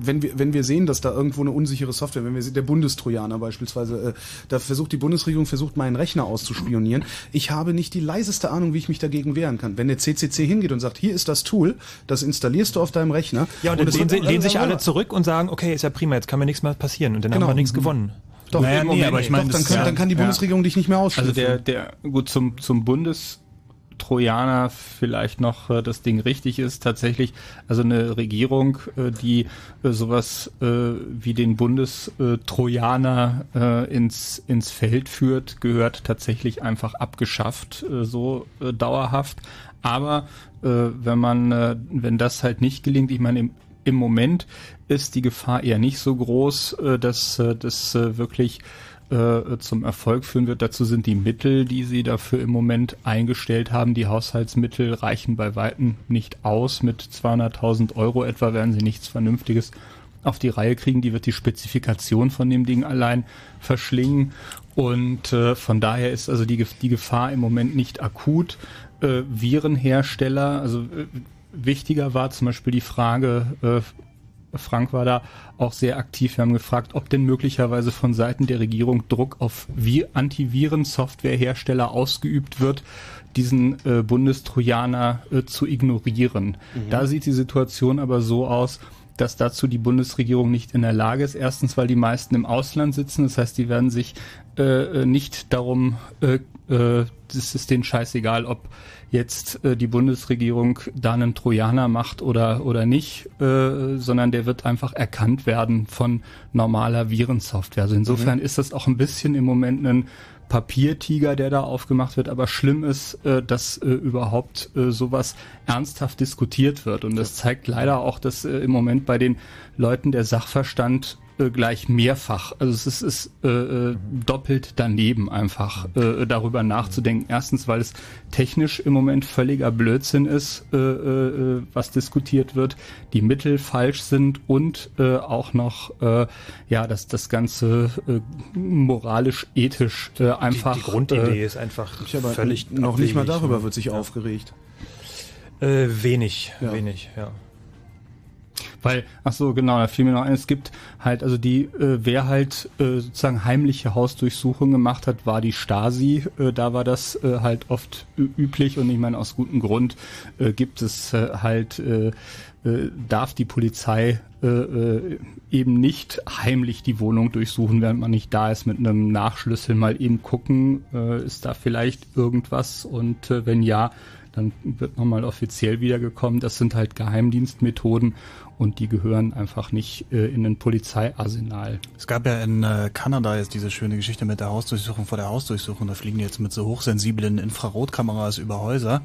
wenn wir, wenn wir sehen, dass da irgendwo eine unsichere Software, wenn wir sehen, der Bundestrojaner beispielsweise, äh, da versucht die Bundesregierung versucht meinen Rechner auszuspionieren. Ich habe nicht die leiseste Ahnung, wie ich mich dagegen wehren kann. Wenn der CCC hingeht und sagt, hier ist das Tool, das installierst du auf deinem Rechner. Ja, und dann es lehnen, lehnen sich alle zurück und sagen, okay, ist ja prima, jetzt kann mir nichts mehr passieren und dann Genau. haben wir nichts gewonnen. Doch, Naja, nee, aber ich meine, doch, dann, ja, dann kann die ja. Bundesregierung dich nicht mehr ausschließen. Also der, der, gut, zum, zum Bundestrojaner vielleicht noch äh, das Ding richtig ist, tatsächlich, also eine Regierung, äh, die äh, sowas äh, wie den Bundestrojaner äh, ins, ins Feld führt, gehört tatsächlich einfach abgeschafft, äh, so äh, dauerhaft. Aber äh, wenn man, äh, wenn das halt nicht gelingt, ich meine, im, im Moment ist die Gefahr eher nicht so groß, äh, dass äh, das äh, wirklich äh, zum Erfolg führen wird. Dazu sind die Mittel, die sie dafür im Moment eingestellt haben. Die Haushaltsmittel reichen bei Weitem nicht aus. Mit 200.000 Euro etwa werden sie nichts Vernünftiges auf die Reihe kriegen. Die wird die Spezifikation von dem Ding allein verschlingen. Und äh, von daher ist also die, die Gefahr im Moment nicht akut. Äh, Virenhersteller, also äh, wichtiger war zum Beispiel die Frage, äh, Frank war da auch sehr aktiv. Wir haben gefragt, ob denn möglicherweise von Seiten der Regierung Druck auf Vi- Antiviren-Softwarehersteller ausgeübt wird, diesen äh, Bundestrojaner äh, zu ignorieren. Mhm. Da sieht die Situation aber so aus, dass dazu die Bundesregierung nicht in der Lage ist. Erstens, weil die meisten im Ausland sitzen. Das heißt, die werden sich äh, äh, nicht darum, äh, äh, das ist denen scheißegal, ob jetzt äh, die Bundesregierung da einen Trojaner macht oder, oder nicht, äh, sondern der wird einfach erkannt werden von normaler Virensoftware. Also insofern Mhm. ist das auch ein bisschen im Moment ein Papiertiger, der da aufgemacht wird, aber schlimm ist, äh, dass äh, überhaupt äh, sowas ernsthaft diskutiert wird. Und das zeigt leider auch, dass äh, im Moment bei den Leuten der Sachverstand äh, gleich mehrfach, also es ist, ist äh, äh, doppelt daneben einfach äh, darüber nachzudenken. Erstens, weil es technisch im Moment völliger Blödsinn ist, äh, äh, was diskutiert wird, die Mittel falsch sind und äh, auch noch äh, ja, dass das Ganze äh, moralisch, ethisch äh, einfach die Grundidee äh, ist einfach Ich aber völlig noch nicht mal abwegig, darüber ne? wird sich aufgeregt. Äh, wenig, Ja. wenig, ja. Weil, ach so, genau, da fiel mir noch ein, es gibt halt, also die, äh, wer halt äh, sozusagen heimliche Hausdurchsuchungen gemacht hat, war die Stasi. Äh, da war das äh, halt oft üblich und ich meine, aus gutem Grund äh, gibt es äh, halt, äh, äh, darf die Polizei äh, äh, eben nicht heimlich die Wohnung durchsuchen, während man nicht da ist, mit einem Nachschlüssel mal eben gucken, äh, ist da vielleicht irgendwas und äh, wenn ja, dann wird nochmal offiziell wiedergekommen. Das sind halt Geheimdienstmethoden und die gehören einfach nicht äh, in ein Polizeiarsenal. Es gab ja in äh, Kanada jetzt diese schöne Geschichte mit der Hausdurchsuchung vor der Hausdurchsuchung. Da fliegen die jetzt mit so hochsensiblen Infrarotkameras über Häuser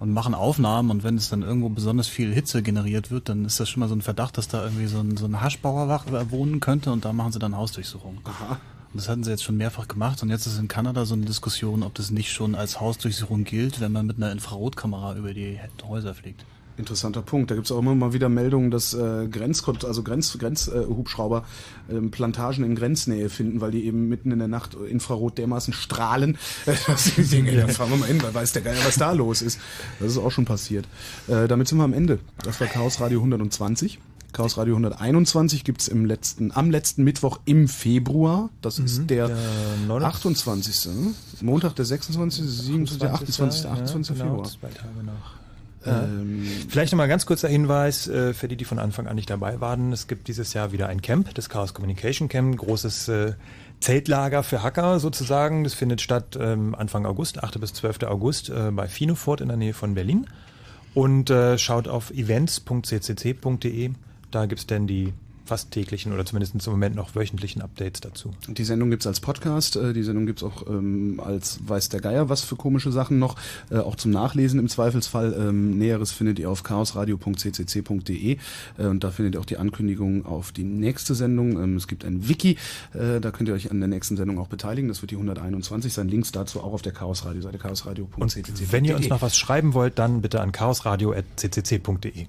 und machen Aufnahmen und wenn es dann irgendwo besonders viel Hitze generiert wird, dann ist das schon mal so ein Verdacht, dass da irgendwie so ein, so ein Haschbauer äh, wohnen könnte und da machen sie dann Hausdurchsuchungen. Aha. Und das hatten sie jetzt schon mehrfach gemacht und jetzt ist in Kanada so eine Diskussion, ob das nicht schon als Hausdurchsuchung gilt, wenn man mit einer Infrarotkamera über die Häuser fliegt. Interessanter Punkt. Da gibt es auch immer mal wieder Meldungen, dass äh, Grenzkont also Grenz, Grenzhubschrauber äh, ähm, Plantagen in Grenznähe finden, weil die eben mitten in der Nacht Infrarot dermaßen strahlen, äh, *laughs* dass die Dinge, da fahren wir mal hin, weil weiß der Geier, was da los ist. Das ist auch schon passiert. Äh, damit sind wir am Ende. Das war Chaos Radio 120. Chaos Radio 121 gibt's im letzten, am letzten Mittwoch im Februar. Das ist Mhm, der, der 29. 28. Ne? Montag der 26., 27., der 28., 28. ja, genau, Februar. Zwei Tage nach. Ja. Ähm, Vielleicht nochmal ganz kurzer Hinweis äh, für die, die von Anfang an nicht dabei waren. Es gibt dieses Jahr wieder ein Camp, das Chaos Communication Camp, großes äh, Zeltlager für Hacker sozusagen. Das findet statt ähm, Anfang August, 8. bis 12. August äh, bei Finofort in der Nähe von Berlin. Und äh, schaut auf events.ccc.de. Da gibt's denn die fast täglichen oder zumindest im Moment noch wöchentlichen Updates dazu. Die Sendung gibt's als Podcast, äh, die Sendung gibt's auch ähm, als weiß der Geier was für komische Sachen noch, äh, auch zum Nachlesen im Zweifelsfall. Ähm, Näheres findet ihr auf chaosradio.ccc.de äh, und da findet ihr auch die Ankündigung auf die nächste Sendung. Ähm, es gibt ein Wiki, äh, da könnt ihr euch an der nächsten Sendung auch beteiligen. Das wird die 121 sein. Links dazu auch auf der Chaosradio-Seite chaosradio.ccc.de. Wenn ihr uns noch was schreiben wollt, dann bitte an chaosradio.ccc.de.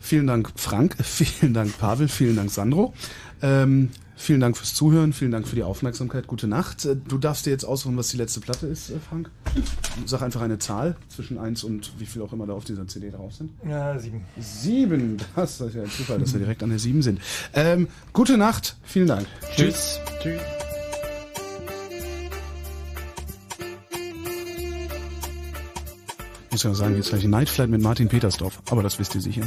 Vielen Dank, Frank. *laughs* Vielen Dank, Pavel. Vielen Dank, Sandro. Ähm, vielen Dank fürs Zuhören. Vielen Dank für die Aufmerksamkeit. Gute Nacht. Äh, Du darfst dir jetzt aussuchen, was die letzte Platte ist, äh, Frank. Sag einfach eine Zahl zwischen eins und wie viel auch immer da auf dieser CD drauf sind. Ja, sieben. Sieben. Das ist ja ein Zufall, dass wir direkt an der sieben sind. Ähm, gute Nacht. Vielen Dank. Tschüss. Tschüss. Ich muss ja sagen, jetzt gleich die Night Flight mit Martin Petersdorf. Aber das wisst ihr sicher.